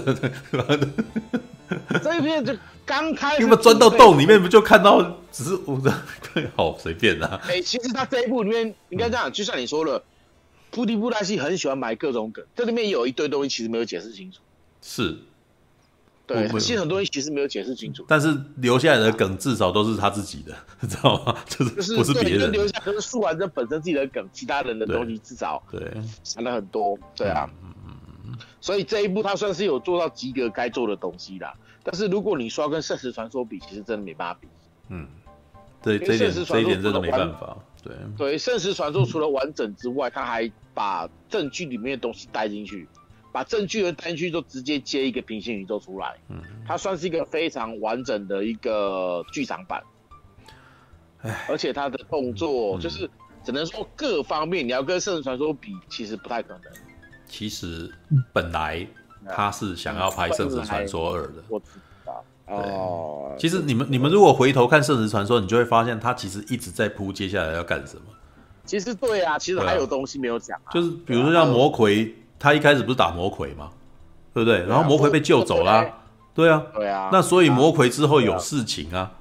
这一片就刚开始，你们钻到洞里面不就看到只是我的好随便啊？哎，其实他这一部里面应该这样，就像你说了，铺地布袋戏很喜欢埋各种梗，这里面有一堆东西其实没有解释清楚，是。对，其实很多人其实没有解释清楚，但是留下来的梗至少都是他自己的，你 知道吗？就是不是别人留下，可是树完这本身自己的梗，其他人的东西至少对删了很多，对啊，所以这一部他算是有做到及格该做的东西啦。但是如果你说要跟《圣石传说》比，其实真的没办法比。嗯，对，这一点这一点真的没办法。对对，《圣石传说》除了完整之外，他还把证据里面的东西带进去。把证据和单据都直接接一个平行宇宙出来，嗯，它算是一个非常完整的一个剧场版，唉而且它的动作就是只能说各方面你要跟《圣石传说》比，其实不太可能。其实本来他是想要拍《圣职传说二》的，我知道。哦，其实你们你们如果回头看《圣石传说》，你就会发现他其实一直在铺接下来要干什么。其实对啊，其实还有东西没有讲，啊，就是比如说像魔魁。他一开始不是打魔魁吗？对不对？然后魔魁被救走了，对啊，对啊。那所以魔魁之后有事情啊，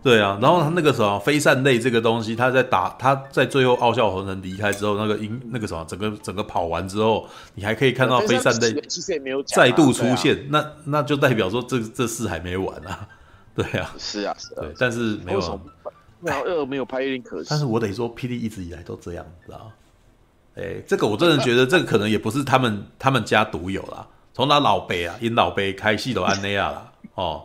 对啊。然后他那个什么飞扇类这个东西，他在打他在最后傲笑红尘离开之后，那个音那个什么整个整个跑完之后，你还可以看到飞扇类再度出现，那那就代表说这这事还没完啊，对啊，是啊，是啊。对，但是没有，没有 二没有拍有点可惜。但是我得说，霹雳一直以来都这样，知道吗？哎、欸，这个我真的觉得，这个可能也不是他们他们家独有啦。从他老辈啊，因老辈开戏都安那样啦。哦，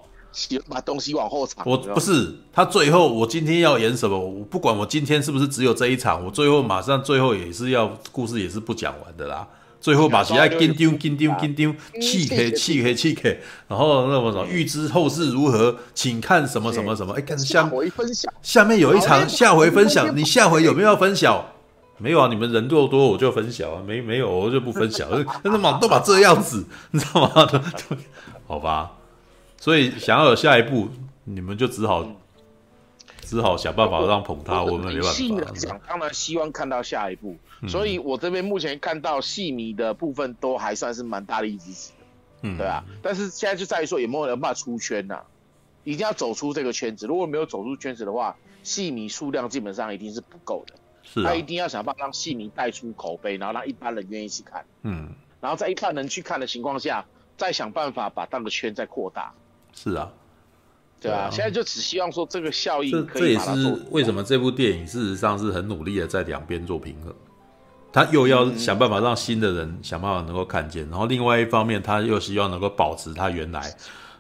把东西往后藏。我不是他最后，我今天要演什么？我不管我今天是不是只有这一场，我最后马上最后也是要故事也是不讲完的啦。最后把其他紧张紧张紧张气开气开气开，然后那么什么预知后事如何，请看什么什么什么。哎，看下回分享。下面有一场下回分享，你下回有没有要分享？没有啊，你们人多多，我就分享啊。没没有，我就不分享。但是嘛，都把这样子，你知道吗？好吧，所以想要有下一步，你们就只好只好想办法让捧他。我们没办法。当然希望看到下一步，所以我这边目前看到戏迷的部分都还算是蛮大力支持的。嗯，对啊。但是现在就在于说，有没有人办法出圈呐？一定要走出这个圈子。如果没有走出圈子的话，戏迷数量基本上一定是不够的。是、啊，他一定要想办法让戏迷带出口碑，然后让一般人愿意去看，嗯，然后在一般人去看的情况下，再想办法把那个圈再扩大。是啊，对啊，现在就只希望说这个效益可以把它做。这也是为什么这部电影事实上是很努力的在两边做平衡。他又要想办法让新的人想办法能够看见，然后另外一方面他又希望能够保持他原来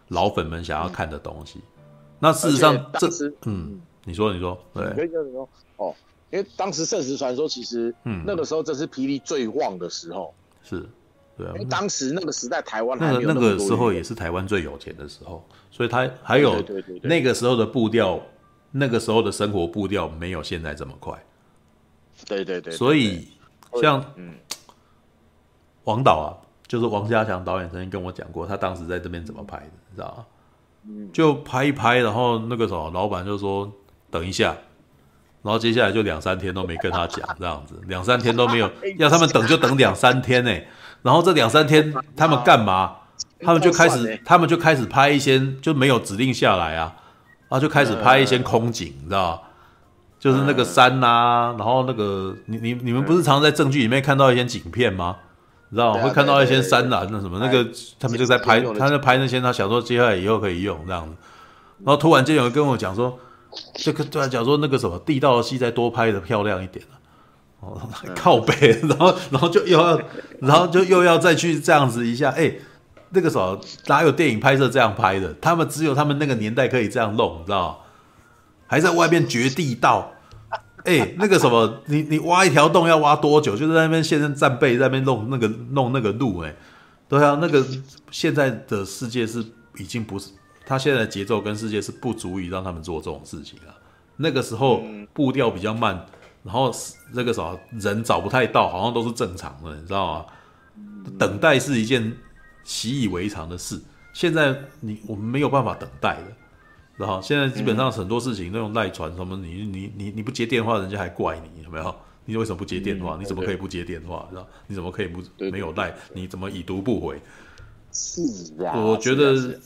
老粉们想要看的东西。那事实上，这嗯，你说你说，对，可以这样说哦。因为当时《圣石传说》其实，嗯，那个时候正是霹雳最旺的时候，是，对啊。因为当时那个时代，台湾那个那个时候也是台湾最有钱的时候，所以他还有那个时候的步调，那个时候的生活步调没有现在这么快。对对对。所以像嗯，王导啊，就是王家强导演曾经跟我讲过，他当时在这边怎么拍的，你知道吗？嗯，就拍一拍，然后那个什么老板就说等一下。然后接下来就两三天都没跟他讲这样子，两三天都没有，要他们等就等两三天呢。然后这两三天他们干嘛？他们就开始，他们就开始拍一些就没有指令下来啊，然后就开始拍一些空景，你知道就是那个山呐，然后那个你你你们不是常常在证据里面看到一些景片吗？你知道会看到一些山呐，那什么那个他们就在拍，他在拍那些他想说接下来以后可以用这样子。然后突然间有人跟我讲说。这个突然讲说那个什么地道的戏再多拍的漂亮一点哦，靠北，然后然后就又要，然后就又要再去这样子一下，哎，那个什么哪有电影拍摄这样拍的？他们只有他们那个年代可以这样弄，你知道还在外面掘地道，哎，那个什么，你你挖一条洞要挖多久？就是在那边现在战备在那边弄那个弄那个路，哎，对啊，那个现在的世界是已经不是。他现在的节奏跟世界是不足以让他们做这种事情啊。那个时候步调比较慢，然后那个时候人找不太到，好像都是正常的，你知道吗？等待是一件习以为常的事。现在你我们没有办法等待的，然后现在基本上很多事情都用赖传什么，你你你你不接电话，人家还怪你，有没有？你为什么不接电话？你怎么可以不接电话？知道？你怎么可以不没有赖？你怎么已读不回？是啊，我觉得。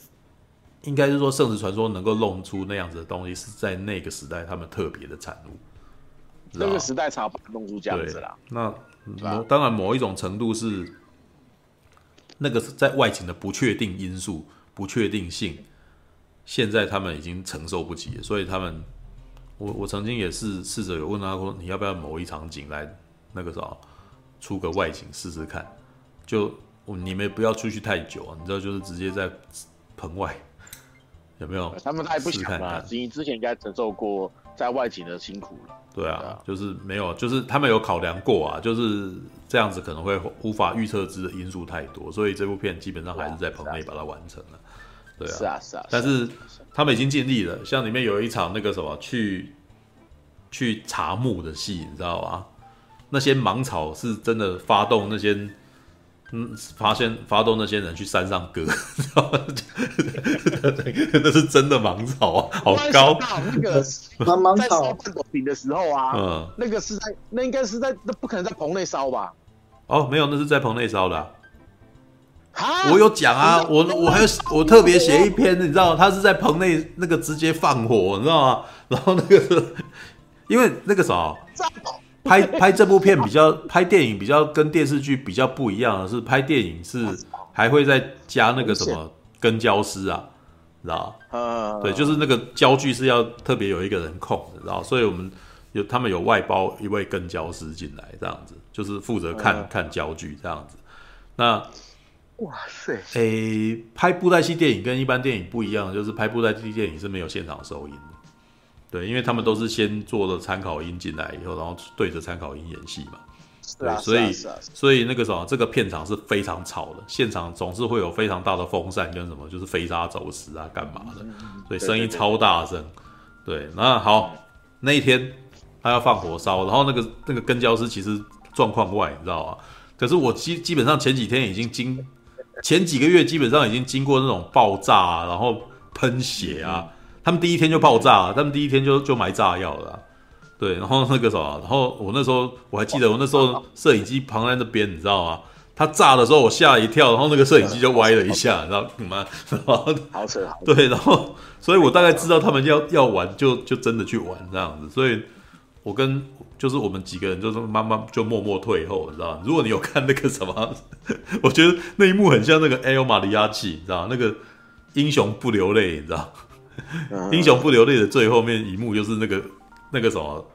应该是说，《圣职传说》能够弄出那样子的东西，是在那个时代他们特别的产物。那个时代才把它弄出这样子啦。那当然某一种程度是，那个在外景的不确定因素、不确定性，现在他们已经承受不起。所以他们，我我曾经也是试着有问他说，你要不要某一场景来那个啥出个外景试试看？就你们不要出去太久啊，你知道，就是直接在 棚外。有没有？他们太不想了。你之前应该承受过在外景的辛苦了。对啊，对啊，就是没有，就是他们有考量过啊，就是这样子可能会无法预测之的因素太多，所以这部片基本上还是在棚内把它完成了。对啊，是啊是啊。但是他们已经尽力了，像里面有一场那个什么去去查墓的戏，你知道吗？那些芒草是真的发动那些。嗯，发现发动那些人去山上割，那是真的芒草啊，好高。那个芒草在烧半斗饼的时候啊，嗯，那个是在那应该是在那不可能在棚内烧吧？哦，没有，那是在棚内烧的。啊，我有讲啊，我我还有我特别写一篇，你知道，他是在棚内那个直接放火，你知道吗？然后那个因为那个啥。拍拍这部片比较拍电影比较跟电视剧比较不一样的是，拍电影是还会再加那个什么跟焦师啊，知道吧？对，就是那个焦距是要特别有一个人控的，然后？所以我们有他们有外包一位跟焦师进来，这样子就是负责看看焦距这样子。那哇塞，诶，拍布袋戏电影跟一般电影不一样，就是拍布袋戏电影是没有现场收音的。对，因为他们都是先做了参考音进来以后，然后对着参考音演戏嘛。对，所以所以那个什么，这个片场是非常吵的，现场总是会有非常大的风扇跟什么，就是飞沙走石啊，干嘛的，所以声音超大声。对，那好，那一天他要放火烧，然后那个那个跟焦师其实状况外，你知道吗？可是我基基本上前几天已经经前几个月基本上已经经过那种爆炸啊，然后喷血啊。他们第一天就爆炸了，他们第一天就就埋炸药了，对，然后那个什么，然后我那时候我还记得，我那时候摄影机旁在那边，你知道吗？他炸的时候我吓了一跳，然后那个摄影机就歪了一下，然后你妈，然后好扯，对，然后所以我大概知道他们要要玩就就真的去玩这样子，所以我跟就是我们几个人就是慢慢就默默退后，你知道吗？如果你有看那个什么，我觉得那一幕很像那个《艾欧玛里亚奇》，你知道那个英雄不流泪，你知道？英雄不流泪的最后面一幕就是那个那个什么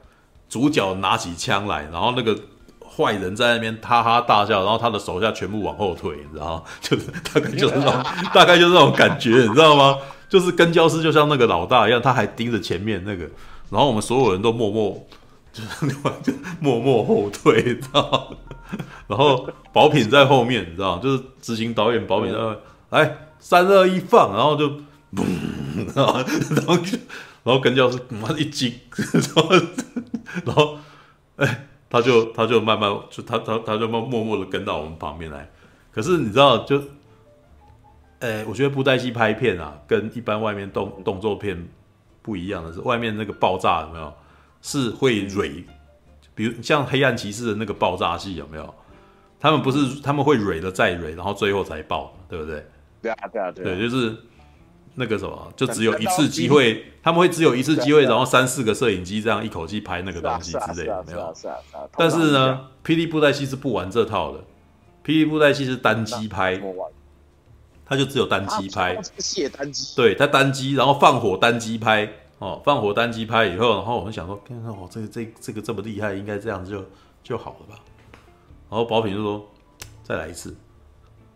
主角拿起枪来，然后那个坏人在那边哈哈大笑，然后他的手下全部往后退，你知道吗？就是大概就是那种大概就是那种感觉，你知道吗？就是跟焦师就像那个老大一样，他还盯着前面那个，然后我们所有人都默默就是 就默默后退，你知道吗？然后保品在后面，你知道吗？就是执行导演保品在后面，来三二一放，然后就嘣，然后然后然后跟焦尸妈一惊，然后然后哎，他就他就慢慢就他他他就默默默的跟到我们旁边来，可是你知道就。哎，我觉得布袋戏拍片啊，跟一般外面动动作片不一样的是，外面那个爆炸有没有是会蕊，比如像黑暗骑士的那个爆炸戏有没有？他们不是他们会蕊了再蕊，然后最后才爆，对不对？对啊，对啊，对。对，就是那个什么，就只有一次机会，他们会只有一次机会，然后三四个摄影机这样一口气拍那个东西之类的，没有？但是呢，霹雳布袋戏是不玩这套的，霹雳布袋戏是单机拍。他就只有单机拍，单机，对他单机，然后放火单机拍，哦，放火单机拍以后，然后我们想说，看看哦，这个这这个这么厉害，应该这样子就就好了吧？然后宝品就说再来一次，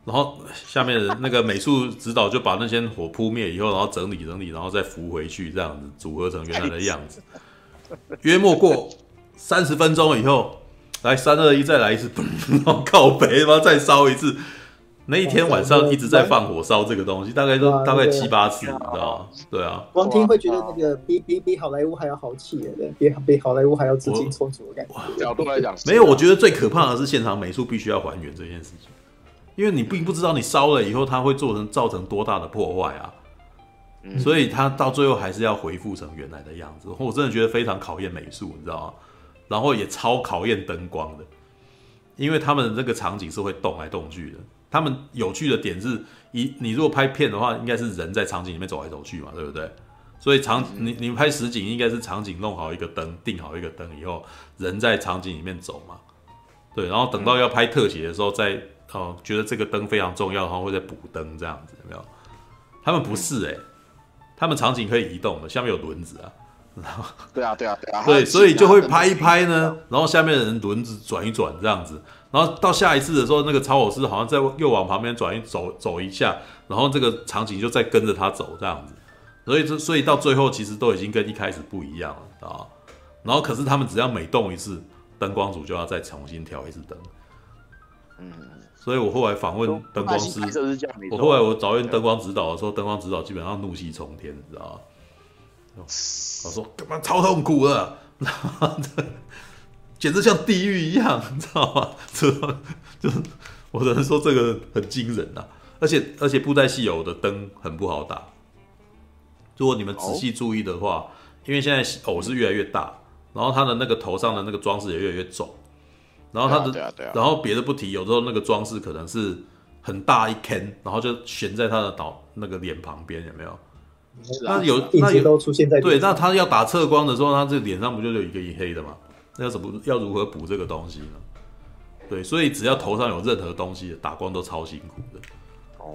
然后下面的那个美术指导就把那些火扑灭以后，然后整理整理，然后再扶回去，这样子组合成原来的样子。约莫过三十分钟以后，来三二一，再来一次，然后靠北，然后再烧一次。那一天晚上一直在放火烧这个东西，大概都大概七八次，你知道吗？对啊，光听会觉得那个比比比好莱坞还要豪气耶，对，比比好莱坞还要资金充足的感觉。角度来讲，没有，我觉得最可怕的是现场美术必须要还原这件事情，因为你并不知道你烧了以后它会做成造成多大的破坏啊，所以它到最后还是要恢复成原来的样子。我真的觉得非常考验美术，你知道吗？然后也超考验灯光的，因为他们的这个场景是会动来动去的。他们有趣的点是，一你如果拍片的话，应该是人在场景里面走来走去嘛，对不对？所以场你你拍实景，应该是场景弄好一个灯，定好一个灯以后，人在场景里面走嘛，对。然后等到要拍特写的时候，再哦觉得这个灯非常重要，然后会再补灯这样子，有没有？他们不是哎、欸，他们场景可以移动的，下面有轮子啊。然后对啊对啊对啊，对，所以就会拍一拍呢，然后下面的人轮子转一转这样子。然后到下一次的时候，那个超偶师好像在又往旁边转一走走一下，然后这个场景就再跟着他走这样子，所以这所以到最后其实都已经跟一开始不一样了啊。然后可是他们只要每动一次，灯光组就要再重新调一次灯。嗯，所以我后来访问灯光师，我后来我找问灯光指导的时候，灯光指导基本上怒气冲天，你知道吗？我说干嘛超痛苦的。简直像地狱一样，你知道吗？这就是我只能说这个很惊人呐，而且而且布袋戏有的灯很不好打。如果你们仔细注意的话，因为现在偶是越来越大，然后他的那个头上的那个装饰也越来越重，然后他的，然后别的不提，有时候那个装饰可能是很大一坑，然后就悬在他的脑那个脸旁边，有没有？那有那有都出现在对，那他要打侧光的时候，他这脸上不就有一个一黑的吗？那要怎么要如何补这个东西呢？对，所以只要头上有任何东西，打光都超辛苦的。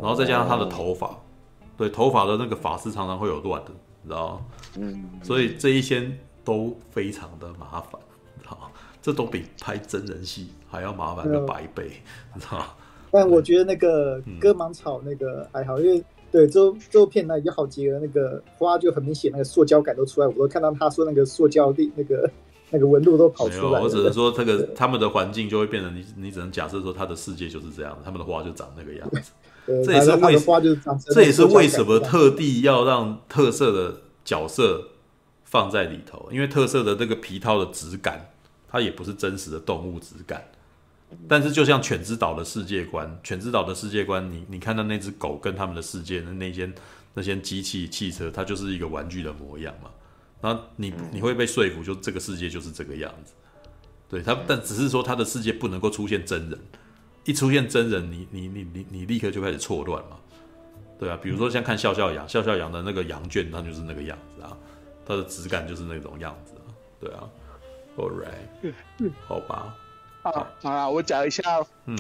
然后再加上他的头发，对，头发的那个发丝常常会有乱的，你知道吗？嗯。所以这一些都非常的麻烦？这都比拍真人戏还要麻烦个百倍，你知道吗？但我觉得那个割芒草那个还好，因为对，这这部片呢有好几个那个花就很明显，那个塑胶感都出来，我都看到他说那个塑胶的那个。那个纹路都跑出来了。我只能说，这个他们的环境就会变成你，你只能假设说他的世界就是这样，他们的花就长那个样子。这也是为这也是为什么特地要让特色的角色放在里头，因为特色的这个皮套的质感，它也不是真实的动物质感。但是就像犬之岛的世界观，犬之岛的世界观，你你看到那只狗跟他们的世界的那些那些机器汽车，它就是一个玩具的模样嘛。然后你你会被说服，就这个世界就是这个样子，对他，但只是说他的世界不能够出现真人，一出现真人，你你你你你立刻就开始错乱嘛，对啊，比如说像看笑笑羊，笑笑羊的那个羊圈，它就是那个样子啊，它的质感就是那种样子，对啊，All right，好吧。啊，好啦，我讲一下。嗯，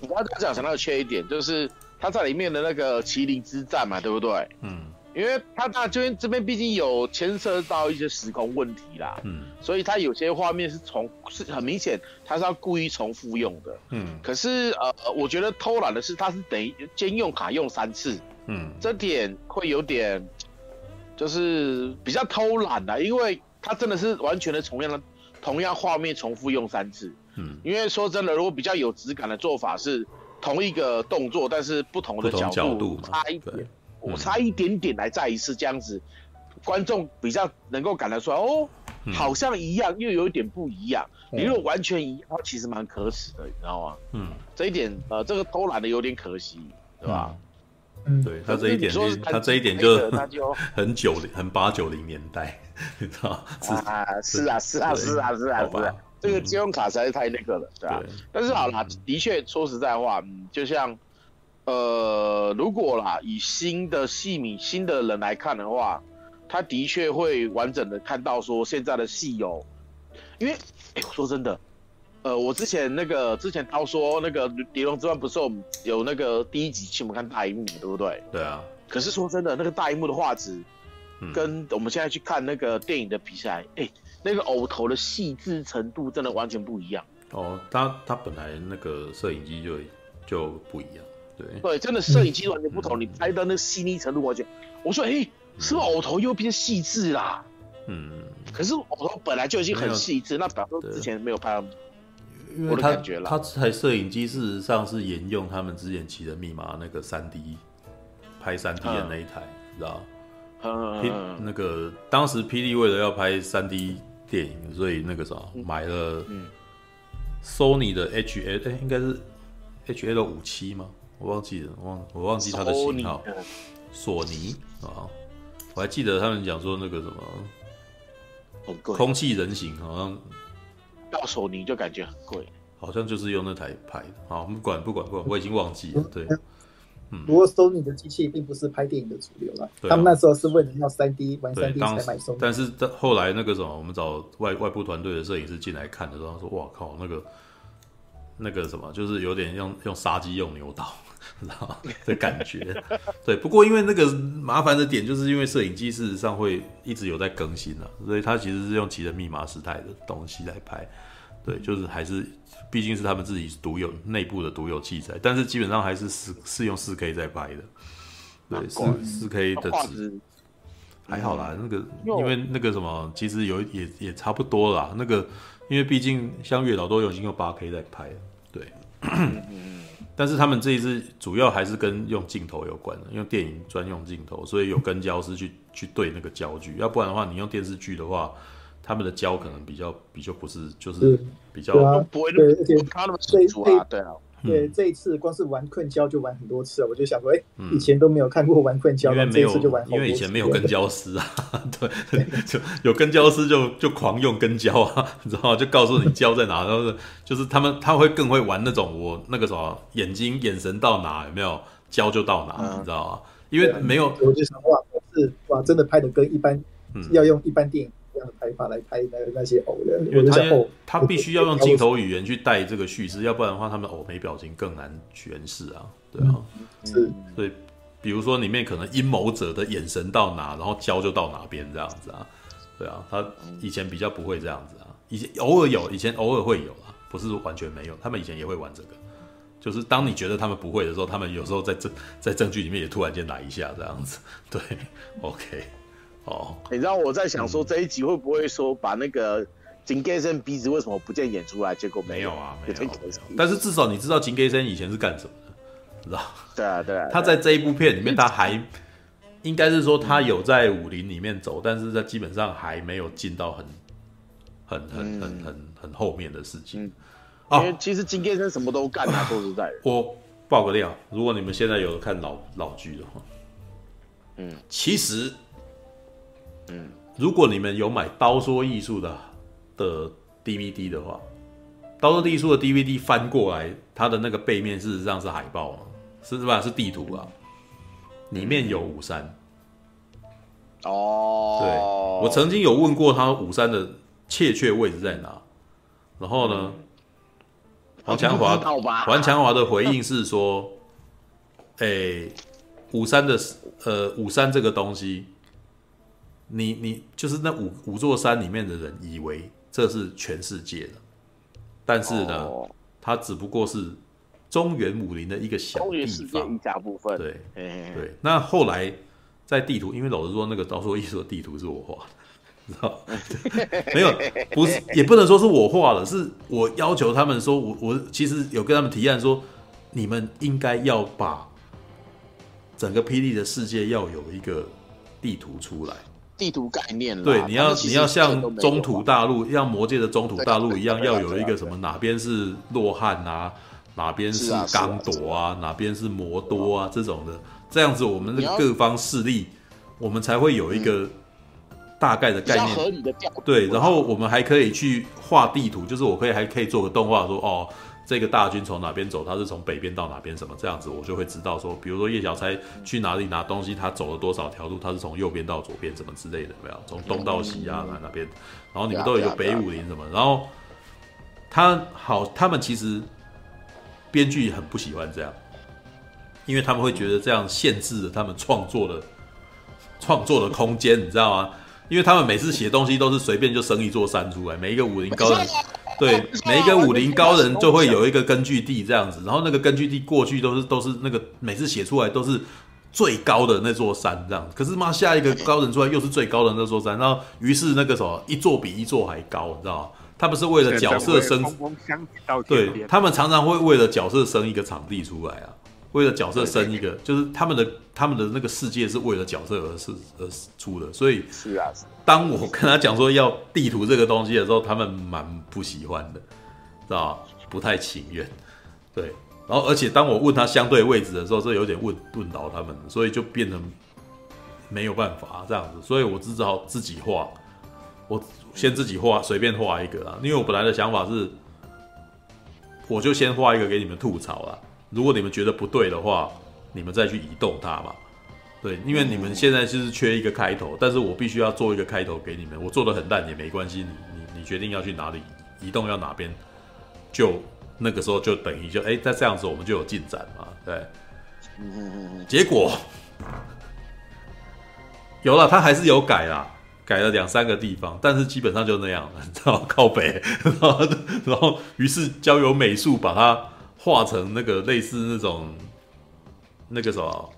我刚刚讲讲到缺一点，就是他在里面的那个麒麟之战嘛，对不对？嗯。因为他那这边这边毕竟有牵涉到一些时空问题啦，嗯，所以他有些画面是重是很明显，他是要故意重复用的，嗯。可是呃，我觉得偷懒的是，他是等于兼用卡用三次，嗯，这点会有点就是比较偷懒的，因为他真的是完全的重样的同样画面重复用三次，嗯。因为说真的，如果比较有质感的做法是同一个动作，但是不同的角度，差一点。我差一点点来再一次这样子，观众比较能够感得出来哦，好像一样又有一点不一样。你如果完全一样，其实蛮可耻的，你知道吗？嗯，这一点呃，这个偷懒的有点可惜，对吧？嗯，对他这一点，他这一点就 很九零，很八九零年代，你知道啊，是啊，是啊，是啊，是啊，是啊，这个信用卡实在是太那个了，对啊。但是好啦，的确说实在话，嗯，就像。呃，如果啦，以新的戏迷、新的人来看的话，他的确会完整的看到说现在的戏友，因为，哎，我说真的，呃，我之前那个之前他说那个《碟龙之乱》不是我们有那个第一集请我们看大荧幕，对不对？对啊。可是说真的，那个大荧幕的画质，跟我们现在去看那个电影的比赛，哎、嗯，那个偶头的细致程度真的完全不一样。哦，他他本来那个摄影机就就不一样。对，对，真的摄影机完全不同，嗯、你拍的那细腻程度完全。我说，哎、欸，是不是偶头又变细致啦？嗯，可是偶头本来就已经很细致，那表示之前没有拍到。我的感觉啦。他这台摄影机事实上是沿用他们之前奇人密码那个三 D 拍三 D 的那一台，嗯、知道？嗯，那个当时霹雳为了要拍三 D 电影，所以那个啥买了 Sony 的 H L，哎，应该是 H L 五七吗？我忘记了，忘我忘记它的型号，索尼啊，我还记得他们讲说那个什么，空气人形好像到索尼就感觉很贵，好像就是用那台拍的。好，不管不管不管，我已经忘记了。对，嗯，不过索尼的机器并不是拍电影的主流了，他们那时候是为了要三 D 玩三 D 才买索尼。但是在后来那个什么，我们找外外部团队的摄影师进来看的时候，他说：“哇靠，那个那个什么，就是有点用用杀鸡用牛刀。”知道的感觉，对。不过因为那个麻烦的点，就是因为摄影机事实上会一直有在更新啊，所以它其实是用奇人密码时代的东西来拍。对，就是还是毕竟是他们自己独有内部的独有器材，但是基本上还是是是用四 K 在拍的。对，四四 K 的值还好啦。那个因为那个什么，其实有也也差不多啦。那个因为毕竟像月老都有已经用八 K 在拍了，对。但是他们这一支主要还是跟用镜头有关的，用电影专用镜头，所以有跟焦师去去对那个焦距，要不然的话，你用电视剧的话，他们的焦可能比较比较不是，就是比较不会那么他那么清楚啊，对啊。对，这一次光是玩困焦就玩很多次了，我就想说，哎，以前都没有看过玩困焦，因为没有，因为以前没有跟焦师啊，对，就有跟焦师就就狂用跟焦啊，你知道吗？就告诉你胶在哪，然后就是他们他会更会玩那种我那个什么眼睛眼神到哪有没有胶就到哪，你知道吗？因为没有，我就想哇，是哇，真的拍的跟一般要用一般电影。这样的拍法来拍那那些偶的，因为他他必须要用镜头语言去带这个叙事，要不然的话，他们偶没表情更难诠释啊，对啊，是，所以比如说里面可能阴谋者的眼神到哪，然后焦就到哪边这样子啊，对啊，他以前比较不会这样子啊，以前偶尔有，以前偶尔会有啊，不是完全没有，他们以前也会玩这个，就是当你觉得他们不会的时候，他们有时候在证在证据里面也突然间来一下这样子，对，OK。哦，你知道我在想说这一集会不会说把那个金给森鼻子为什么不见演出来？结果没有啊，没有。但是至少你知道金给森以前是干什么的，知道？对啊，对啊。他在这一部片里面，他还应该是说他有在武林里面走，但是他基本上还没有进到很、很、很、很、很、很后面的事情。因为其实金先生什么都干啊，说实在的。我爆个料，如果你们现在有看老老剧的话，嗯，其实。嗯，如果你们有买《刀说艺术》的的 DVD 的话，《刀说艺术》的 DVD 翻过来，它的那个背面事实上是海报啊，是是吧？是地图啊，里面有五山。哦，对，我曾经有问过他五山的确切位置在哪。然后呢，黄强华，黄黄强华的回应是说，哎、欸，五山的呃五山这个东西，你你就是那五五座山里面的人以为这是全世界的，但是呢，哦、它只不过是中原武林的一个小地方，一小部分。对对，那后来在地图，因为老实说，那个道说艺术的地图是我画的。知道？没有，不是，也不能说是我画的，是我要求他们说，我我其实有跟他们提案说，你们应该要把整个霹雳的世界要有一个地图出来，地图概念。对，你要你要像中土大陆，像魔界的中土大陆一样，要有一个什么哪边是洛汉啊，哪边是刚铎啊，哪边是魔多啊这种的，这样子我们的各方势力，我们才会有一个。大概的概念，对，然后我们还可以去画地图，就是我可以还可以做个动画说，哦，这个大军从哪边走，他是从北边到哪边？什么？这样子，我就会知道说，比如说叶小钗去哪里拿东西，他走了多少条路，他是从右边到左边什么之类的，没有，从东到西啊，哪哪边，然后你们都有一个北武林什么，然后他好，他们其实编剧很不喜欢这样，因为他们会觉得这样限制了他们创作的创作的空间，你知道吗？因为他们每次写东西都是随便就生一座山出来，每一个武林高人，对，每一个武林高人就会有一个根据地这样子，然后那个根据地过去都是都是那个每次写出来都是最高的那座山这样，可是妈下一个高人出来又是最高的那座山，然后于是那个什么一座比一座还高，你知道吗？他们是为了角色生，对，他们常常会为了角色生一个场地出来啊。为了角色生一个，就是他们的他们的那个世界是为了角色而是而出的，所以是啊。当我跟他讲说要地图这个东西的时候，他们蛮不喜欢的，知道吧？不太情愿。对，然后而且当我问他相对位置的时候，这有点问问倒他们，所以就变成没有办法这样子，所以我只好自己画。我先自己画，随便画一个啊，因为我本来的想法是，我就先画一个给你们吐槽啦。如果你们觉得不对的话，你们再去移动它嘛。对，因为你们现在就是缺一个开头，但是我必须要做一个开头给你们。我做的很烂也没关系，你你你决定要去哪里移动，要哪边，就那个时候就等于就哎，在这样子我们就有进展嘛。对，结果有了，他还是有改啦，改了两三个地方，但是基本上就那样了，你知道靠北，然后然后于是交由美术把它。画成那个类似那种那个什么，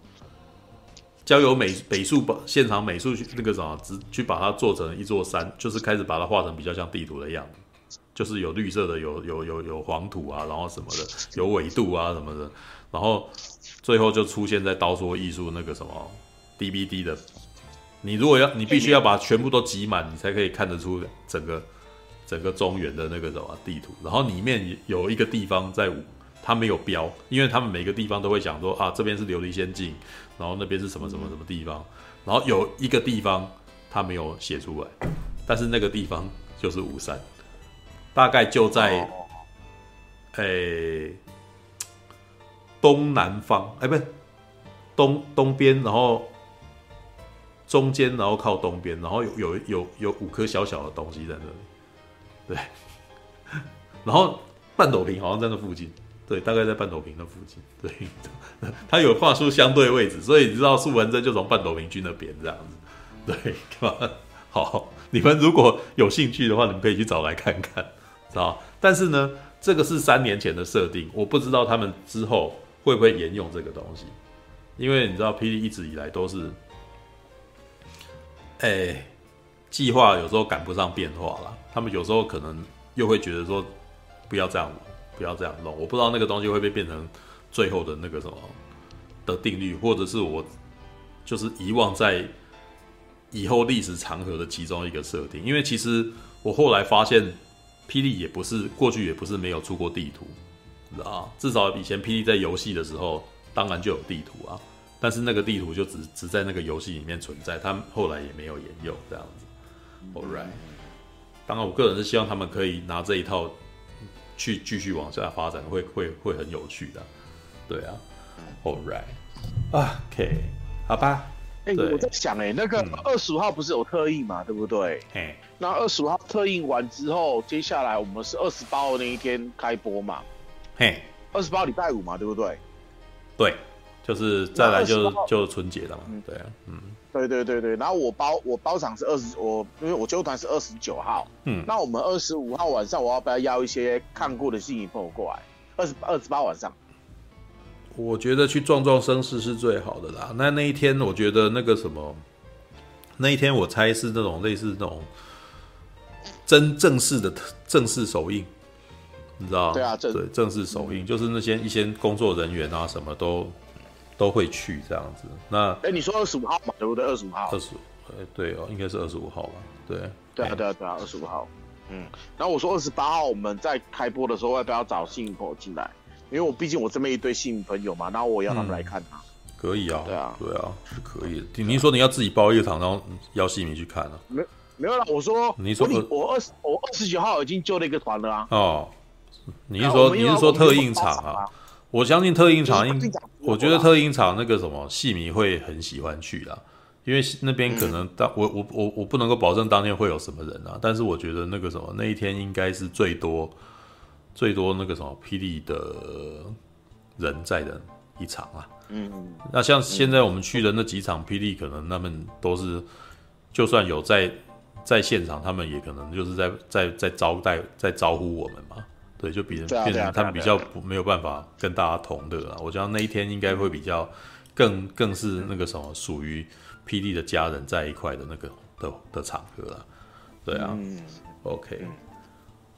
交由美美术把现场美术去那个什么，只去把它做成一座山，就是开始把它画成比较像地图的样子，就是有绿色的，有有有有黄土啊，然后什么的，有纬度啊什么的，然后最后就出现在刀说艺术那个什么 DVD 的，你如果要你必须要把全部都挤满，你才可以看得出整个整个中原的那个什么地图，然后里面有一个地方在。他没有标，因为他们每个地方都会讲说啊，这边是琉璃仙境，然后那边是什么什么什么地方，然后有一个地方他没有写出来，但是那个地方就是五山，大概就在，诶、欸、东南方，哎、欸，不是东东边，然后中间，然后靠东边，然后有有有有五颗小小的东西在那里，对，然后半斗坪好像在那附近。对，大概在半斗坪的附近。对，他有画出相对位置，所以你知道素文真就从半斗坪军那边这样子。对，好，你们如果有兴趣的话，你们可以去找来看看，知道？但是呢，这个是三年前的设定，我不知道他们之后会不会沿用这个东西，因为你知道，霹雳一直以来都是，哎，计划有时候赶不上变化了，他们有时候可能又会觉得说，不要这样。不要这样弄，我不知道那个东西会不会变成最后的那个什么的定律，或者是我就是遗忘在以后历史长河的其中一个设定。因为其实我后来发现，霹雳也不是过去也不是没有出过地图，啊，至少以前霹雳在游戏的时候，当然就有地图啊，但是那个地图就只只在那个游戏里面存在，他们后来也没有沿用这样子。All right，当然我个人是希望他们可以拿这一套。去继续往下发展会会会很有趣的，对啊，All right，OK，好吧。哎、哎，我在想，哎，那个二十五号不是有特映嘛，对不对？哎，那二十五号特映完之后，接下来我们是二十八号那一天开播嘛？嘿，二十八号礼拜五嘛，对不对？对，就是再来就就春节了嘛。对啊，嗯，对对对对。然后我包我包场是二十，我因为我揪团是二十九号。嗯，那我们二十五号晚上，我要不要邀一些看过的新影朋友过来？二十二十八晚上。我觉得去壮壮声势是最好的啦。那那一天，我觉得那个什么，那一天我猜是那种类似那种真正式的正式首映，你知道？对啊，正对正式首映，嗯、就是那些一些工作人员啊，什么都都会去这样子。那哎，你说二十五号嘛，对不对？二十五号。二十，哎，对哦，应该是二十五号吧？对。对啊，对啊，对啊，二十五号。嗯，然后我说二十八号我们在开播的时候要不要找新朋友进来？因为我毕竟我这边一堆新朋友嘛，然后我要他们来看他，可以啊，对啊，对啊，是可以的。你说你要自己包一个场，然后邀戏迷去看啊？没没有啦，我说你说我我二十我二十九号已经揪了一个团了啊。哦，你是说你是说特映场啊？我相信特映场，应我觉得特映场那个什么戏迷会很喜欢去啦，因为那边可能当我我我我不能够保证当天会有什么人啊，但是我觉得那个什么那一天应该是最多。最多那个什么霹雳的人在的一场啊，嗯，那像现在我们去的那几场霹雳，可能他们都是，就算有在在现场，他们也可能就是在在在招待在招呼我们嘛，对，就比人变成他们比较不没有办法跟大家同乐了。我觉得那一天应该会比较更更是那个什么属于霹雳的家人在一块的那个的的场合了，对啊，OK。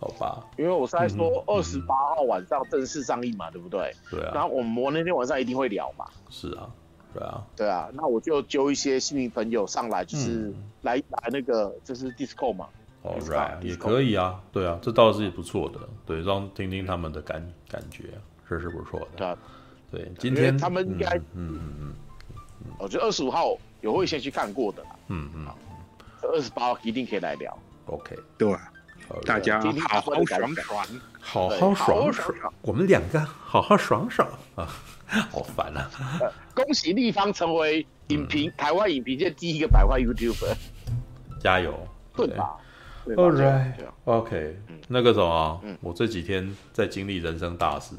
好吧，因为我是在说二十八号晚上正式上映嘛，对不对？对啊。然后我们我那天晚上一定会聊嘛。是啊，对啊，对啊。那我就揪一些新朋友上来，就是来来那个就是 Discord 嘛。哦，right，也可以啊。对啊，这倒是也不错的。对，让听听他们的感感觉，这是不错的。对啊。对，今天他们应该，嗯嗯嗯，我觉得二十五号有会先去看过的啦。嗯嗯。二十八号一定可以来聊。OK，对。大家好好爽爽，好好爽爽，我们两个好好爽爽啊！好烦啊！恭喜立方成为影评台湾影评界第一个百万 YouTuber，加油！对吧？All right，OK。那个什么，我这几天在经历人生大事，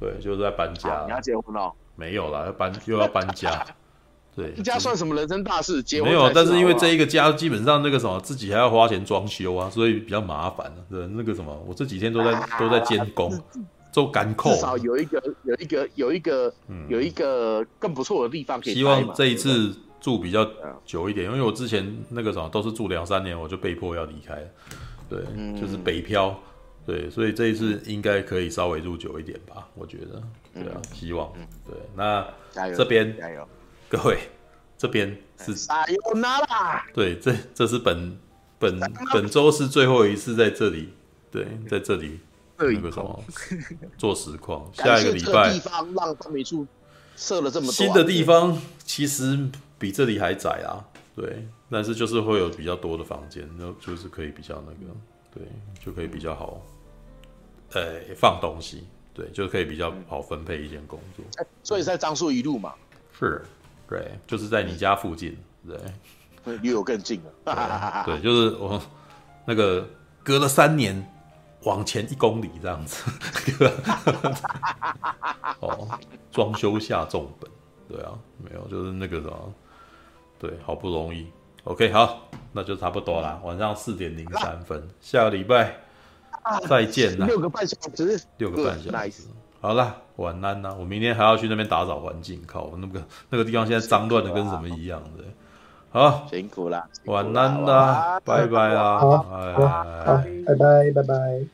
对，就是在搬家。你要结婚了？没有啦，要搬又要搬家。对，这家算什么人生大事？结婚没有，但是因为这一个家基本上那个什么，自己还要花钱装修啊，所以比较麻烦。对，那个什么，我这几天都在都在监工，做干扣。至少有一个有一个有一个有一个更不错的地方可以。希望这一次住比较久一点，因为我之前那个什么都是住两三年，我就被迫要离开。对，就是北漂。对，所以这一次应该可以稍微住久一点吧，我觉得。对啊，希望。对，那这边加油。各位，这边是撒尤那拉。对，这这是本本本周是最后一次在这里，对，在这里那个什么做实况。下一个礼拜，地方让他们处设了这么多新的地方，其实比这里还窄啊。对，但是就是会有比较多的房间，然后就是可以比较那个，对，就可以比较好，呃，放东西，对，就可以比较好分配一件工作。所以在樟树一路嘛，是。对，就是在你家附近，对，离我更近了。对，就是我那个隔了三年往前一公里这样子。哦，装修下重本，对啊，没有，就是那个什么，对，好不容易。OK，好，那就差不多啦。晚上四点零三分，下个礼拜再见啦。六个半小时，六个半小时。好啦，晚安啦！我明天还要去那边打扫环境，靠，那个那个地方现在脏乱的跟什么一样的。好，辛苦了，晚安啦，拜拜啦，好，拜拜，拜拜。